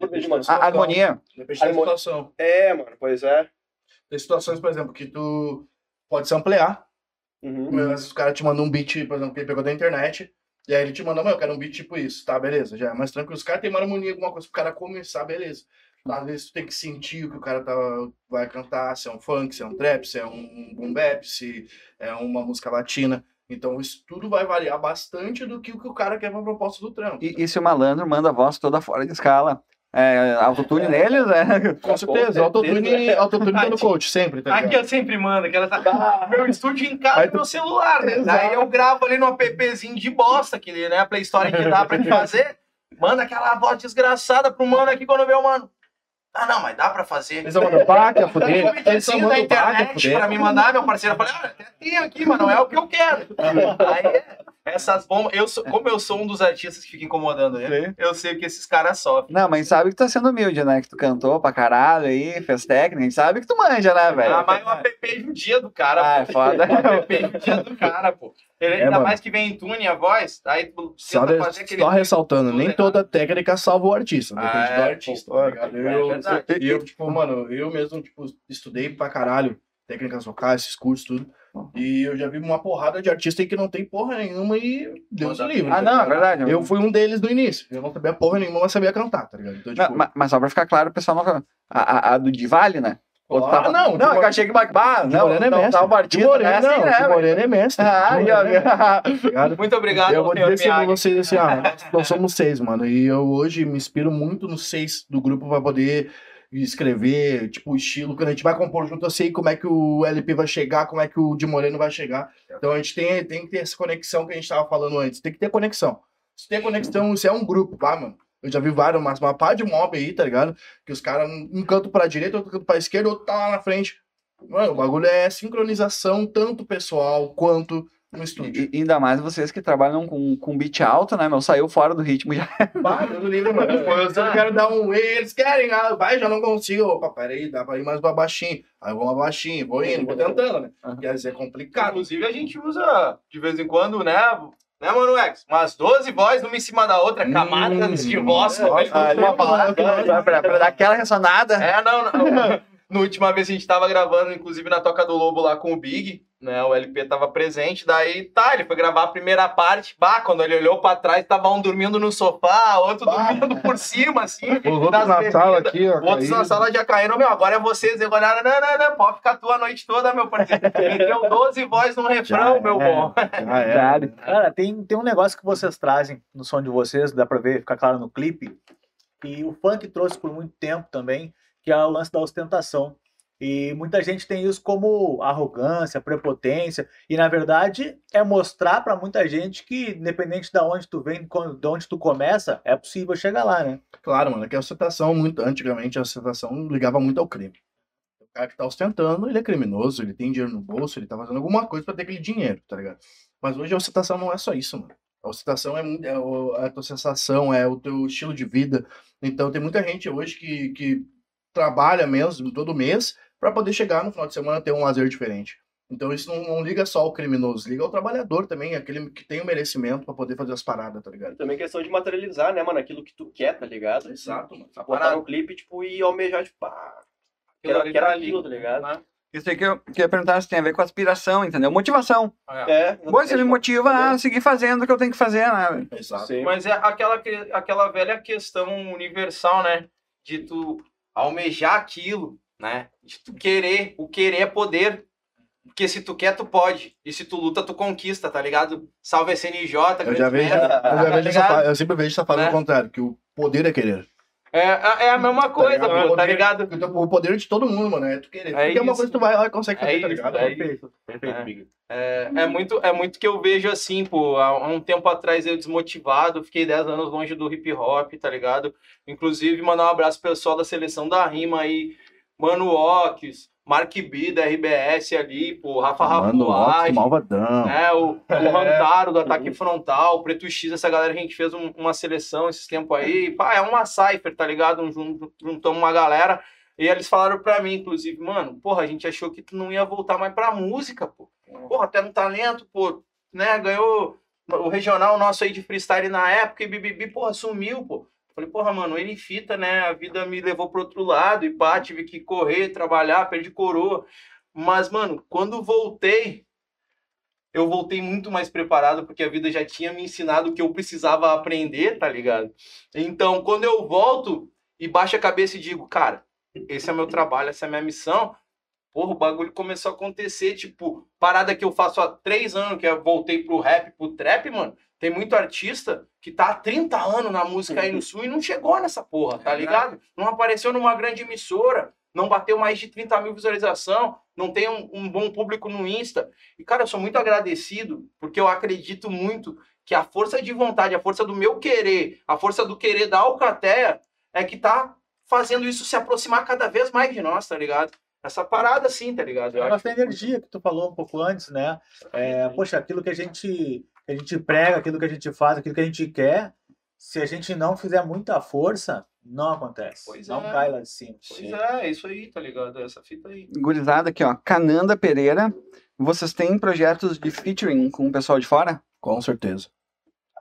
Depende, mano. A harmonia. Depende da situação. É, mano, pois é. Tem situações, por exemplo, que tu pode samplear. Uhum. Mas o cara te manda um beat, por exemplo, que ele pegou da internet. E aí ele te manda, mano, eu quero um beat tipo isso. Tá, beleza, já é mais tranquilo. Os caras têm uma harmonia, alguma coisa pro cara começar, beleza. Às vezes tu tem que sentir o que o cara tá, vai cantar, se é um funk, se é um trap, se é um boom bap, se é uma música latina. Então isso tudo vai variar bastante do que o que o cara quer pra proposta do trampo. E, e se o malandro manda a voz toda fora de escala? É, autotune neles, né? Com certeza, autotune, autotune tá no coach, sempre, tá Aqui eu sempre mando, que ela tá. Meu estúdio em casa Aí é tu- meu celular, né? Daí eu gravo ali no appzinho de bosta, que né, a Play Store que dá pra te fazer. Manda aquela voz desgraçada pro mano aqui quando vê o mano. Ah, não, mas dá pra fazer. Eles vão mandar que é um fuder. Pá, que é internet fuder. pra me mandar, meu parceiro. Eu falei, ah, até tem aqui, mas não é o que eu quero. Aí, essas bombas. Eu sou, como eu sou um dos artistas que fica incomodando ele, eu sei o que esses caras sofrem. Não, mas sabe que tu tá sendo humilde, né? Que tu cantou pra caralho aí, fez técnica, a gente sabe que tu manja, né, velho? Ah, mas o app judia do cara, Ah, é pô. foda. O app judia do cara, pô. Ele, É, ainda mano. mais que vem em tune a voz, aí tu Só, tenta de- fazer aquele. só ressaltando, nem tudo toda técnica salva o artista. Depende Ah, do é, artista, pô, tá é Eu, e eu, tipo, mano, eu mesmo, tipo, estudei pra caralho técnicas vocais, esses cursos, tudo. E eu já vi uma porrada de artista aí que não tem porra nenhuma e Deus Manda- livre. Ah, tá não, é verdade. Eu fui um deles no início. Eu não sabia porra nenhuma, mas sabia cantar, tá ligado? Então, Não, tipo, ma- mas só pra ficar claro, o pessoal não. A, a, a do de Vale, né? Ah, tava- não, Não, é eu achei que. Bah, de não, Moreno é não mestre. tava De artista, Moreno, né? Assim, não, né, de? Moreno é mestre. Ah, é mestre, tá ligado? Muito obrigado, Eu vou dizer assim pra vocês assim, ó, nós- nós somos seis, mano. E eu hoje me inspiro muito nos seis do grupo pra poder escrever, tipo, o estilo. Quando a gente vai compor junto, eu sei como é que o LP vai chegar, como é que o de Moreno vai chegar. Então a gente tem, tem que ter essa conexão que a gente tava falando antes. Tem que ter conexão. Se tem conexão, isso é um grupo, tá, mano? Eu já vi vários, mas uma pá de mob aí, tá ligado? Que os caras, um canto pra direita, outro canto pra esquerda, outro tá lá na frente. Mano, o bagulho é sincronização, tanto pessoal quanto no estúdio. E, ainda mais vocês que trabalham com, com beat alto, né, meu? Saiu fora do ritmo já. Bah, Deus do livre, mano. Eu só quero dar um. Eles querem, ah, vai, já não consigo. Opa, peraí, dá pra ir mais pra baixinho. Aí eu vou mais baixinho, vou indo, vou tentando, né? Aham. Quer dizer, é complicado. Inclusive, a gente usa de vez em quando, né? Né, Mano X? Umas 12 vozes, uma em cima da outra, camadas de voz. é, falar. é, pra, pra dar aquela ressonada. É, não, não. No última vez a gente tava gravando, inclusive na Toca do Lobo lá com o Big, né? O LP tava presente, daí tá, ele foi gravar a primeira parte. Bah, quando ele olhou pra trás, tava um dormindo no sofá, outro Bah. dormindo por cima, assim. Os outros na bebidas. sala aqui, ó. Outros na sala já caíram, meu, agora é vocês. Eles olharam, não, não, não, pode ficar tu a noite toda, meu parceiro. Meteu 12 vozes no refrão, Já meu é. bom. Já é. Cara, tem, tem um negócio que vocês trazem no som de vocês, dá pra ver, fica claro no clipe, que o funk trouxe por muito tempo também, que é o lance da ostentação. E muita gente tem isso como arrogância, prepotência, e na verdade é mostrar pra muita gente que, independente de onde tu vem, de onde tu começa, é possível chegar lá, né? Claro, mano, é que a ostentação, muito, antigamente, a ostentação ligava muito ao crime. O cara que tá ostentando, ele é criminoso, ele tem dinheiro no bolso, ele tá fazendo alguma coisa pra ter aquele dinheiro, tá ligado? Mas hoje a ostentação não é só isso, mano. A ostentação é, é a tua sensação, é o teu estilo de vida. Então tem muita gente hoje que, que trabalha mesmo todo mês pra poder chegar no final de semana e ter um lazer diferente. Então isso não, não liga só ao criminoso, liga ao trabalhador também, aquele que tem o merecimento pra poder fazer as paradas, tá ligado? Também questão de materializar, né, mano? Aquilo que tu quer, tá ligado? Exato, mano. Botar parada. no clipe, tipo, e almejar, tipo, pá, Aquilo quero, quero tá aquilo, tá ligado? né? Isso aí que eu queria perguntar se tem a ver com aspiração, entendeu? Motivação. É. Pô, você me motiva a seguir fazendo o que eu tenho que fazer, né? Exato. Sim. Mas é aquela, que- aquela velha questão universal, né? De tu almejar aquilo, né? De tu querer. O querer é poder. Porque se tu quer, tu pode. E se tu luta, tu conquista, tá ligado? Salve SNJ, Eu já vejo, eu, grande já merda, vejo essa, tá eu sempre vejo essa fase Né? ao contrário, que o poder é querer. É, é a mesma coisa, ligado? pô, O tá ligado? O poder de todo mundo, mano, é tu querer. É Porque é uma coisa que tu vai lá e consegue fazer, É tá isso, ligado? é Perfeito, perfeito, É. É, é muito, é muito que eu vejo assim, pô. Há um tempo atrás eu desmotivado, fiquei 10 anos longe do hip hop, tá ligado? Inclusive, mandar um abraço pro pessoal da seleção da rima aí, Mano Ox, Mark B da RBS ali, pô, Rafa Rapuagem, Malvadão. né, o, o Rantaro do Ataque Frontal, o Preto X, essa galera, a gente fez um- uma seleção esses tempos aí. Pá, é uma cypher, tá ligado? Um, jun- juntamos uma galera. E eles falaram pra mim, inclusive, mano, porra, a gente achou que tu não ia voltar mais pra música, pô. Porra, até no talento, pô, né? Ganhou o regional nosso aí de freestyle na época e bibibi, porra, sumiu, pô. Falei, porra, mano, ele fita, né? A vida me levou pro outro lado e pá, tive que correr, trabalhar, perdi coroa. Mas, mano, quando voltei, eu voltei muito mais preparado, porque a vida já tinha me ensinado o que eu precisava aprender, tá ligado? Então, quando eu volto e baixo a cabeça e digo, cara, esse é meu trabalho, essa é minha missão, porra, o bagulho começou a acontecer, tipo, parada que eu faço há três anos, que eu voltei pro rap, pro trap, mano, tem muito artista que tá há 30 anos na música aí no Sul e não chegou nessa porra, tá ligado? Não apareceu numa grande emissora, não bateu mais de 30 mil visualização, não tem um, um bom público no Insta. E, cara, eu sou muito agradecido, porque eu acredito muito que a força de vontade, a força do meu querer, a força do querer da Alcateia é que tá fazendo isso se aproximar cada vez mais de nós, tá ligado? Essa parada assim, tá ligado? Eu A acho nossa energia que tu falou um pouco antes, né? É, poxa, aquilo que a gente a gente prega, aquilo que a gente faz, aquilo que a gente quer, se a gente não fizer muita força, não acontece. Pois não é. cai lá de cima. Pois é, é isso aí, tá ligado? Essa fita aí. Gurizada aqui, ó. Cananda Pereira. Vocês têm projetos de featuring com o pessoal de fora? Com certeza.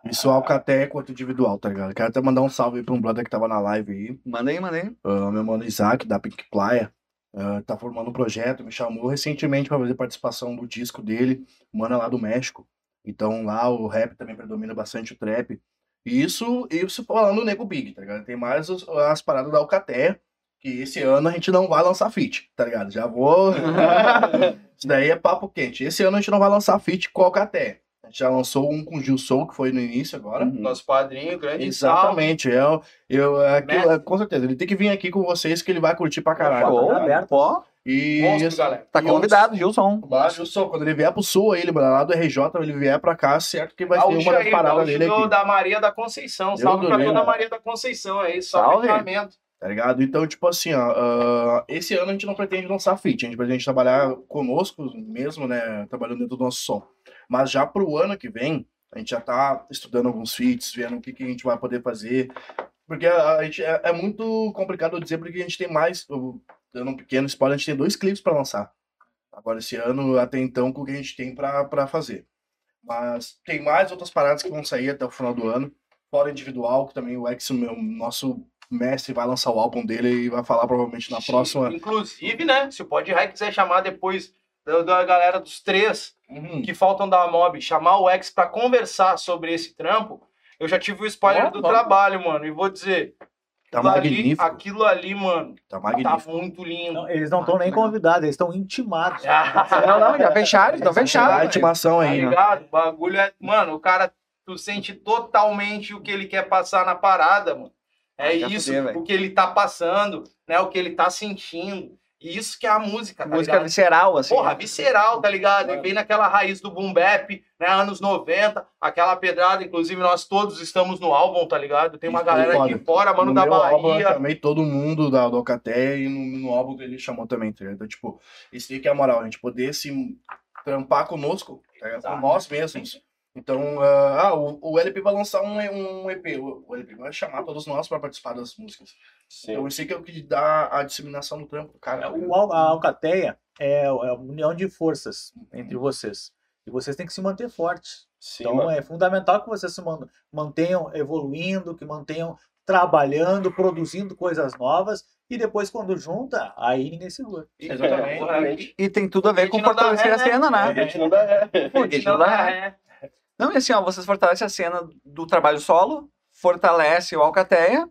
Isso Alcaté quanto individual, tá ligado? Quero até mandar um salve aí pra um brother que tava na live aí. Manda aí, manda aí. Ah, meu mano Isaac, da Pink Playa. ah, tá formando um projeto, me chamou recentemente pra fazer participação do disco dele, mano é lá do México. Então lá o rap também predomina bastante o trap. E isso, isso falando do Nego Big, tá ligado? Tem mais os- as paradas da Alcaté, que esse ano a gente não vai lançar feat, tá ligado? Já vou. isso daí é papo quente. Esse ano a gente não vai lançar feat com a Alcaté. A gente já lançou um com o Gil Soul, que foi no início agora. Uhum. Nosso padrinho, grande salve. Exatamente, eu, eu, aquilo- Mestre. com certeza. Ele tem que vir aqui com vocês que ele vai curtir pra caralho. Show, tá aberto. Pô, E Monstro, assim, galera. tá E convidado, Gilson. Mas, Gilson, quando ele vier pro sul ele, mano, lá do RJ, ele vier pra cá, certo que vai ter uma aí, gaúcho dele aqui, da Maria da Conceição. Eu Salve pra toda a? Maria da Conceição aí. Salve. fechamento. tá ligado? Então, tipo assim, ó, ah, esse ano a gente não pretende lançar feat, a gente pretende trabalhar conosco mesmo, né, trabalhando dentro do nosso som. Mas já pro ano que vem, a gente já tá estudando alguns feats, vendo o que, que a gente vai poder fazer, porque a, a gente, é, é muito complicado dizer, porque a gente tem mais, dando um pequeno spoiler, a gente tem dois clipes pra lançar. Agora, esse ano, até então, com o que a gente tem pra fazer. Mas tem mais outras paradas que vão sair até o final do ano. Fora individual, que também o Ex, meu, nosso mestre, vai lançar o álbum dele e vai falar provavelmente na próxima. Inclusive, né? Se o Pod High quiser chamar depois da, da galera dos três Uhum. que faltam da Mob, chamar o X pra conversar sobre esse trampo, eu já tive o spoiler do trabalho, mano. E vou dizer, Tá aquilo ali, magnífico. aquilo ali, mano, Tá tá magnífico. muito lindo. Não, eles não estão nem convidados, eles estão intimados. Não, não, já fecharam, estão A fechados. intimação Tá aí, né? ligado? O bagulho é. Mano, o cara, tu sente totalmente o que ele quer passar na parada, mano. É Ah, isso, velho. o que ele tá passando, né? O que ele tá sentindo. E isso que é a música, tá Música ligado? visceral, assim. Porra, visceral, tá ligado? E vem naquela raiz do boom bap, né? Anos 90, aquela pedrada. Inclusive, nós todos estamos no álbum, tá ligado? Tem uma Isso, galera de fora, mano no da meu álbum eu Bahia. chamei todo mundo da, do Alcaté e no, no álbum dele chamou também, tá ligado? Então, tipo, isso aí que é a moral, a gente poder se trampar conosco, tá ligado? com nós mesmos. Então, ah, ah, o, o LP vai lançar um, um EP, o, o LP vai chamar todos nós pra participar das músicas. Sim. Então, isso que é o que dá a disseminação do trampo cara. ligado? O a Alcateia é, é a união de forças entre vocês. E vocês têm que se manter fortes. Sim, Então mano. é fundamental que vocês se man- mantenham evoluindo, que mantenham trabalhando, produzindo coisas novas. E depois, quando junta, aí ninguém segura. Exatamente. Exatamente. E tem tudo a ver A com fortalecer a cena, A né? gente não dá ré. A gente não dá ré. Não, e assim, ó, vocês fortalecem a cena do trabalho solo, fortalece o Alcateia,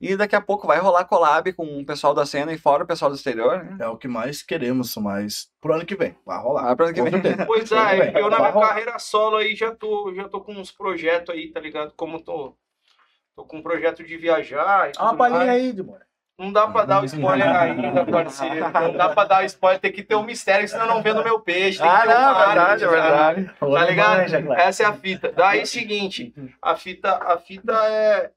e daqui a pouco vai rolar collab com o pessoal da cena e fora o pessoal do exterior, né? É o que mais queremos, mas pro ano que vem, vai rolar. Ah, pro ano que vem. Pois é, vem. eu na Vai minha carreira solo aí já tô, já tô com uns projetos aí, tá ligado? Como tô, tô com um projeto de viajar e Dá uma palhinha mais. aí, Dimora. Não dá pra dar o spoiler ainda, parceiro. Não dá pra dar o spoiler, tem que ter um mistério, senão não vendo meu peixe. Tem Ah, que ter um não, mar, verdade, é tá ligado? verdade. Tá ligado? Manja, Cleber. Essa é a fita. Daí, seguinte, a fita, a fita é,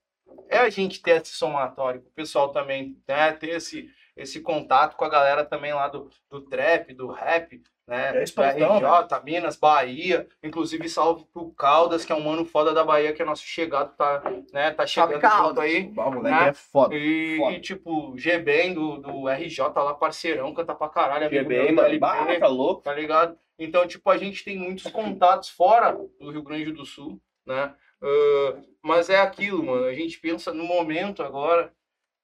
é a gente ter esse somatório, o pessoal também né, ter esse, esse contato com a galera também lá do, do trap, do rap, né? É do expansão, RJ, Minas, Bahia. Inclusive, salve pro Caldas, que é um mano foda da Bahia, que é nosso chegado, tá, né? Tá chegando junto aí. O moleque é foda. E, Foda. e, tipo, G-Ben do, do RJ lá, parceirão, canta pra caralho, amigo bem, meu da. LP, tá louco. tá ligado? Então, tipo, a gente tem muitos contatos fora do Rio Grande do Sul, né? Ah, mas é aquilo, mano. A gente pensa no momento agora,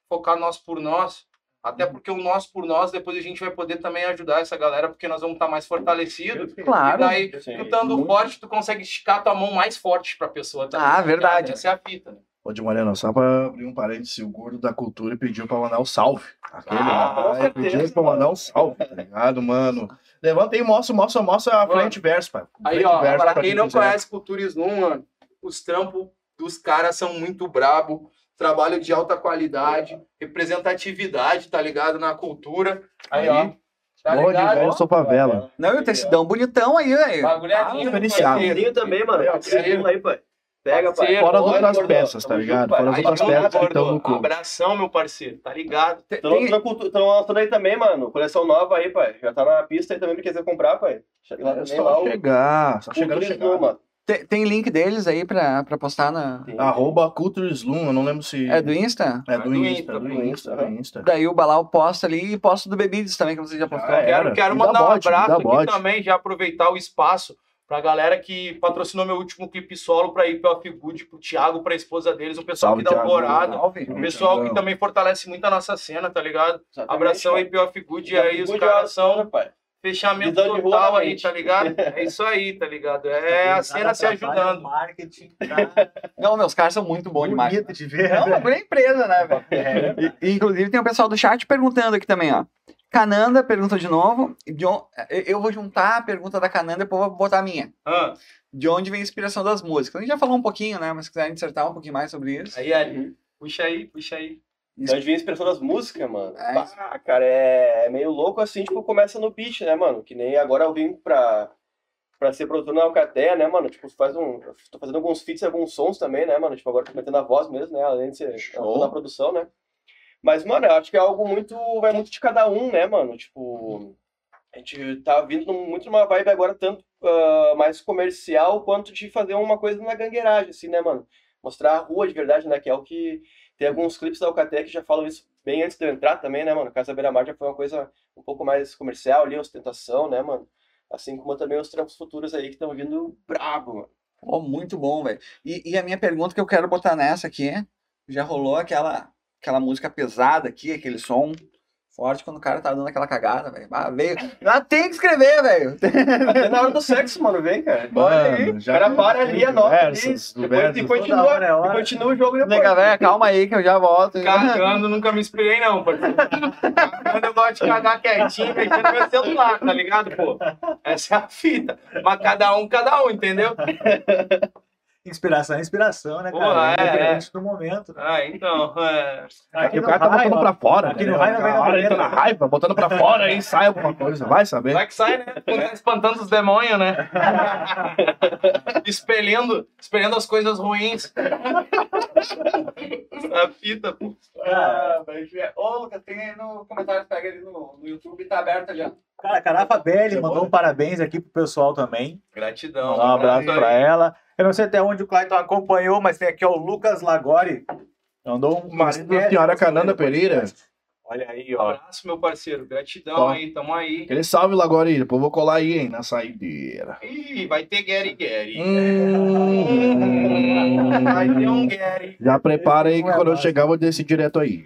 focar nós por nós. Até porque o nós por nós, depois a gente vai poder também ajudar essa galera, porque nós vamos estar mais fortalecidos. Claro. E daí, Sim. tu estando muito. forte, tu consegue esticar tua mão mais forte pra pessoa também. Ah, verdade. Essa é a fita, né? Ô, de Moreno, só pra abrir um parênteses, o gordo da cultura pediu pra mandar um salve. Aquele Ah, ele certeza, pediu pra mandar um salve, tá ligado, mano? Levanta aí, mostra, mostra, mostra a frente e verso, pai. Aí, ó, verso pra quem não quiser. conhece Cultura Slum, mano, os trampos dos caras são muito brabo, trabalho de alta qualidade, representatividade, tá ligado? Na cultura. Aí, Aí. ó. Tá de ligado? velho, sou favela. Não, e o tecidão bonitão aí, velho. bagulho é Ah, lindo, também, mano. Parceiro. Aí, pai. Pega, pai. Parceiro. Fora as outras peças, tá ligado? Fora as outras peças que estão no clube. Abração, meu parceiro, tá ligado? Tem- Estão lançando, aí também, mano. Coleção nova aí, pai. Já tá na pista aí também pra quem quiser comprar, pai. Chega lá É lá só o chegar, só chegar chegar. Mano. Tem, tem link deles aí pra, pra postar na. Tem. Arroba Culture Slum, eu não lembro se... É do Insta? É do É do Insta, Insta, do Insta, Insta, do. Insta. Daí o Balau posta ali e posta do Bebides também, que você já postou. Ah, é. Quero, quero dá mandar um bote, me abraço dá aqui bote. também, já aproveitar o espaço pra galera que patrocinou meu último clipe solo pra ir pro Good, pro Thiago, pra esposa deles, o pessoal Salve, da Thiago. Alvorada. O pessoal que Thiagão. também fortalece muito a nossa cena, tá ligado? Exatamente, Abração aí, POF Good, e aí os Good caras são pai. Fechamento Visão total na aí, mente. tá ligado? É isso aí, tá ligado? É a cena se ajudando. Marketing, tá Não, meus caras são muito bons demais. bonito de ver. É uma grande empresa, né, velho? É. E- Inclusive tem o pessoal do chat perguntando aqui também, ó. Cananda pergunta de novo. De on- eu- vou juntar a pergunta da Cananda e depois vou botar a minha. Ah, De onde vem a inspiração das músicas? A gente já falou um pouquinho, né? Mas se quiser dissertar um pouquinho mais sobre isso. aí, ali. Puxa aí, puxa aí. Então, a inspiração das músicas, mano. É. Bah, cara, é, é meio louco assim, tipo, começa no beat, né, mano? Que nem agora eu vim pra, pra ser produtor na Alcateia, né, mano? Tipo, faz um. Tô fazendo alguns feats e alguns sons também, né, mano? Tipo, agora tô metendo a voz mesmo, né? Além de ser Show. na produção, né? Mas, mano, eu acho que é algo muito. Vai muito de cada um, né, mano? Tipo. A gente tá vindo muito numa vibe agora, tanto ah, mais comercial, quanto de fazer uma coisa na gangueiragem, assim, né, mano? Mostrar a rua de verdade, né? Que é o que. Tem alguns clipes da Alcatel que já falam isso bem antes de eu entrar também, né, mano? Casa Beira Mar já foi uma coisa um pouco mais comercial ali, ostentação, né, mano? Assim como também os trampos futuros aí que estão vindo brabo, mano. Pô, muito bom, velho. E, e a minha pergunta que eu quero botar nessa aqui, já rolou aquela, aquela música pesada aqui, aquele som forte quando o cara tá dando aquela cagada, velho. Ah, veio. Ah, tem que escrever, velho. Até na hora do sexo, mano, vem, cara. Olha aí. O já cara para ali, anota depois e continua, hora é e hora. continua o jogo depois. Nega, velho, calma aí que eu já volto. Cagando, nunca me inspirei, não, parceiro. Cagando, eu gosto de cagar quietinho, mexendo no meu celular, tá ligado, pô? Essa é a fita. Mas cada um, cada um, entendeu? Inspiração é inspiração, né, Pô, cara? é, Independente do momento. né? Ah, então, é... Aqui o cara tá raio, botando pra fora. aqui né? no raio não vem na hora ele tá na raiva, botando pra fora aí sai alguma coisa. Vai saber. Vai que sai, né? Tá espantando os demônios, né? espelhando, espelhando as coisas ruins. a fita, pô. Ah, mas é- Ô, Lucas, tem aí no comentário, pega ali no, no YouTube, tá aberto ali, ó. Cara, a Carafa Belli mandou um parabéns aqui pro pessoal também. Gratidão. Um abraço pra ela. Eu não sei até onde o Clayton acompanhou, mas tem aqui ó, o Lucas Lagori. Mandou um. Marido da senhora Cananda Pereira. Olha aí, Um ó. abraço, meu parceiro. Gratidão Ó. aí, tamo aí. Aquele salve aí, depois eu vou colar aí, hein, na saideira. Ih, vai ter Gary Gary. Hum. Vai ter um Gary. Já prepara aí que é quando eu chegar eu vou descer direto aí.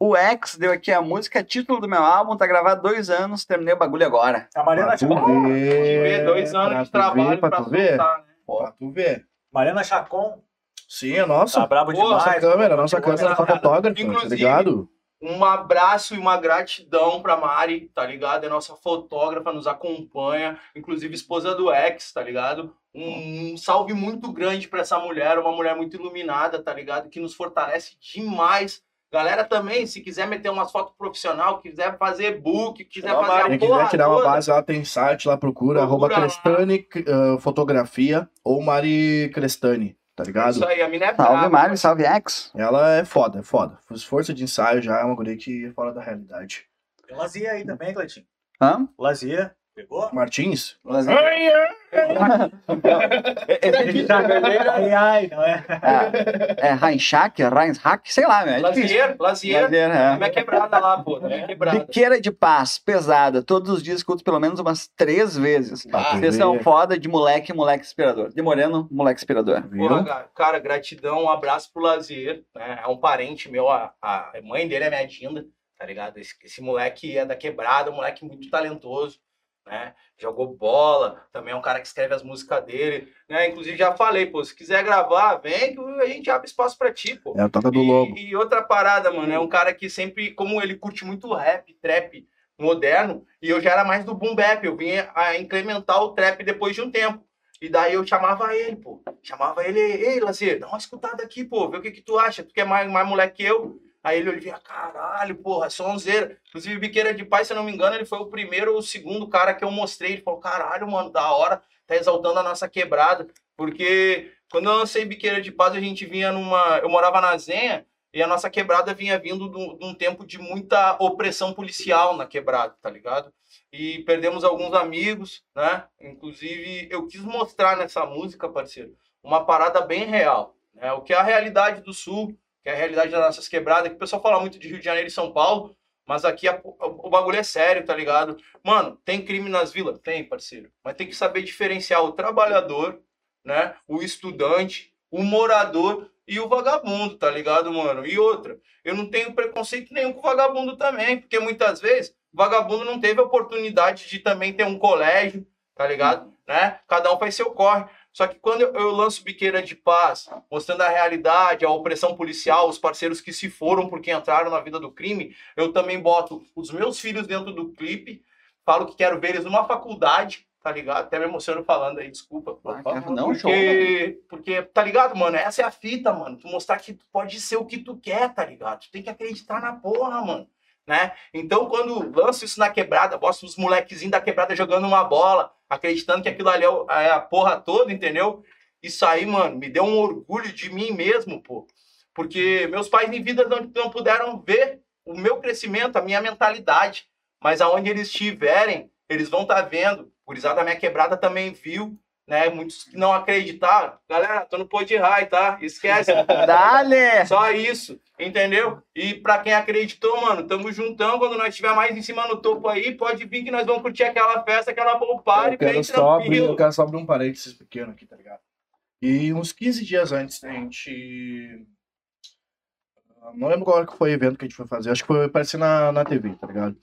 O X deu aqui a música, título do meu álbum, tá gravado há dois anos, terminei o bagulho agora. A Mariana, Pra tu ver, dois pra anos de trabalho ver, pra pra tu ver. soltar, né? Tu ver. Mariana Chacon Sim, é nossa. tá brabo Pô, demais. Nossa câmera, nossa câmera, Nossa, nossa fotógrafa, tá ligado? Um abraço e uma gratidão pra Mari, tá ligado? É nossa fotógrafa, nos acompanha, inclusive esposa do ex, tá ligado? Um, um salve muito grande pra essa mulher, uma mulher muito iluminada, tá ligado? Que nos fortalece demais. Galera também, se quiser meter umas fotos profissional, quiser fazer book, quiser Chama a fazer a Quem quiser tirar uma base, ela tem site lá, procura, Procura arroba lá. Crestani uh, Fotografia ou Mari Crestani. tá ligado? Isso aí, a mina é Salve, braba. Mário, salve, X. Ela é foda, é foda. Força de ensaio já é uma guria que é fora da realidade. Tem Lazia aí também, Cleitinho. Hã? Lazia. Pegou? Martins? ai, ai, não é? É, é Reinschak, Reinschak, sei lá, velho. É difícil. Lazier, Lazier. Lazier, é. Minha quebrada lá, pô. Minha quebrada. Biqueira de paz, pesada. Todos os dias escuto pelo menos umas três vezes. Ah, Vocês são foda de moleque, moleque inspirador. De moreno, moleque inspirador. Porra, cara, cara, gratidão, um abraço pro Lazier, né? É um parente meu, a, a mãe dele é minha Dinda, tá ligado? Esse, esse moleque é da quebrada, um moleque muito talentoso, né? Jogou bola, também é um cara que escreve as músicas dele, né? Inclusive já falei, pô, se quiser gravar, vem que a gente abre espaço pra ti, pô. É Toca do E- Lobo. E, outra parada, mano, é um cara que sempre, como ele curte muito rap, trap moderno, e eu já era mais do boom bap, eu vinha a incrementar o trap depois de um tempo. E daí eu chamava ele, pô. Chamava ele, ei, Lazer, dá uma escutada aqui, pô, vê o que que tu acha, tu que é mais, mais moleque que eu. Aí ele olhava, caralho, porra, sonzeira. Inclusive, Biqueira de Paz, se não me engano, ele foi o primeiro ou o segundo cara que eu mostrei. Ele falou, caralho, mano, da hora, tá exaltando a nossa quebrada. Porque quando eu lancei Biqueira de Paz, a gente vinha numa. Eu morava na Zenha e a nossa quebrada vinha vindo de um tempo de muita opressão policial na quebrada, tá ligado? E perdemos alguns amigos, né? Inclusive, eu quis mostrar nessa música, parceiro, uma parada bem real. Né? O que é a realidade do Sul, que é a realidade das nossas quebradas, que o pessoal fala muito de Rio de Janeiro e São Paulo, mas aqui a- o bagulho é sério, tá ligado? Mano, tem crime nas vilas? Tem, parceiro. Mas tem que saber diferenciar o trabalhador, né? O estudante, o morador e o vagabundo, tá ligado, mano? E outra, eu não tenho preconceito nenhum com o vagabundo também, porque muitas vezes o vagabundo não teve a oportunidade de também ter um colégio, tá ligado? Né? Cada um faz seu corre. Só que quando eu, lanço Biqueira de Paz, mostrando a realidade, a opressão policial, os parceiros que se foram porque entraram na vida do crime, eu também boto os meus filhos dentro do clipe, falo que quero ver eles numa faculdade, tá ligado? Até me emociono falando aí, desculpa. Ah, cara, não, show, velho. Porque, porque, tá ligado, mano? Essa é a fita, mano. Tu mostrar que tu pode ser o que tu quer, tá ligado? Tu tem que acreditar na porra, mano. Né? Então, quando lanço isso na quebrada, mostro os molequezinhos da quebrada jogando uma bola, acreditando que aquilo ali é, é a porra toda, entendeu? Isso aí, mano, me deu um orgulho de mim mesmo, pô. Porque meus pais em vida não, não puderam ver o meu crescimento, a minha mentalidade. Mas aonde eles estiverem, eles vão estar vendo. O da minha quebrada também viu, né? Muitos que não acreditaram. Galera, tô no Pod High, tá? Esquece. Dale! Só isso, entendeu? E pra quem acreditou, mano, tamo juntão. Quando nós estiver mais em cima no topo aí, pode vir que nós vamos curtir aquela festa, aquela poupar e bem só abrir, eu quero só abrir um parênteses pequeno aqui, tá ligado? E uns 15 dias antes da gente. Não lembro qual que foi o evento que a gente foi fazer. Acho que foi aparecer na, na TV, tá ligado?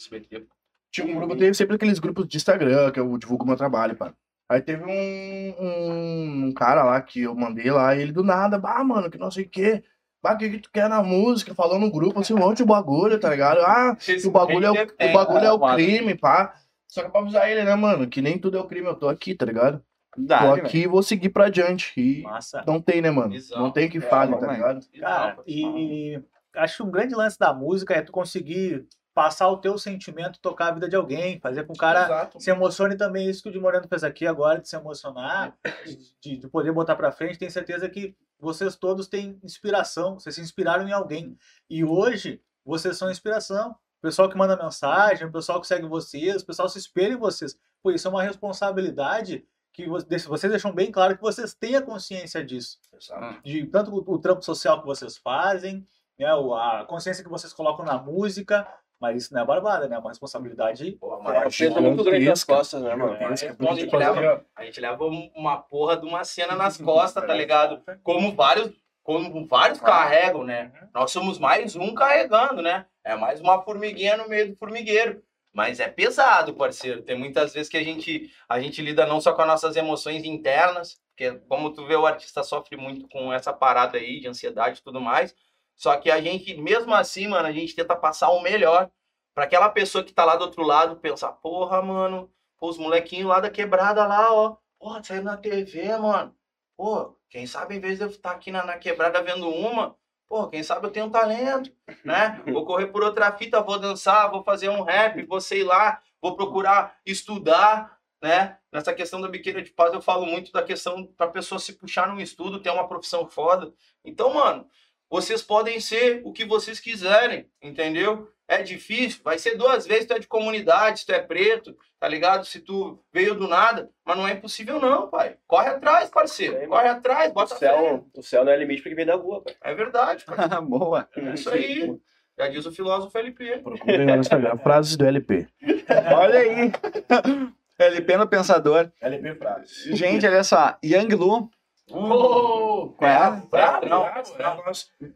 Tinha um grupo, tem sempre aqueles grupos de Instagram que eu divulgo meu trabalho, pá. Aí teve um, um, um cara lá que eu mandei lá, e ele do nada, bah, mano, que não sei o quê. Bah, o que, que tu quer na música? Falou no grupo, assim, um monte de bagulho, tá ligado? Ah, o bagulho é o, o bagulho é o crime, pá. Só que pra avisar ele, né, mano, que nem tudo é o crime, eu tô aqui, tá ligado? Tô Dale, aqui e vou seguir pra adiante. E Massa. não tem, né, mano? Visão. Não tem que É, fale, tá ligado? Cara, e acho que um grande lance da música é tu conseguir passar o teu sentimento, tocar a vida de alguém, fazer com que o cara Exato. se emocione também. Isso que o de Moreno fez aqui agora, de se emocionar, de, de poder botar pra frente. Tenho certeza que vocês todos têm inspiração, vocês se inspiraram em alguém. E hoje, vocês são inspiração. O pessoal que manda mensagem, o pessoal que segue vocês, o pessoal se espelha em vocês. Pô, isso é uma responsabilidade que vo- vocês deixam bem claro que vocês têm a consciência disso Exato. de tanto o, o trampo social que vocês fazem, né, a consciência que vocês colocam na música, mas isso não é barbada, né? É uma responsabilidade. Pô, É, mano, peso muito grande nas costas, né, mano? É, que então a gente leva- a gente leva uma porra de uma cena nas costas, tá ligado? Como vários, como vários carregam, né? Nós somos mais um carregando, né? É mais uma formiguinha no meio do formigueiro. Mas é pesado, parceiro. Tem muitas vezes que a gente, a gente lida não só com as nossas emoções internas, porque como tu vê, o artista sofre muito com essa parada aí de ansiedade e tudo mais. Só que a gente, mesmo assim, mano, a gente tenta passar o melhor pra aquela pessoa que tá lá do outro lado pensar, porra, mano, pô, os molequinhos lá da quebrada lá, ó. Porra, saiu na TV, mano. Pô, quem sabe em vez de eu estar aqui na, na quebrada vendo uma, pô, quem sabe eu tenho talento, né? Vou correr por outra fita, vou dançar, vou fazer um rap, vou sei lá, vou procurar estudar, né? Nessa questão da biqueira de paz, eu falo muito da questão pra pessoa se puxar num estudo, ter uma profissão foda. Então, mano, vocês podem ser o que vocês quiserem, entendeu? É difícil, vai ser duas vezes, tu é de comunidade, se tu é preto, tá ligado? Se tu veio do nada, mas não é impossível não, pai. Corre atrás, parceiro, Sim, corre atrás, O bota fé. céu, o céu não é limite pra quem vem da rua, pai. É verdade, cara. Boa. É isso aí. Já diz o filósofo LP. Procurem no Instagram. Frases do LP. Olha aí. LP no Pensador. LP Frases. Gente, olha só. Yang Lu. Oh, Qual é? bravo, bravo, bravo.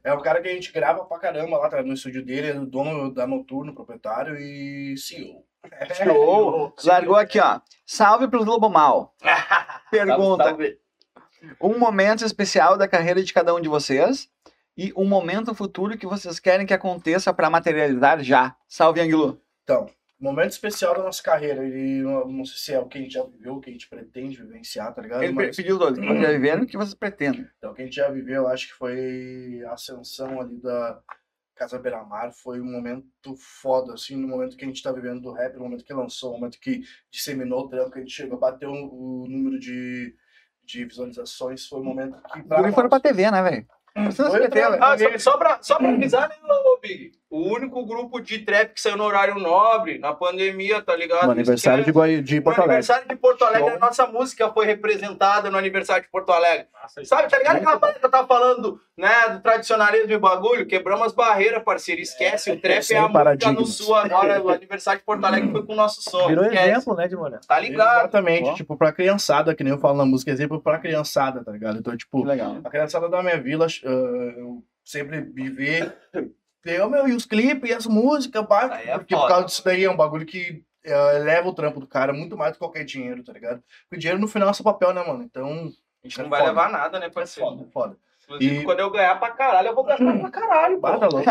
É, o cara que a gente grava pra caramba lá tá, no estúdio dele, é o dono da Noturno, proprietário e CEO. Show. Largou aqui, ó. Salve pros Lobo Mal. Pergunta. Salve, salve. Um momento especial da carreira de cada um de vocês e um momento futuro que vocês querem que aconteça pra materializar já. Salve, Lu. Então, momento especial da nossa carreira. E não, não sei se é o que a gente já viveu, o que a gente pretende vivenciar, tá ligado? Ele Mas, pediu dois. Que vocês já viveram o que vocês pretendem. então, o que a gente já viveu, acho que foi a ascensão ali da Casa Beira-Mar. Foi um momento foda, assim, no momento que a gente tá vivendo do rap, no momento que lançou, no momento que disseminou o trampo, que a gente chegou a bater o, o número de, de visualizações. Foi um momento que. pra Vocês foram pra nós- TV, né, velho? Não SBT, pra- velho. Ah, só, só, pra, só pra avisar, né, ô Big? O único grupo de trap que saiu no horário nobre, na pandemia, tá ligado? No aniversário de, que Goi- de é- Porto No Alegre. aniversário de Porto Alegre, Show. a nossa música foi representada no aniversário de Porto Alegre. Sabe, tá ligado aquela parada que eu tava falando, né, do tradicionalismo e bagulho? Quebramos as barreiras, parceiro. Esquece, o trap é a música no sul agora. O aniversário de Porto Alegre foi com o nosso som. Virou Esquece. exemplo, né, de mulher. Tá ligado? Exatamente, Ó. tipo, pra criançada, que nem eu falo na música, exemplo pra criançada, tá ligado? Então, tipo, Que legal. a criançada da minha vila, ah, eu sempre me vê, eu, meu, e os clipes, e as músicas, Aí é porque por foda. causa disso daí é um bagulho que ah, eleva o trampo do cara muito mais do que qualquer dinheiro, tá ligado? Porque dinheiro no final é só papel, né, mano? Então, A gente não vai levar nada, né, é parceiro? foda, foda. Inclusive, E- quando eu ganhar pra caralho, eu vou gastar pra caralho. Bata louco.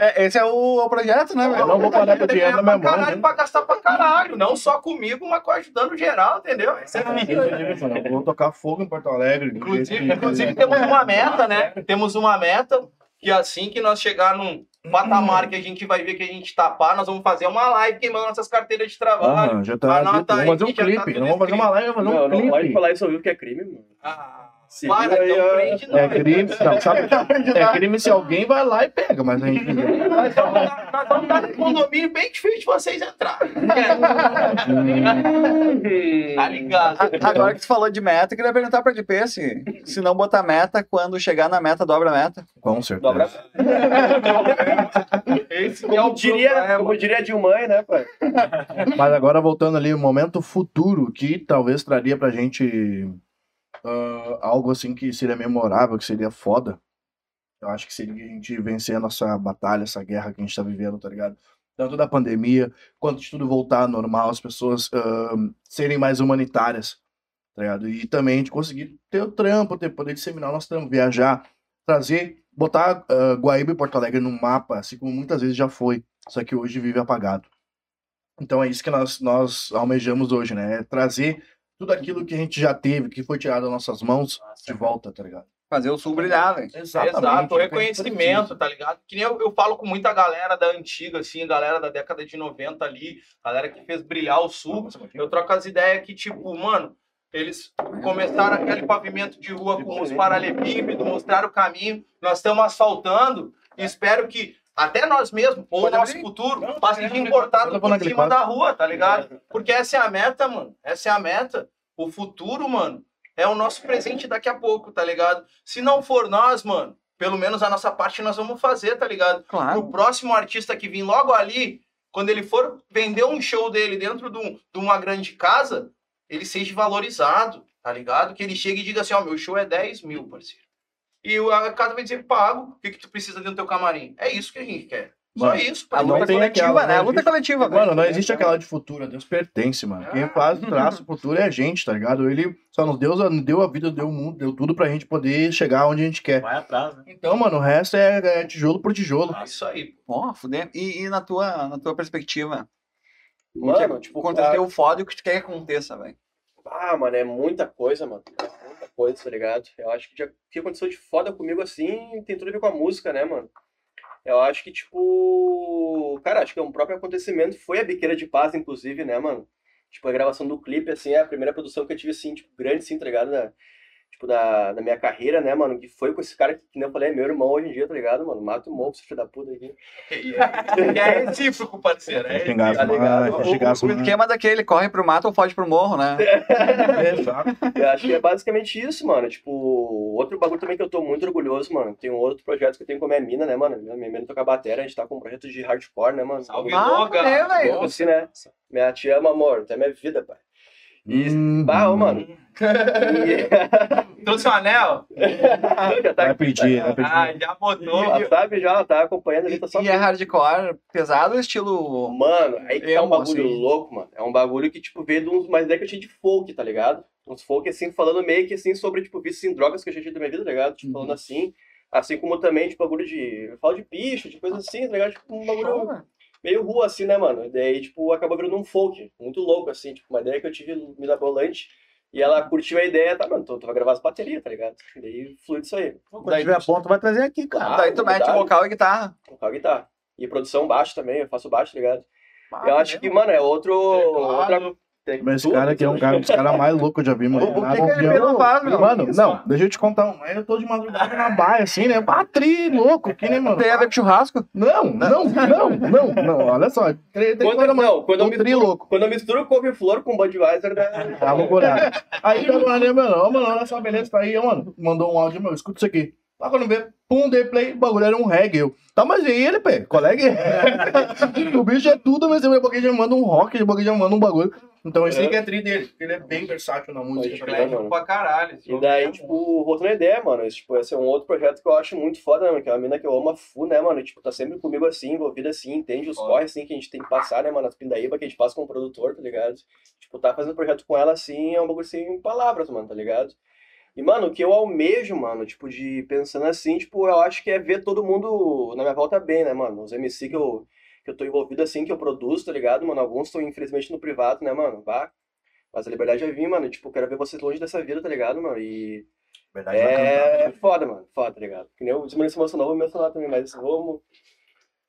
É, esse é o, o projeto, né, velho? não vou parar com o dinheiro na minha mão, caralho, né? pra gastar pra caralho. Não só comigo, mas com ajudando geral, entendeu? Isso é vou tocar fogo em Porto Alegre. Inclusive, inclusive temos uma meta, né? Temos uma meta que assim que nós chegar num patamar que a gente vai ver que a gente tapar, nós vamos fazer uma live queimando nossas carteiras de trabalho. Ah, já tá. Anota aí Vamos fazer um tá clipe. tudo Não vamos fazer uma live, vamos fazer Não, um não clipe. falar isso ao vivo que é crime, mano. Ah, Para, então prende É nós. crime, não, sabe? É crime se alguém vai lá e pega, mas a gente. Nós vamos dar num condomínio bem difícil de vocês entrarem. Tá ligado? A- Agora que tu falou de meta, eu queria perguntar pra DP se, se não botar meta, quando chegar na meta, dobra a meta. Com certeza. Dobra. Esse que é o diria, problema. como diria a Dilmãe, né, pai? Mas agora voltando ali, o momento futuro que talvez traria pra gente ah, algo assim que seria memorável, que seria foda. Eu acho que seria a gente vencer a nossa batalha, essa guerra que a gente tá vivendo, tá ligado? Tanto da pandemia, quanto de tudo voltar ao normal, as pessoas ah, serem mais humanitárias, tá ligado? E também a gente conseguir ter o trampo, ter, poder disseminar o nosso trampo, viajar, trazer, botar ah, Guaíba e Porto Alegre no mapa, assim como muitas vezes já foi, só que hoje vive apagado. Então é isso que nós, nós almejamos hoje, né? É trazer tudo aquilo que a gente já teve, que foi tirado das nossas mãos, de volta, tá ligado? Fazer o sul brilhar, velho. Exato, o reconhecimento, tá ligado? Que nem eu, eu falo com muita galera da antiga, assim, galera da década de 90 ali, galera que fez brilhar o sul. Eu troco as ideias que, tipo, mano, eles começaram aquele pavimento de rua com os paralelepípedos, mostraram o caminho, nós estamos asfaltando, e espero que até nós mesmos, ou o nosso futuro, Não, passe é, de importado eu vou por cima da rua, tá ligado? Porque essa é a meta, mano. Essa é a meta. O futuro, mano, é o nosso presente daqui a pouco, tá ligado? Se não for nós, mano, pelo menos a nossa parte nós vamos fazer, tá ligado? Claro. o próximo artista que vir logo ali, quando ele for vender um show dele dentro de, um- de uma grande casa, ele seja valorizado, tá ligado? Que ele chegue e diga assim, ó, meu show é 10 mil, parceiro. E o- a casa vai dizer, pago, o que, que tu precisa dentro do teu camarim? É isso que a gente quer. Só Mano, isso, A luta coletiva, aquela, né? A não luta coletiva, velho. Mano, não existe aquela de futuro, Deus pertence, mano. Quem faz o traço futuro é a gente, tá ligado? Ele só nos deu, deu a vida, deu o mundo, deu tudo pra gente poder chegar onde a gente quer. Vai atrás, né? Então, mano, o resto é, é tijolo por tijolo. É Isso aí. Ó, fudendo. E, e na, tua, na tua perspectiva? O Mano, que tipo, aconteceu o foda e o que tu quer que aconteça, velho. Ah, mano, é muita coisa, mano. Coisa, tá ligado? Eu acho que já, o que aconteceu de foda comigo assim tem tudo a ver com a música, né, mano? Eu acho que, tipo. Cara, acho que é um próprio acontecimento. Foi a biqueira de paz, inclusive, né, mano? Tipo, a gravação do clipe, assim, é a primeira produção que eu tive, assim, tipo, grande, assim, tá ligado? Tipo, da, da minha carreira, né, mano? Que foi com esse cara que, que nem eu falei, é meu irmão hoje em dia, tá ligado, mano? Mata o morro, esse filho da puta aqui. é recíproco, parceiro. É gás tá ligado? O, o mais. esquema daquele, corre pro mato ou foge pro morro, né? Exato. Eu acho que é basicamente isso, mano. Tipo, outro bagulho também que eu tô muito orgulhoso, mano. Tem um outro projeto que eu tenho com a minha mina, né, mano? Minha mina toca batera, a gente tá com um projeto de hardcore, né, mano? Salve, Ah, Loga. é, velho. Louco assim, né? Minha tia ama amor, tu é minha vida, pai. E, Hum. bah, ô, mano. Trouxe um anel? já tá Vai pedir, vai pedir. Ah, já botou. Ela sabe já, ela tá acompanhando ali, tá só. E é hardcore pesado, estilo. Mano, aí que é um bagulho assim. louco, mano. É um bagulho que, tipo, veio de uns, uma ideia que eu tinha de folk, tá ligado? Uns folk, assim, falando meio que, assim, sobre, tipo, vícios em drogas que eu já tinha da minha vida, tá ligado? Tipo, Uhum. falando assim. Assim como também, tipo, bagulho de... Eu falo de bicho, de coisa assim, tá ligado? Tipo, um bagulho meio rua, assim, né, mano? E daí, tipo, acabou virando um folk. Muito louco, assim. Tipo, uma ideia que eu tive mirabolante. E ela curtiu a ideia, tá, mano? Tu, tu vai gravar as baterias, tá ligado? Daí flui disso aí. Quando tiver ponto, vai trazer aqui, cara. Ah, Daí tu mete vocal e guitarra. Com a guitarra. E produção baixo também, eu faço baixo, tá ligado? Ah, eu acho que, mano, é outro... outra... Tem Mas esse cara aqui é um cara, um dos caras mais loucos que eu já vi, mano. O- que que ele não faz, meu? Mano, não, deixa eu te contar um. Eu tô de madrugada na baia, assim, né? Batri, louco aqui, né, mano? Tem a ver com churrasco? Não, não, não, não, não, olha só. Quando, mano. não, quando eu, misturo, louco. quando eu misturo couve-flor com Budweiser, né? Tá loucurado. Aí tá né, mano? Mano, olha só, beleza, tá aí, mano. Mandou um áudio, meu, escuta isso aqui. Lá quando vê, pum, dei play, o bagulho era um reggae. Eu, tá, mas e ele, pé? Colega? o bicho é tudo, mas o bagulho já manda um rock, o bagulho já manda um bagulho. Então esse aí que é tri dele, porque ele é bem versátil na música. Crer, ligado? mano. Pra caralho. esse E daí, é tipo, voltando a ideia, mano, esse, tipo, esse é um outro projeto que eu acho muito foda, né, mano? Que é uma mina que eu amo a full, né, mano? Tipo, tá sempre comigo assim, envolvida assim, entende os Foda. corre assim que a gente tem que passar, né, mano? As pindaíba que a gente passa com o produtor, tá ligado? Tipo, tá fazendo projeto com ela assim, é um bagulho assim em palavras, mano, tá ligado? E, mano, o que eu almejo, mano, tipo, de pensando assim, tipo, eu acho que é ver todo mundo na minha volta bem, né, mano? Os MC que eu, que eu tô envolvido assim, que eu produzo, tá ligado, mano? Alguns estão, infelizmente, no privado, né, mano? Vá. Mas a liberdade é vir, mano. Tipo, quero ver vocês longe dessa vida, tá ligado, mano? E Verdade, cantar. é foda, mano. Foda, tá ligado? Que nem o Desmano se emocionou, vou me emocionar também, mas vamos.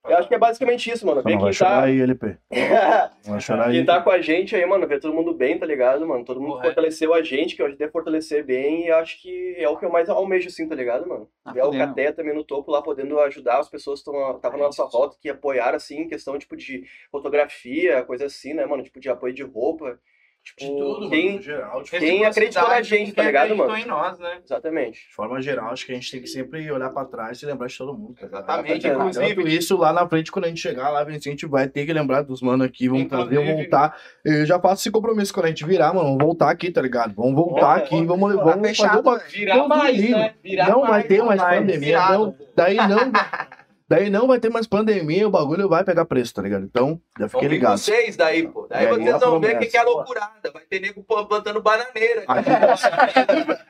Eu acho que é basicamente isso, mano. Ver vai quem chorar tá. aí, LP. Vai chorar aí. Quem tá com a gente aí, mano, ver todo mundo bem, tá ligado, mano? Todo mundo Correto. fortaleceu a gente, que eu ajudei a fortalecer bem, e acho que é o que eu mais almejo, assim, tá ligado, mano? Ah, Ver o. Cateia também no topo lá, podendo ajudar as pessoas que estavam na nossa volta, que apoiaram, assim, em questão, tipo, de fotografia, coisa assim, né, mano? Tipo, de apoio de roupa. Tipo, De tudo, mano, quem... no geral. Tipo, Quem acreditou na gente, tá ligado, mano? em nós, né? Exatamente. De forma geral, acho que a gente tem que sempre olhar pra trás e lembrar de todo mundo. tá? Exatamente, Tanto Tanto inclusive. isso lá na frente, quando a gente chegar lá, a gente vai ter que lembrar dos mano aqui, vamos Inclusive- trazer, voltar. Eu já faço esse compromisso quando a gente virar, mano. Vamos voltar aqui, tá ligado? Vamos voltar aqui, vamos, bora. vamos Fechado, fazer uma... Virar mais, né? Virar Não vai ter mais mais, pandemia, virado. não. Daí não. Daí não vai ter mais pandemia, o bagulho vai pegar preço, tá ligado? Então, já fiquei vir ligado. vocês daí, pô. Daí É, vocês vão ver o que, é loucurada. Vai ter nego plantando bananeira. Aqui,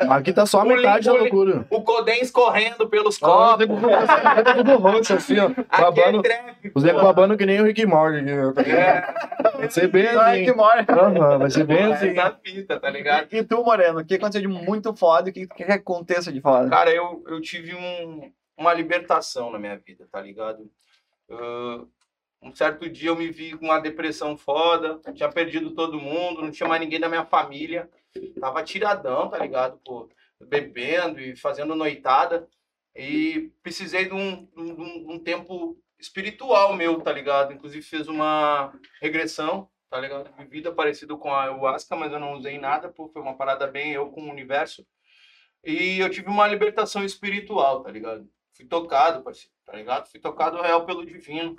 aqui tá só a O metade da loucura. O Codens correndo pelos copos. tá tudo roxo assim, ó. Aqui é Babando, trap. os nego babando que nem o Rick Morty. tá ligado? É, Vai ser bem assim. mora. Aham, vai ser bem assim. essa fita, tá ligado? E tu, Moreno, o que aconteceu de muito foda? O que que aconteça de foda? Cara, eu, eu tive um, uma libertação na minha vida, tá ligado? Ah, um certo dia eu me vi com uma depressão foda, tinha perdido todo mundo, não tinha mais ninguém da minha família. Tava tiradão, tá ligado? Pô, bebendo e fazendo noitada. E precisei de um, um, um tempo espiritual meu, tá ligado? Inclusive fiz uma regressão, tá ligado? De vida parecido com a ayahuasca, mas eu não usei nada, pô, foi uma parada bem eu com o universo. E eu tive uma libertação espiritual, tá ligado? Fui tocado, parceiro, tá ligado? Fui tocado real pelo divino.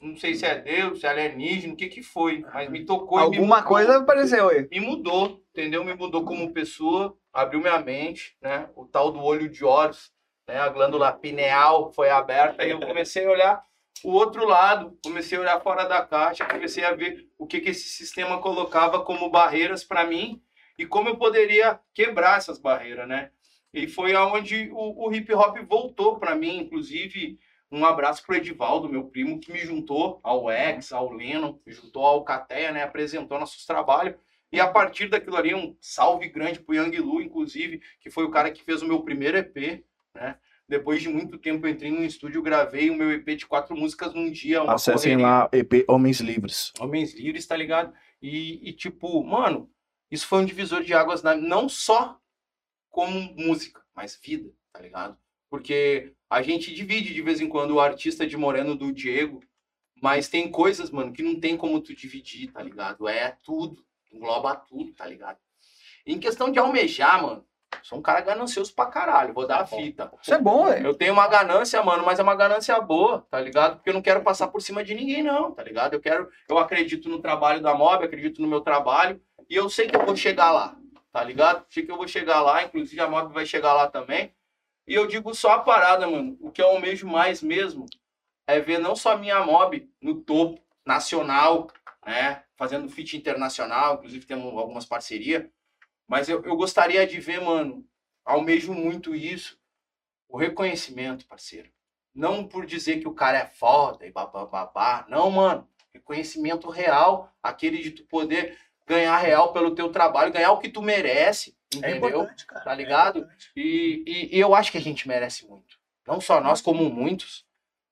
Não sei se é Deus, se é alienígena, o que que foi, mas me tocou e me Alguma mudou. coisa apareceu aí. Me mudou, entendeu? Me mudou como pessoa, abriu minha mente, né? O tal do olho de Horus, né? A glândula pineal foi aberta e eu comecei a olhar o outro lado, comecei a olhar fora da caixa, comecei a ver o que que esse sistema colocava como barreiras para mim e como eu poderia quebrar essas barreiras, né? E foi aonde o, o hip hop voltou para mim, inclusive um abraço pro Edivaldo, meu primo, que me juntou ao X, ao Leno, me juntou ao Cateia, né? Apresentou nossos trabalhos. E a partir daquilo ali, um salve grande pro Yang Lu, inclusive, que foi o cara que fez o meu primeiro EP, né? Depois de muito tempo, eu entrei no estúdio, gravei o meu EP de quatro músicas num dia. Acessem correria. lá, EP Homens Livres. Homens Livres, tá ligado? E, e, tipo, mano, isso foi um divisor de águas, na, não só como música, mas vida, tá ligado? Porque a gente divide de vez em quando o artista de Moreno do Diego, mas tem coisas, mano, que não tem como tu dividir, tá ligado? É tudo, engloba tudo, tá ligado? Em questão de almejar, mano, sou um cara ganancioso pra caralho, vou dar a fita. Isso é bom, velho. Eu tenho uma ganância, mano, mas é uma ganância boa, tá ligado? Porque eu não quero passar por cima de ninguém, não, tá ligado? Eu quero, eu acredito no trabalho da Mob, acredito no meu trabalho, e eu sei que eu vou chegar lá, tá ligado? Que eu vou chegar lá, inclusive a Mob vai chegar lá também. E eu digo só a parada, mano. O que eu almejo mais mesmo é ver não só a minha Mob no topo nacional, né? Fazendo feat internacional, inclusive temos algumas parcerias. Mas eu, eu gostaria de ver, mano, almejo muito isso, o reconhecimento, parceiro. Não por dizer que o cara é foda e babá, babá. Não, mano. Reconhecimento real, aquele de tu poder ganhar real pelo teu trabalho, ganhar o que tu merece, É entendeu? importante, cara. Tá ligado? É. E, e- e eu acho que a gente merece muito. Não só nós, como muitos.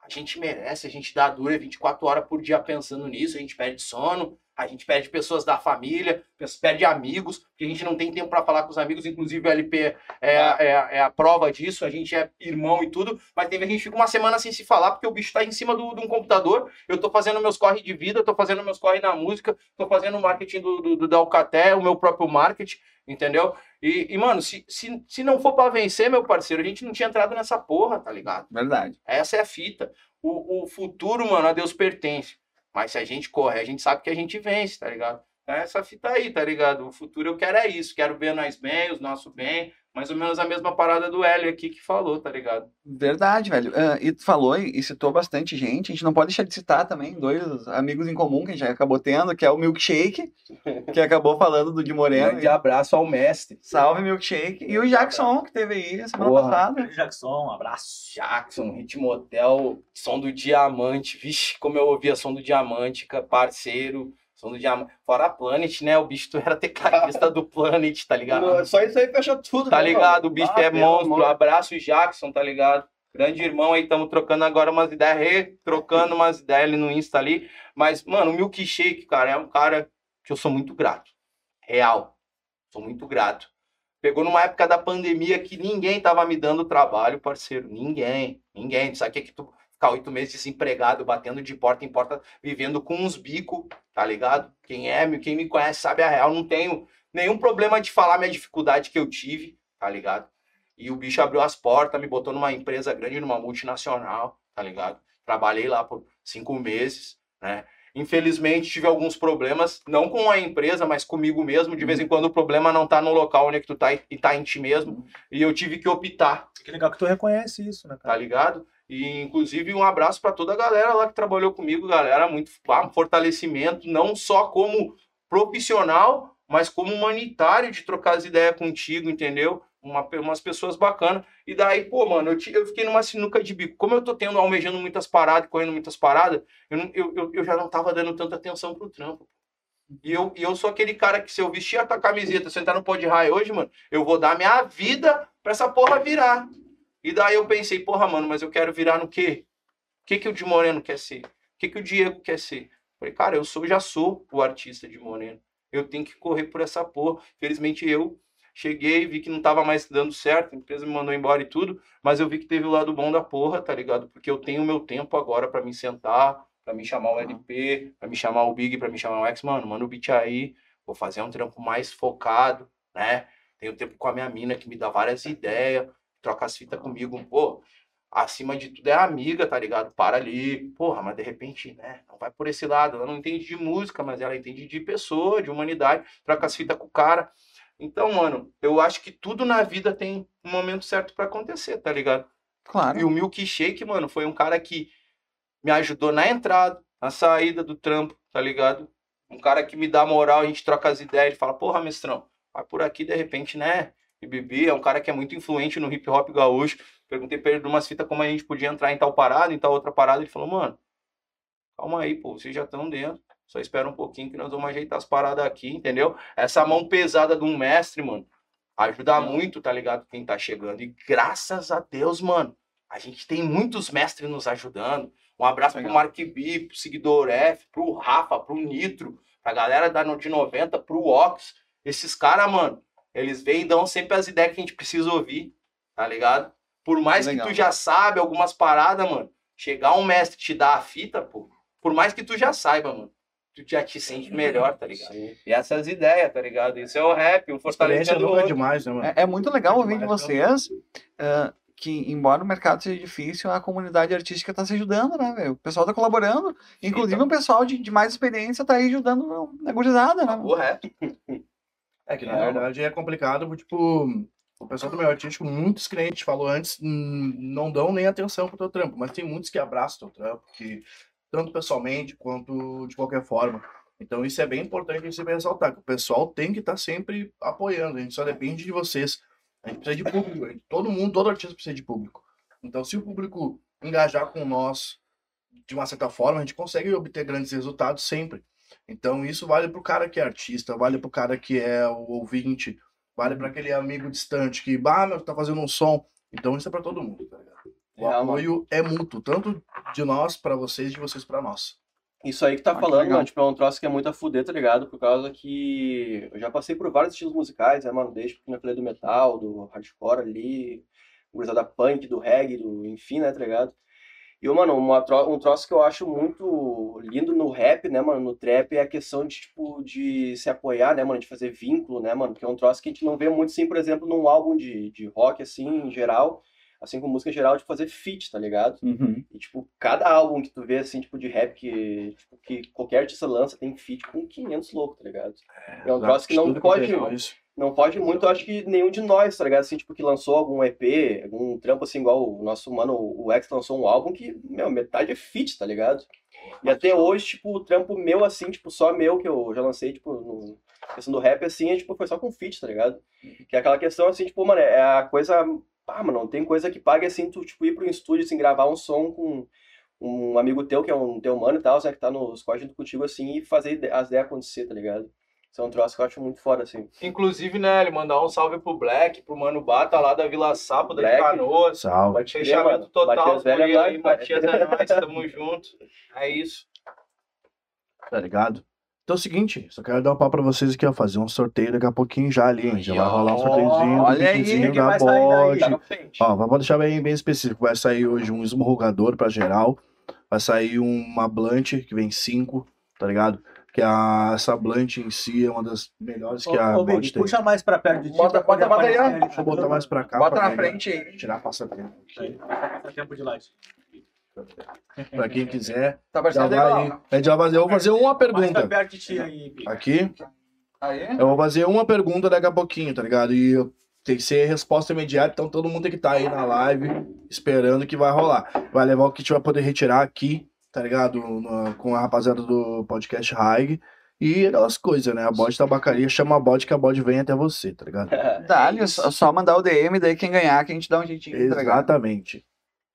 A gente merece, a gente dá dura 24 horas por dia pensando nisso, a gente perde sono, a gente perde pessoas da família, perde amigos, porque a gente não tem tempo para falar com os amigos, inclusive o LP é, a- é, a- é a prova disso, a gente é irmão e tudo, mas que a gente fica uma semana sem se falar, porque o bicho tá em cima do- de um computador, eu tô fazendo meus corre de vida, tô fazendo meus corre na música, tô fazendo o marketing do, do, do da Alcatel, o meu próprio marketing, entendeu? E, e, mano, se, se, se não for pra vencer, meu parceiro, a gente não tinha entrado nessa porra, tá ligado? Verdade. Essa é a fita. O, o futuro, mano, a Deus pertence. Mas se a gente corre, a gente sabe que a gente vence, tá ligado? É essa fita aí, tá ligado? O futuro eu quero é isso. Quero ver nós bem, os nossos bem. Mais ou menos a mesma parada do Hélio aqui que falou, tá ligado? Verdade, velho. Ah, e tu falou e e citou bastante gente. A gente não pode deixar de citar também dois amigos em comum que a gente acabou tendo, que é o Milkshake, que acabou falando do Di Moreno. Grande abraço ao mestre. Salve, Milkshake. E o Jackson, que teve aí semana Porra. passada. Jackson, um abraço. Jackson, Ritmo Hotel, Som do Diamante. Vixe, como eu ouvia Som do Diamante, parceiro. Som do Diamante. Fora a Planet, né? O bicho tu era tecladista do Planet, tá ligado? Não, Só isso aí fecha tudo, Tá né, ligado? O mano? bicho Ah, é monstro. amor. Abraço, Jackson, tá ligado? Grande irmão aí, estamos trocando agora umas ideias, retrocando umas ideias ali no Insta ali. Mas, mano, o Milkshake, cara, é um cara que eu sou muito grato. Real. Sou muito grato. Pegou numa época da pandemia que ninguém tava me dando trabalho, parceiro. Ninguém. Ninguém. Sabe o que é que tu ficar oito meses desempregado, batendo de porta em porta, vivendo com uns bicos, tá ligado? Quem é, quem me conhece sabe a real. Não tenho nenhum problema de falar minha dificuldade que eu tive, tá ligado? E o bicho abriu as portas, me botou numa empresa grande, numa multinacional, tá ligado? Trabalhei lá por cinco meses, né? Infelizmente tive alguns problemas, não com a empresa, mas comigo mesmo. De vez em quando o problema não tá no local onde é que tu tá e tá em ti mesmo. E eu tive que optar, Que legal que tu reconhece isso, né, tá cara? ligado? E inclusive um abraço para toda a galera lá que trabalhou comigo, galera, muito ah, fortalecimento, não só como profissional, mas como humanitário de trocar as ideias contigo, entendeu? Uma, umas pessoas bacanas. E daí, pô, mano, eu, ti- eu fiquei numa sinuca de bico. Como eu tô tendo, almejando muitas paradas, correndo muitas paradas, eu, não- eu, eu, eu já não tava dando tanta atenção pro trampo. E eu, e eu sou aquele cara que se eu vestir a tua camiseta, sentar no pó de raio hoje, mano, eu vou dar minha vida pra essa porra virar. E daí eu pensei, porra, mano, mas eu quero virar no quê? O que, que o de Moreno quer ser? O que, que o Diego quer ser? Falei, cara, eu sou, já sou o artista de Moreno. Eu tenho que correr por essa porra. Felizmente eu cheguei, vi que não tava mais dando certo, a empresa me mandou embora e tudo, mas eu vi que teve o lado bom da porra, tá ligado? Porque eu tenho o meu tempo agora pra me sentar, pra me chamar o LP, pra me chamar o Big, pra me chamar o X, mano, manda o beat aí, vou fazer um trampo mais focado, né? Tenho tempo com a minha mina que me dá várias ideias, troca as fitas comigo, pô, acima de tudo é amiga, tá ligado? Para ali, porra, mas de repente, né, não vai por esse lado, ela não entende de música, mas ela entende de pessoa, de humanidade, troca as fitas com o cara. Então, mano, eu acho que tudo na vida tem um momento certo pra acontecer, tá ligado? Claro. E o Milkshake, mano, foi um cara que me ajudou na entrada, na saída do trampo, tá ligado? Um cara que me dá moral, a gente troca as ideias, ele fala, porra, mestrão, vai por aqui de repente, né? E Bibi é um cara que é muito influente no hip hop gaúcho. Perguntei pra ele de umas fitas como a gente podia entrar em tal parada, em tal outra parada. Ele falou, mano, calma aí, pô, vocês já estão dentro. Só espera um pouquinho que nós vamos ajeitar as paradas aqui, entendeu? Essa mão pesada de um mestre, mano, ajuda muito, tá ligado? Quem tá chegando. E graças a Deus, mano, a gente tem muitos mestres nos ajudando. Um abraço Legal. pro Mark B, pro Seguidor F, pro Rafa, pro Nitro, pra galera da, de 90, pro Ox, esses caras, mano, eles vêm e dão sempre as ideias que a gente precisa ouvir, tá ligado? Por mais Legal. que tu já sabe algumas paradas, mano, chegar um mestre te dar a fita, pô, por mais que tu já saiba, mano, tu já te sente melhor, tá ligado? Sim. E essas ideias, tá ligado? Isso é o rap, um o nunca é demais, né, mano? É, é muito legal ouvir de vocês ah, que, embora o mercado seja difícil, a comunidade artística tá se ajudando, né, velho? O pessoal tá colaborando. Inclusive, Então. o pessoal de, de mais experiência tá aí ajudando a gurizada, né? Correto. É que na É, verdade é complicado, tipo, o pessoal do meio artístico, muitos clientes, falou antes, hum, não dão nem atenção pro teu trampo, mas tem muitos que abraçam teu trampo, que, tanto pessoalmente quanto de qualquer forma. Então isso é bem importante você ressaltar, que o pessoal tem que estar sempre apoiando, a gente só depende de vocês. A gente precisa de público, a gente- todo mundo, todo artista precisa de público. Então se o público engajar com nós de uma certa forma, a gente consegue obter grandes resultados sempre. Então isso vale pro cara que é artista, vale pro cara que é o ouvinte, vale para aquele amigo distante que, bah, meu, tá fazendo um som. Então isso é para todo mundo, tá ligado? O mano. apoio é mútuo, tanto de nós para vocês de vocês para nós. Isso aí que tá Ah, que falando, legal. mano, tipo, é um troço que é muito a fuder, tá ligado? Por causa que eu já passei por vários estilos musicais, né, mano? Desde que eu falei do metal, do hardcore ali, gurizada punk, do reggae, do enfim, né, tá ligado? E, mano, uma um troço que eu acho muito lindo no rap, né, mano, no trap, é a questão de, tipo, de se apoiar, né, mano, de fazer vínculo, né, mano? Que é um troço que a gente não vê muito, assim, por exemplo, num álbum de, de rock, assim, em geral, assim como música em geral, de fazer feat, tá ligado? Uhum. E, tipo, cada álbum que tu vê, assim, tipo, de rap que, tipo, que qualquer artista lança tem feat com 500 loucos, tá ligado? É um troço que não pode, isso. Não pode muito, eu acho que nenhum de nós, tá ligado? Assim, tipo, que lançou algum EP, algum trampo, assim, igual o nosso mano, o X lançou um álbum que, meu, metade é feat, tá ligado? E até hoje, tipo, o trampo meu, assim, tipo, só meu, que eu já lancei, tipo, no questão do rap, assim, é, tipo, foi só com feat, tá ligado? Que é aquela questão, assim, tipo, mano, é a coisa... Ah, mano, não tem coisa que pague, assim, tu, tipo, ir pro estúdio, assim, gravar um som com um amigo teu, que é um teu mano e tal, né, que tá nos junto contigo, assim, e fazer as ideias acontecer, tá ligado? Isso é um troço que eu acho muito foda, assim. Inclusive, né, ele mandar um salve pro Black, pro Mano Bata lá da Vila Sapo, da Black. Canoas. Salve. Pode Fechamento total, Matias Velho aí. Matias é nóis, tamo junto. É isso. Tá ligado? Então é o seguinte, só quero dar um papo pra vocês aqui, ó, fazer um sorteio daqui a pouquinho já ali, hein? Já vai rolar um sorteiozinho olha aí, kitzinho que da bode. Tá. Ó, vamos deixar bem, bem específico. Vai sair hoje um esmurrugador pra geral. Vai sair uma blunt, que vem cinco, tá ligado? Que a, essa blunt em si é uma das melhores que a Ô, bode tem. puxa mais pra perto de ti. Bota- bota- bota aí, ó. aparecer ali. Deixa eu botar mais pra cá. Bota pra na frente aí. Tirar passatempo. Aí, passa tempo de live. Pra quem quiser, Tá já vai legal. aí. A gente vai fazer, eu vou fazer uma Mais pra pergunta. perto de ti aí. Aqui, Aí. eu vou fazer uma pergunta daqui a pouquinho, tá ligado? E tem que ser resposta imediata, então todo mundo tem que estar aí na live esperando que vai rolar. Vai levar o que a gente vai poder retirar aqui, tá ligado? No- com a rapaziada do podcast Haig. E aquelas coisas, né? A bode tabacaria chama a bode que a bode vem até você, tá ligado? Dá-lhe, é só só mandar o DM, daí quem ganhar, que a gente dá um jeitinho, tá? Exatamente.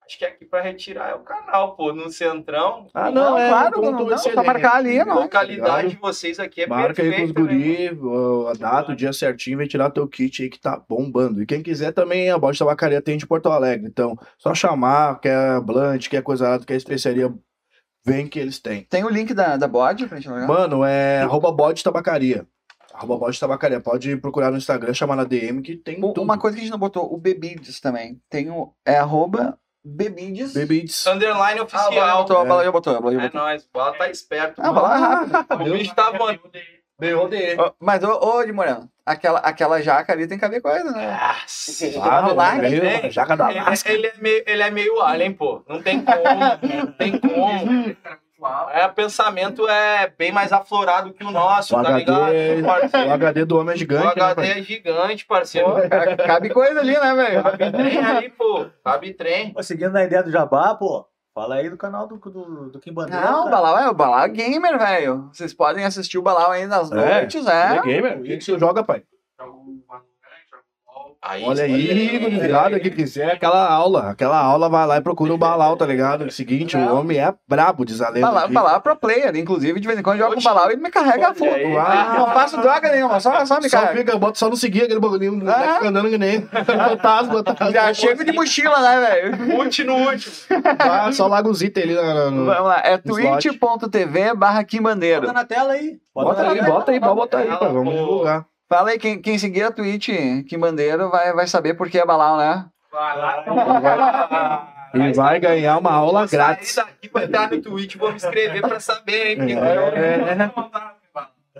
Acho que aqui pra retirar é o canal, pô, no Centrão. Ah, Não, não, é claro, não, não, só marcar ali, não. A localidade Tá de vocês aqui é Marca aí com os perfeita, né, guri, a data, o dia certinho, vem tirar teu kit aí que tá bombando. E quem quiser também, a Bode Tabacaria tem de Porto Alegre. Então, só chamar, quer blunt, quer coisa lá, quer especiaria, vem que eles têm. Tem o link da, da bode pra gente largar? Mano, é arroba bode tabacaria. Arroba bode tabacaria. Pode procurar no Instagram, chamar na DM que tem tudo. Uma coisa que a gente não botou, o Bebides também. Tem o. É arroba Bebides. Bebids. Underline Ah, a Bala já oficial. botou, a Bala já botou, a já é botou. nóis, o Bala tá esperto. Ah. Bala é rápido. O bicho tá BOD. Ó, Mas, ô, ô, de Moreno, aquela, aquela jaca ali tem que haver coisa, né? Ah, Ah, lá, né? Veio tem. a jaca da Ele, Alaska. ele é meio, ele é meio alien, pô. Não tem como. Não tem como. É, o pensamento é bem mais aflorado que o nosso, O tá HD, ligado? o? HD do homem é O gigante, né, HD pai? é gigante, parceiro. Pô, cara, cabe coisa ali, né, velho? Cabe trem ali, pô. Cabe trem. Pô, seguindo na ideia do Jabá, pô, fala aí do canal do, do, do Kim Bandeira. Não, o. Balau é o Balau é gamer, velho. Vocês podem assistir o Balau aí nas É, noites, É é. gamer? O que que você joga, pai? Jogo Valorant, jogo LOL. Aí, Olha aí, gurizada, que quiser aquela aula. Aquela aula vai lá e procura o Balau, tá ligado? O seguinte, o homem é brabo, diz a lenda. Balau, aqui. Balau é pro player, inclusive, de vez em quando com o Balau e me carrega a full. aí. Não faço droga nenhuma, só, só me Só carrega. fica, bota só não seguir aquele bagulhinho, não Ah. fica andando que nem fantasma. tá? Já chego de mochila, né, velho? Mute no último. Ah, só larga os itens ali na, na- Vamos lá, é twitch.tv barra Kim Bandeiro. Bota na tela aí. Bota aí, bota aí, pode botar aí, pá, vamos divulgar. Fala aí, quem, quem seguir a Twitch Kim Bandeiro vai, vai saber por que é Balau, né? Vai lá. E vai ganhar uma aula Vou sair grátis. daqui pra entrar no Twitch, vou me inscrever pra saber, hein? porque É.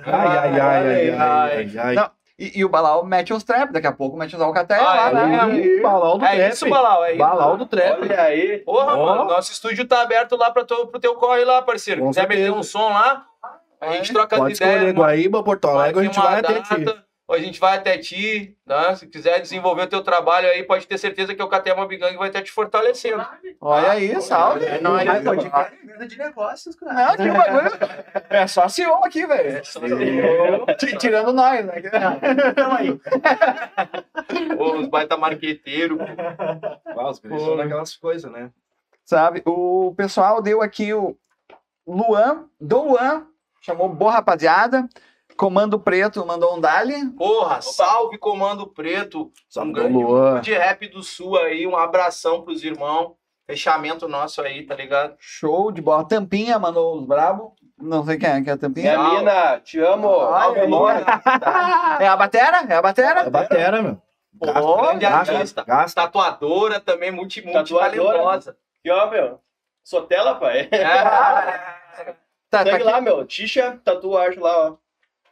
Ai, ai, ai, ai, ai, ai, ai. Não, E, e o Balau mete uns trap, daqui a pouco mete uns alcatéia Ah, lá, né? Aí, Balau do É trap. isso, Balau, é isso. Balau do trap. Olha aí. Porra, Ó. mano, nosso estúdio tá aberto lá tu, pro teu corre lá, parceiro. Com Quiser meter certeza. um som lá, a gente troca Pode as ideias. escolher mano. Guaíba, Porto Alegre, a gente vai até ti. data, ou a gente vai até ti, né? Se quiser desenvolver o teu trabalho aí, pode ter certeza que o KT Mob Gang vai estar te fortalecendo. Olha aí, salve. É nóis, pode venda de negócios, cara. Não, que bagulho. É só CEO aqui, velho. Ti- Tirando nós, né? Então aí. Ô, Os baita marqueteiro. Ah, os coisas, né? Sabe? O pessoal deu aqui o Luan, Douan, chamou boa rapaziada. Comando Preto mandou um dali. Porra, salve Comando Preto. Salve, um grande grupo de rap do Sul aí. Um abração pros irmãos. Fechamento nosso aí, tá ligado? Show de bola. Tampinha mandou os brabo. Não sei quem é, que é a Tampinha. Minha mina, te amo. Ai. É a batera? É a batera? É batera, meu. Pô, grande gasta, artista. gasta. Tatuadora também, multi, multi Tatuadora. talentosa. Aqui, ó, meu. Sotela, pai. É. Tá, tá Segue aqui. lá, meu. Tisha, tatuagem lá, ó.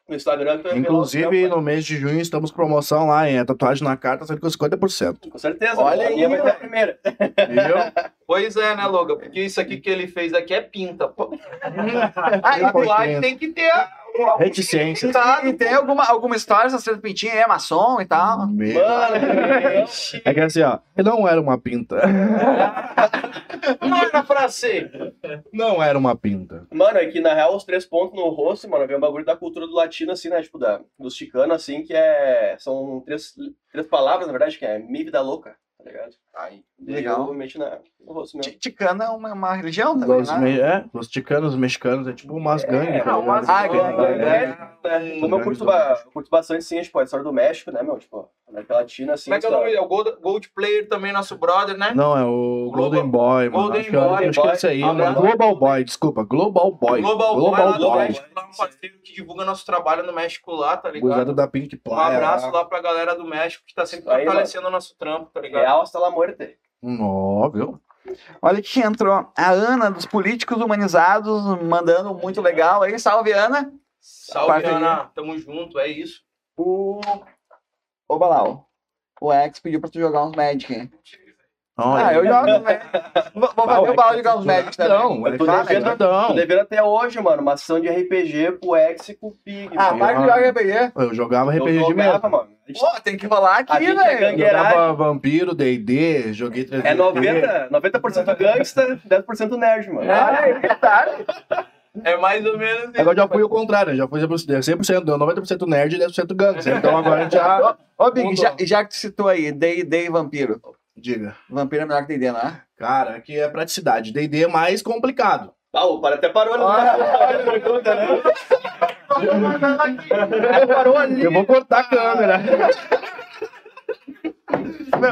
No Instagram. que Inclusive, no mês de junho, estamos com promoção lá, hein? A tatuagem na carta saindo com 50%. Com certeza. Olha aí, vai ser a primeira. Entendeu? Pois é, né, Logan? Porque isso aqui que ele fez aqui é pinta. Pô. Tatuagem tem que ter. Reticência. Tá, e tem alguma, alguma história, essa aí, é maçom e tal. Meu. Mano, É que assim, ó, não era uma pinta. Não era pra ser. Não era uma pinta. Mano, é que na real os três pontos no rosto, mano, vem um bagulho da cultura do latino, assim, né? Tipo, da, dos chicanos, assim, que é. São três, três palavras, na verdade, que é mi vida louca, tá ligado? Aí, Legal. Eu meti na, Ticana é uma, uma religião também, Os, né? é, os ticanos, os mexicanos, é tipo umas gangues. tá não, ligado? mas- Ah, gangue, É, gangue. é, Como eu curto, ba- eu curto bastante, sim, tipo, a história do México, né, meu? Tipo, América Latina, assim. Como é que é o nome? É o Gold, Gold Player também, nosso brother, né? Não, é o Golden Boy, mano. Golden acho que, é- Boy, acho que é esse aí, Boy. mano. Global Boy, desculpa. Global Boy. Global, Global Boy, lá do Boy. México, lá um parceiro que divulga nosso trabalho no México lá, tá ligado? da Pink Um Playa. abraço lá pra galera do México que tá sempre fortalecendo o nosso trampo, tá ligado? Real hasta la muerte. Ó, viu? Olha que entrou a Ana dos Políticos Humanizados, mandando muito legal aí. Salve, Ana. Salve, Parceria. Ana. Tamo junto, é isso. O. Ô, Balau. O X pediu pra tu jogar uns Magic. Olha Ah, eu jogo também. Vou vou fazer o Balau jogar uns Magic também. Não, ele Tu faz devendo- jogadão. Tô devendo até hoje, mano, uma ação de RPG pro X e com o Pig. Ah, para de jogar RPG. Eu jogava Eu RPG de jogava, mesmo. mano. A gente- Pô, tem que rolar A aqui, é velho. gangue- Jogava Vampiro, D&D, joguei 3D. É 90%, 90 gangsta, 10% nerd, mano. Ah, é verdade. É mais ou menos isso. Agora já fui o contrário, né? já fui 100%, deu 90% nerd e 10% gangues. Então agora a gente já... Ô, Big, já, já que tu citou aí, D&D e Vampiro. Diga. Vampiro é melhor que D&D, não é? Cara, aqui é praticidade. D&D é mais complicado. Ah, o para até parou ali. né? Parou ali. Eu vou cortar a câmera.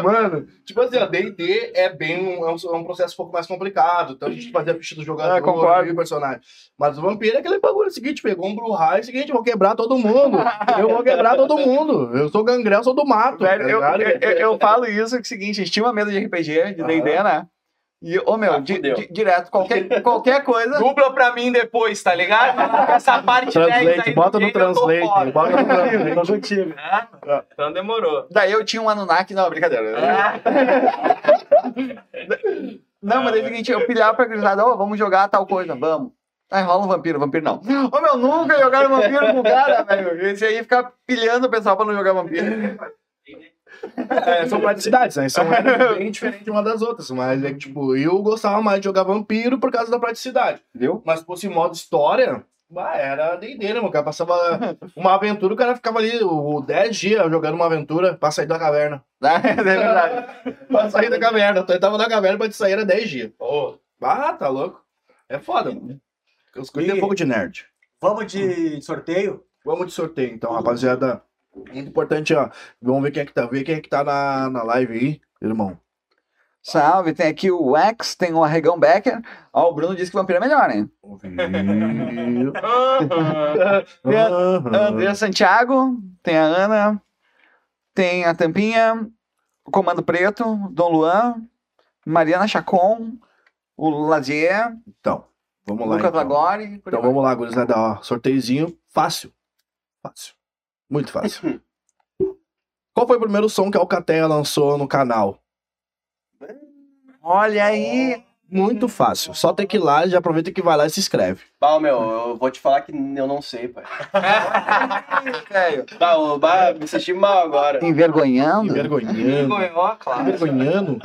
Mano, tipo assim, ó, D&D é bem um, é um, é um processo um pouco mais complicado. Então a gente fazia a ficha do jogador É, concordo. e o personagem. Mas o vampiro é aquele bagulho seguinte, pegou um Bruhai, é o seguinte, eu vou quebrar todo mundo. Eu vou quebrar todo mundo. Eu sou gangrel, sou do mato. Velho, tá eu, eu, eu- eu falo isso que é o seguinte, a gente tinha uma mesa de RPG, de D&D, né? E, ô meu, Ah, di- di- direto, qualquer, qualquer coisa... Dubla pra mim depois, tá ligado? Essa parte 10 Translate, aí bota no game eu tô translate. Bota no translate. Ah, Então demorou. Daí eu tinha um Anunnaki, não, brincadeira. Não, mas daí é o seguinte, eu pilhava pra gurizada, ó, vamos jogar tal coisa, vamos. Aí rola um vampiro, vampiro não. Ô meu, nunca jogaram vampiro com o cara, velho. Esse aí fica pilhando o pessoal pra não jogar vampiro. É, são praticidades, né? São bem diferentes uma das outras. Mas é que, tipo, eu gostava mais de jogar vampiro por causa da praticidade. Viu? Mas se fosse modo história, Bah, era D&D, né, mano? O cara passava uma aventura, o cara ficava ali o 10 dias jogando uma aventura pra sair da caverna. é verdade. pra sair da caverna. Então ele tava na caverna pra te sair era 10 dias. Ah, tá louco. É foda, mano. Os coisas E- tem pouco de nerd. Vamos de sorteio? Vamos de sorteio, então, rapaziada. Muito importante, ó. Vamos ver quem é que tá, ver quem é que tá na, na live aí, irmão. Salve, tem aqui o X, tem o Arregão Becker. Ó, o Bruno disse que Vampiro é melhor, hein? Tem a. André Santiago, tem a Ana, tem a Tampinha, o Comando Preto, Dom Luan, Mariana Chacon, o Lazier, Então, vamos lá. Lucas Então, Lagori. por então vamos lá, gurizada. Ó, sorteiozinho fácil. Fácil. Muito fácil. Qual foi o primeiro som que a Alcateia lançou no canal? Olha aí. Muito fácil. Só tem que ir lá, já aproveita que vai lá e se inscreve. Bah, meu, eu vou te falar que eu não sei, pai. Bah, o- bah, me senti mal agora. Envergonhando. Envergonhando. Ganhou, claro. Envergonhando.